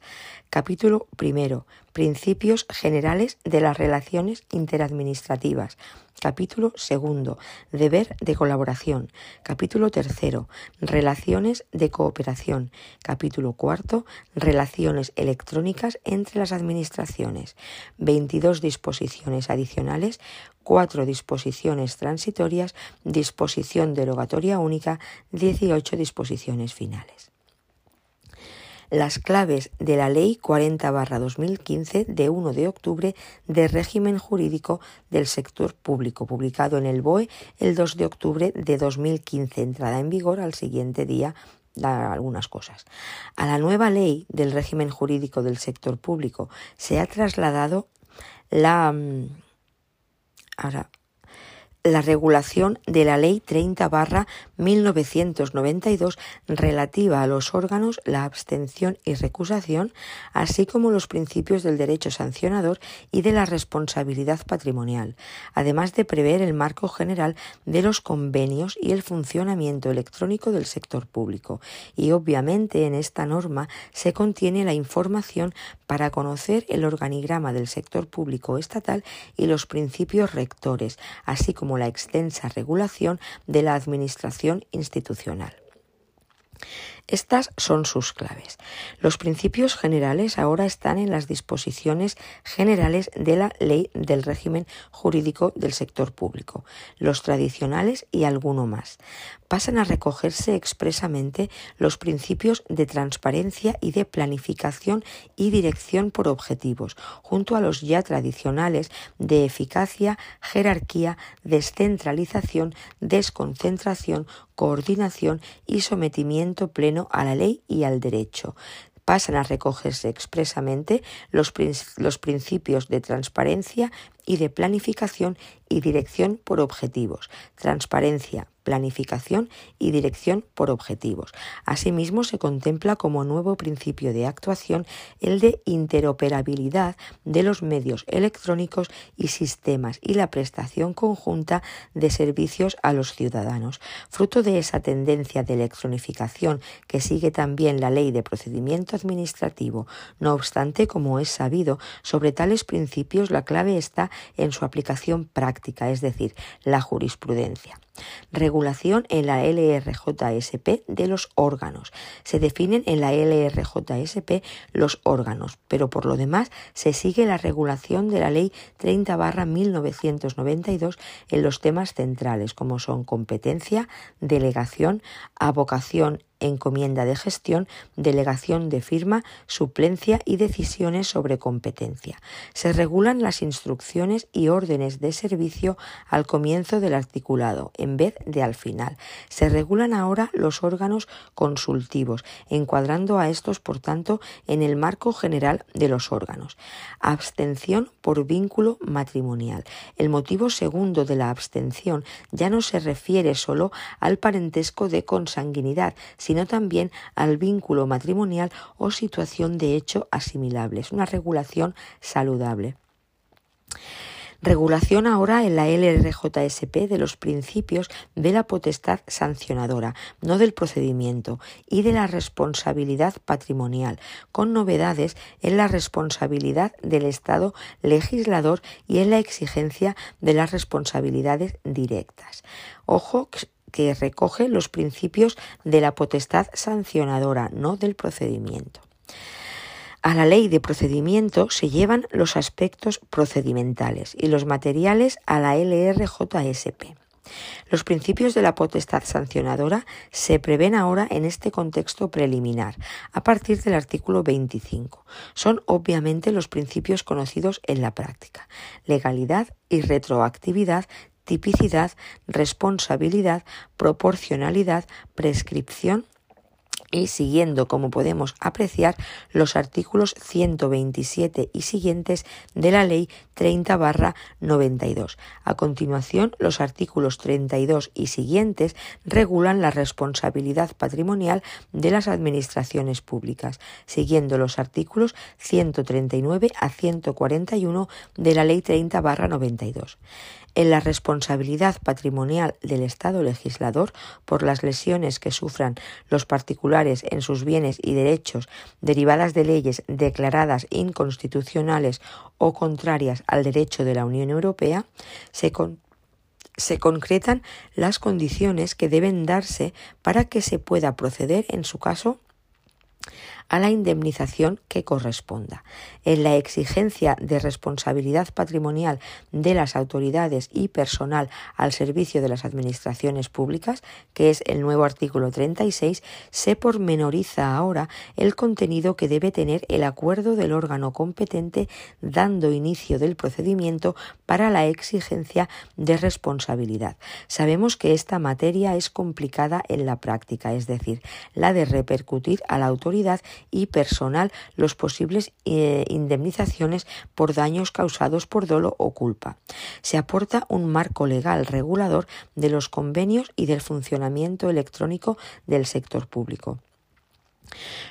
Capítulo primero. Principios generales de las relaciones interadministrativas. Capítulo segundo. Deber de colaboración. Capítulo tercero. Relaciones de cooperación. Capítulo cuarto. Relaciones electrónicas entre las administraciones. 22 disposiciones adicionales. Cuatro disposiciones transitorias. Disposición derogatoria única. 18 disposiciones finales las claves de la Ley 40-2015 de 1 de octubre de régimen jurídico del sector público, publicado en el BOE el 2 de octubre de 2015, entrada en vigor al siguiente día algunas cosas. A la nueva ley del régimen jurídico del sector público se ha trasladado la mm, ahora la regulación de la Ley 30 barra 1992 relativa a los órganos, la abstención y recusación, así como los principios del derecho sancionador y de la responsabilidad patrimonial, además de prever el marco general de los convenios y el funcionamiento electrónico del sector público. Y obviamente en esta norma se contiene la información para conocer el organigrama del sector público estatal y los principios rectores, así como la extensa regulación de la administración institucional. Estas son sus claves. Los principios generales ahora están en las disposiciones generales de la ley del régimen jurídico del sector público, los tradicionales y alguno más. Pasan a recogerse expresamente los principios de transparencia y de planificación y dirección por objetivos, junto a los ya tradicionales de eficacia, jerarquía, descentralización, desconcentración, coordinación y sometimiento pleno a la ley y al derecho. Pasan a recogerse expresamente los, principios de transparencia y de planificación y dirección por objetivos, transparencia, planificación y dirección por objetivos. Asimismo, se contempla como nuevo principio de actuación el de interoperabilidad de los medios electrónicos y sistemas y la prestación conjunta de servicios a los ciudadanos. Fruto de esa tendencia de electronificación que sigue también la ley de procedimiento administrativo. No obstante, como es sabido, sobre tales principios la clave está en su aplicación práctica, es decir, la jurisprudencia. Regulación en la LRJSP de los órganos. Se definen en la LRJSP los órganos, pero por lo demás se sigue la regulación de la Ley 30 1992 en los temas centrales como son competencia, delegación, avocación encomienda de gestión, delegación de firma, suplencia y decisiones sobre competencia. Se regulan las instrucciones y órdenes de servicio al comienzo del articulado, en vez de al final. Se regulan ahora los órganos consultivos, encuadrando a estos, por tanto, en el marco general de los órganos. Abstención por vínculo matrimonial. El motivo segundo de la abstención ya no se refiere solo al parentesco de consanguinidad, sino también al vínculo matrimonial o situación de hecho asimilable. Es una regulación saludable. Regulación ahora en la LRJSP de los principios de la potestad sancionadora, no del procedimiento, y de la responsabilidad patrimonial, con novedades en la responsabilidad del Estado legislador y en la exigencia de las responsabilidades directas. Ojo que recoge los principios de la potestad sancionadora, no del procedimiento. A la ley de procedimiento se llevan los aspectos procedimentales y los materiales a la LRJSP. Los principios de la potestad sancionadora se prevén ahora en este contexto preliminar, a partir del artículo 25. Son obviamente los principios conocidos en la práctica, legalidad y retroactividad tipicidad, responsabilidad, proporcionalidad, prescripción y siguiendo, como podemos apreciar, los artículos 127 y siguientes de la Ley 30 92. A continuación, los artículos 32 y siguientes regulan la responsabilidad patrimonial de las administraciones públicas, siguiendo los artículos 139 a 141 de la Ley 30 92 en la responsabilidad patrimonial del Estado legislador por las lesiones que sufran los particulares en sus bienes y derechos derivadas de leyes declaradas inconstitucionales o contrarias al derecho de la Unión Europea, se, concretan las condiciones que deben darse para que se pueda proceder en su caso a la indemnización que corresponda. En la exigencia de responsabilidad patrimonial de las autoridades y personal al servicio de las administraciones públicas, que es el nuevo artículo 36, se pormenoriza ahora el contenido que debe tener el acuerdo del órgano competente dando inicio del procedimiento para la exigencia de responsabilidad. Sabemos que esta materia es complicada en la práctica, es decir, la de repercutir a la autoridad y personal los posibles eh, indemnizaciones por daños causados por dolo o culpa. Se aporta un marco legal regulador de los convenios y del funcionamiento electrónico del sector público.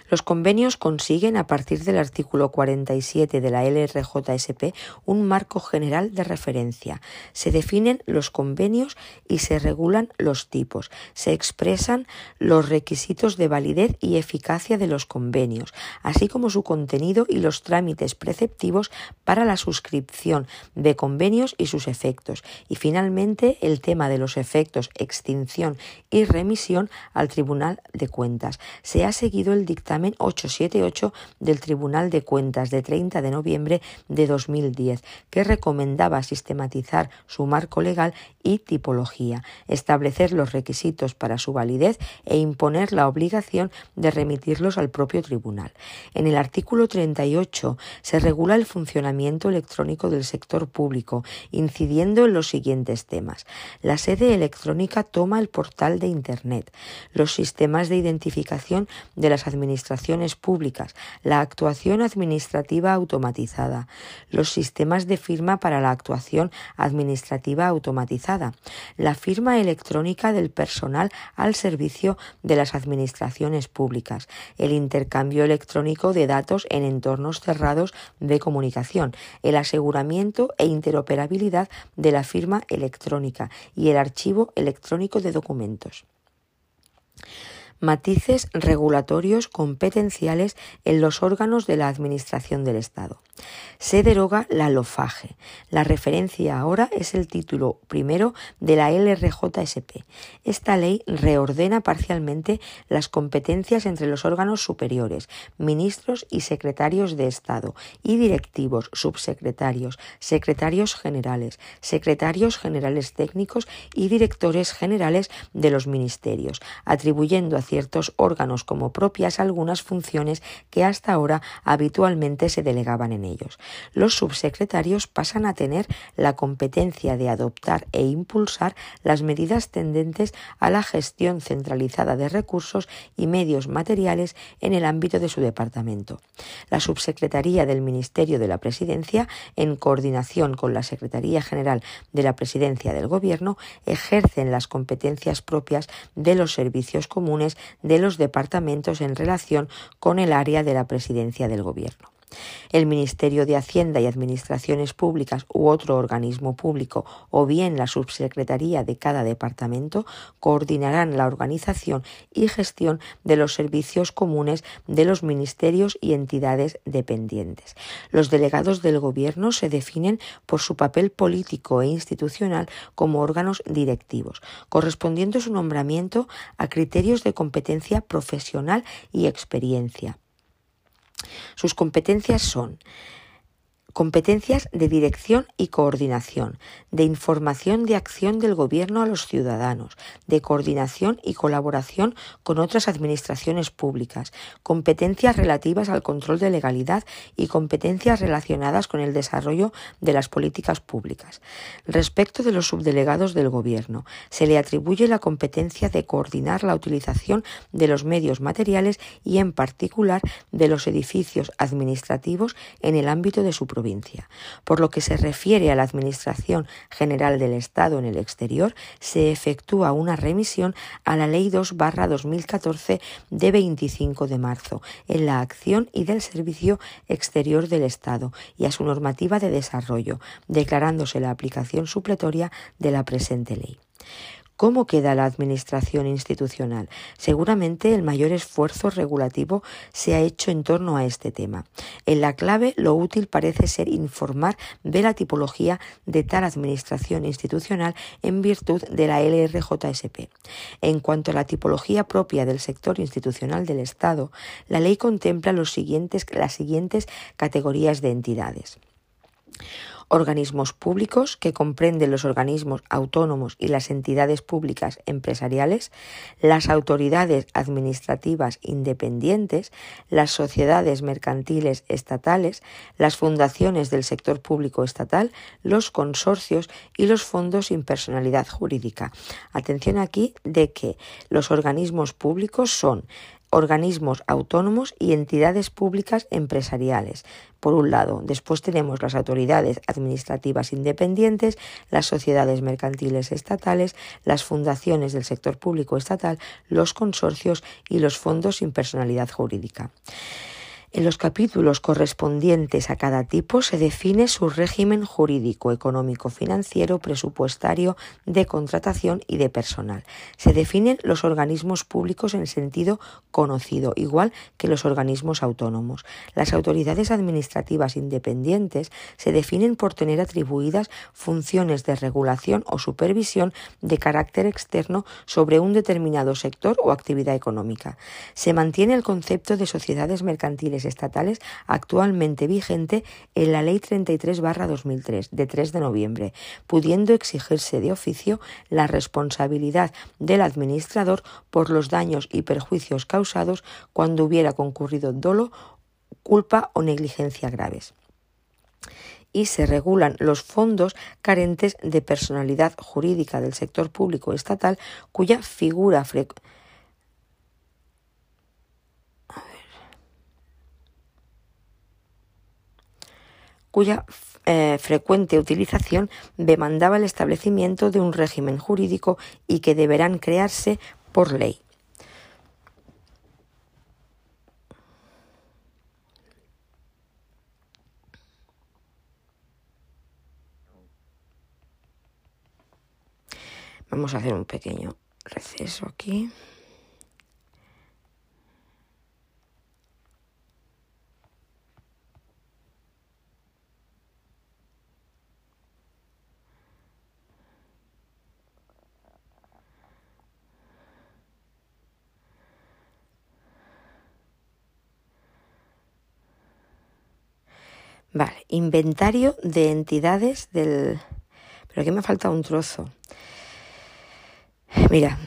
Los convenios consiguen, a partir del artículo 47 de la LRJSP, un marco general de referencia. Se definen los convenios y se regulan los tipos. Se expresan los requisitos de validez y eficacia de los convenios, así como su contenido y los trámites preceptivos para la suscripción de convenios y sus efectos. Y finalmente, el tema de los efectos, extinción y remisión al Tribunal de Cuentas. Se ha seguido el dictamen 878 del Tribunal de Cuentas de 30 de noviembre de 2010, que recomendaba sistematizar su marco legal y tipología, establecer los requisitos para su validez e imponer la obligación de remitirlos al propio tribunal. En el artículo 38 se regula el funcionamiento electrónico del sector público, incidiendo en los siguientes temas. La sede electrónica toma el portal de Internet, los sistemas de identificación de las administraciones públicas, la actuación administrativa automatizada, los sistemas de firma para la actuación administrativa automatizada, la firma electrónica del personal al servicio de las administraciones públicas, el intercambio electrónico de datos en entornos cerrados de comunicación, el aseguramiento e interoperabilidad de la firma electrónica y el archivo electrónico de documentos matices regulatorios competenciales en los órganos de la Administración del Estado. Se deroga la LOFAGE. La referencia ahora es el título primero de la LRJSP. Esta ley reordena parcialmente las competencias entre los órganos superiores, ministros y secretarios de Estado, y directivos, subsecretarios, secretarios generales, secretarios generales técnicos y directores generales de los ministerios, atribuyendo a ciertos órganos como propias algunas funciones que hasta ahora habitualmente se delegaban en ellos. Los subsecretarios pasan a tener la competencia de adoptar e impulsar las medidas tendentes a la gestión centralizada de recursos y medios materiales en el ámbito de su departamento. La subsecretaría del Ministerio de la Presidencia, en coordinación con la Secretaría General de la Presidencia del Gobierno, ejercen las competencias propias de los servicios comunes de los departamentos en relación con el área de la presidencia del Gobierno. El Ministerio de Hacienda y Administraciones Públicas u otro organismo público o bien la subsecretaría de cada departamento coordinarán la organización y gestión de los servicios comunes de los ministerios y entidades dependientes. Los delegados del Gobierno se definen por su papel político e institucional como órganos directivos, correspondiendo su nombramiento a criterios de competencia profesional y experiencia sus competencias son Competencias de dirección y coordinación, de información de acción del Gobierno a los ciudadanos, de coordinación y colaboración con otras administraciones públicas, competencias relativas al control de legalidad y competencias relacionadas con el desarrollo de las políticas públicas. Respecto de los subdelegados del Gobierno, se le atribuye la competencia de coordinar la utilización de los medios materiales y, en particular, de los edificios administrativos en el ámbito de su provincia por lo que se refiere a la Administración General del Estado en el exterior, se efectúa una remisión a la Ley 2-2014 de 25 de marzo en la acción y del servicio exterior del Estado y a su normativa de desarrollo, declarándose la aplicación supletoria de la presente ley. ¿Cómo queda la administración institucional? Seguramente el mayor esfuerzo regulativo se ha hecho en torno a este tema. En la clave, lo útil parece ser informar de la tipología de tal administración institucional en virtud de la LRJSP. En cuanto a la tipología propia del sector institucional del Estado, la ley contempla las siguientes categorías de entidades organismos públicos, que comprenden los organismos autónomos y las entidades públicas empresariales, las autoridades administrativas independientes, las sociedades mercantiles estatales, las fundaciones del sector público estatal, los consorcios y los fondos sin personalidad jurídica. Atención aquí de que los organismos públicos son organismos autónomos y entidades públicas empresariales. Por un lado, después tenemos las autoridades administrativas independientes, las sociedades mercantiles estatales, las fundaciones del sector público estatal, los consorcios y los fondos sin personalidad jurídica. En los capítulos correspondientes a cada tipo se define su régimen jurídico, económico, financiero, presupuestario, de contratación y de personal. Se definen los organismos públicos en sentido conocido, igual que los organismos autónomos. Las autoridades administrativas independientes se definen por tener atribuidas funciones de regulación o supervisión de carácter externo sobre un determinado sector o actividad económica. Se mantiene el concepto de sociedades mercantiles estatales actualmente vigente en la Ley 33-2003 de 3 de noviembre, pudiendo exigirse de oficio la responsabilidad del administrador por los daños y perjuicios causados cuando hubiera concurrido dolo, culpa o negligencia graves. Y se regulan los fondos carentes de personalidad jurídica del sector público estatal cuya figura frecuente cuya eh, frecuente utilización demandaba el establecimiento de un régimen jurídico y que deberán crearse por ley. Vamos a hacer un pequeño receso aquí. Vale, inventario de entidades del... Pero aquí me falta un trozo. Mira,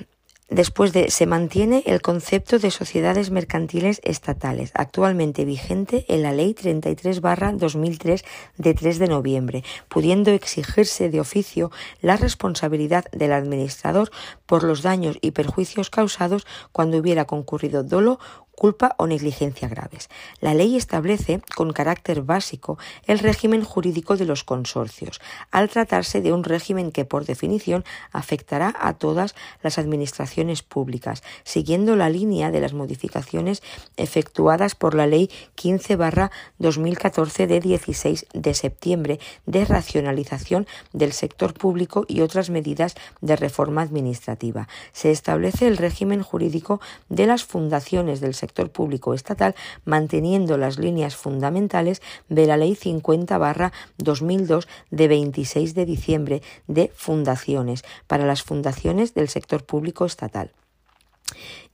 Después de se mantiene el concepto de sociedades mercantiles estatales, actualmente vigente en la Ley 33-2003 de 3 de noviembre, pudiendo exigirse de oficio la responsabilidad del administrador por los daños y perjuicios causados cuando hubiera concurrido dolo culpa o negligencia graves. La ley establece, con carácter básico, el régimen jurídico de los consorcios, al tratarse de un régimen que, por definición, afectará a todas las administraciones públicas, siguiendo la línea de las modificaciones efectuadas por la Ley 15-2014 de 16 de septiembre de racionalización del sector público y otras medidas de reforma administrativa. Se establece el régimen jurídico de las fundaciones del sector sector público estatal, manteniendo las líneas fundamentales de la Ley 50-2002 de 26 de diciembre de fundaciones para las fundaciones del sector público estatal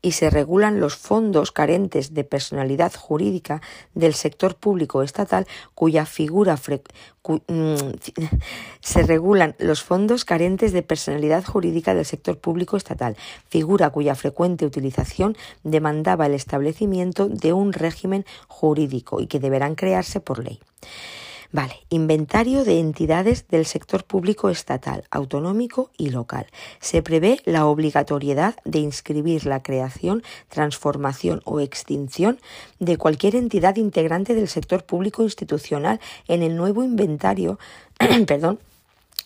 y se regulan los fondos carentes de personalidad jurídica del sector público estatal cuya figura mm, se regulan los fondos carentes de personalidad jurídica del sector público estatal, figura cuya frecuente utilización demandaba el establecimiento de un régimen jurídico y que deberán crearse por ley. Vale, inventario de entidades del sector público estatal, autonómico y local. Se prevé la obligatoriedad de inscribir la creación, transformación o extinción de cualquier entidad integrante del sector público institucional en el nuevo inventario, perdón,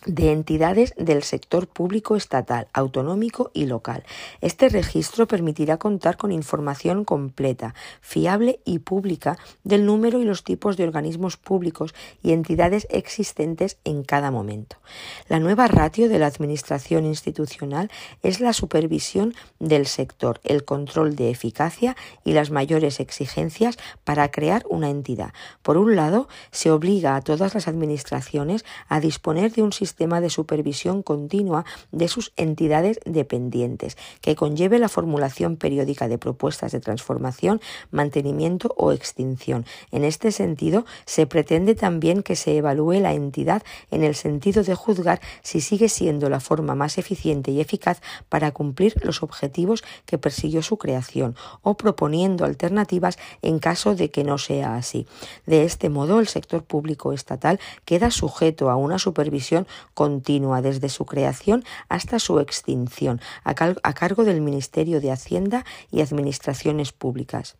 de entidades del sector público estatal, autonómico y local. Este registro permitirá contar con información completa, fiable y pública del número y los tipos de organismos públicos y entidades existentes en cada momento. La nueva ratio de la Administración institucional es la supervisión del sector, el control de eficacia y las mayores exigencias para crear una entidad. Por un lado, se obliga a todas las administraciones a disponer de un sistema sistema de supervisión continua de sus entidades dependientes, que conlleve la formulación periódica de propuestas de transformación, mantenimiento o extinción. En este sentido, se pretende también que se evalúe la entidad en el sentido de juzgar si sigue siendo la forma más eficiente y eficaz para cumplir los objetivos que persiguió su creación, o proponiendo alternativas en caso de que no sea así. De este modo, el sector público estatal queda sujeto a una supervisión continua desde su creación hasta su extinción, a, cargo del Ministerio de Hacienda y Administraciones Públicas.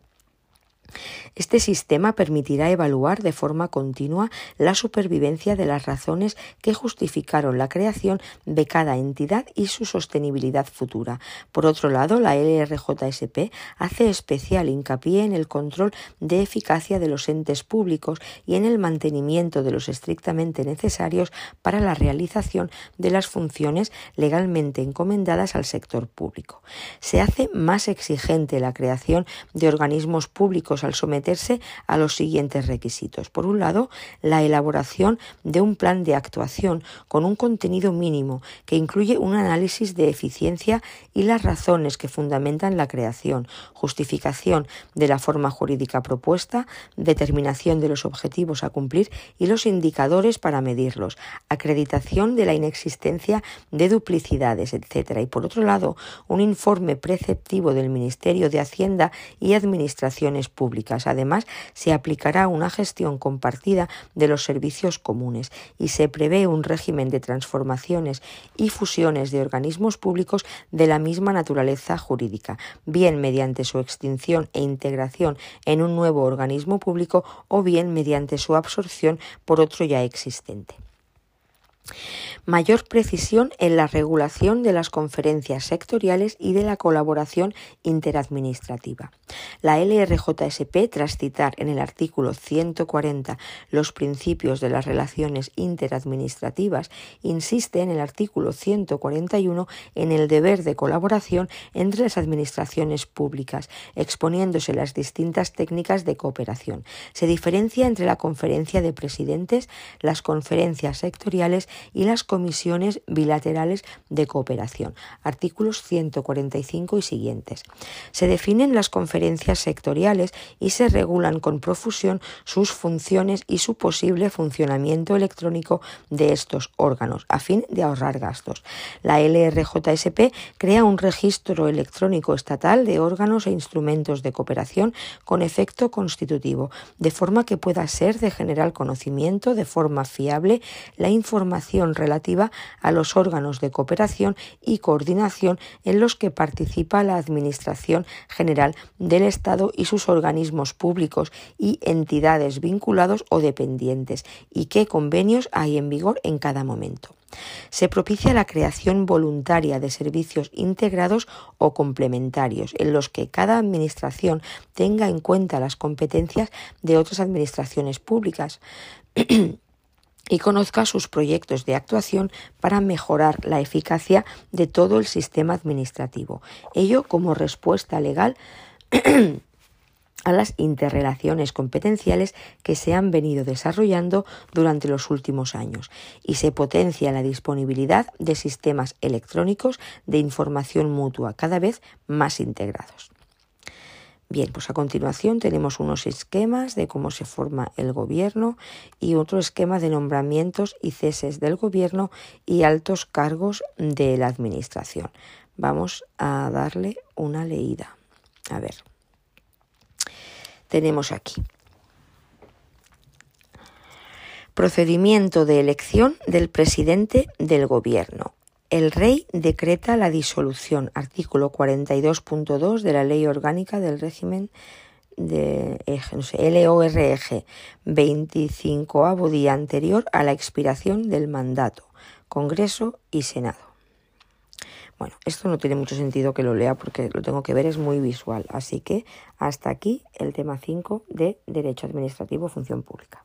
Este sistema permitirá evaluar de forma continua la supervivencia de las razones que justificaron la creación de cada entidad y su sostenibilidad futura. Por otro lado, la LRJSP hace especial hincapié en el control de eficacia de los entes públicos y en el mantenimiento de los estrictamente necesarios para la realización de las funciones legalmente encomendadas al sector público. Se hace más exigente la creación de organismos públicos al someterse a los siguientes requisitos. Por un lado, la elaboración de un plan de actuación con un contenido mínimo que incluye un análisis de eficiencia y las razones que fundamentan la creación, justificación de la forma jurídica propuesta, determinación de los objetivos a cumplir y los indicadores para medirlos, acreditación de la inexistencia de duplicidades, etc. Y por otro lado, un informe preceptivo del Ministerio de Hacienda y Administraciones Públicas Además, se aplicará una gestión compartida de los servicios comunes y se prevé un régimen de transformaciones y fusiones de organismos públicos de la misma naturaleza jurídica, bien mediante su extinción e integración en un nuevo organismo público o bien mediante su absorción por otro ya existente. Mayor precisión en la regulación de las conferencias sectoriales y de la colaboración interadministrativa. La LRJSP, tras citar en el artículo 140 los principios de las relaciones interadministrativas, insiste en el artículo 141 en el deber de colaboración entre las administraciones públicas, exponiéndose las distintas técnicas de cooperación. Se diferencia entre la conferencia de presidentes, las conferencias sectoriales y las comisiones bilaterales de cooperación. Artículos 145 y siguientes. Se definen las conferencias sectoriales y se regulan con profusión sus funciones y su posible funcionamiento electrónico de estos órganos, a fin de ahorrar gastos. La LRJSP crea un registro electrónico estatal de órganos e instrumentos de cooperación con efecto constitutivo, de forma que pueda ser de general conocimiento de forma fiable la información relativa a los órganos de cooperación y coordinación en los que participa la Administración General del Estado y sus organismos públicos y entidades vinculados o dependientes y qué convenios hay en vigor en cada momento. Se propicia la creación voluntaria de servicios integrados o complementarios, en los que cada administración tenga en cuenta las competencias de otras administraciones públicas. y conozca sus proyectos de actuación para mejorar la eficacia de todo el sistema administrativo. Ello como respuesta legal a las interrelaciones competenciales que se han venido desarrollando durante los últimos años y se potencia la disponibilidad de sistemas electrónicos de información mutua cada vez más integrados. Bien, pues a continuación tenemos unos esquemas de cómo se forma el gobierno y otro esquema de nombramientos y ceses del gobierno y altos cargos de la administración. Vamos a darle una leída. A ver tenemos aquí. Procedimiento de elección del presidente del gobierno. El rey decreta la disolución, artículo 42.2 de la Ley Orgánica del Régimen de LORG, 25 día anterior a la expiración del mandato, Congreso y Senado. Bueno, esto no tiene mucho sentido que lo lea porque lo tengo que ver, es muy visual. Así que hasta aquí el tema 5 de Derecho Administrativo Función Pública.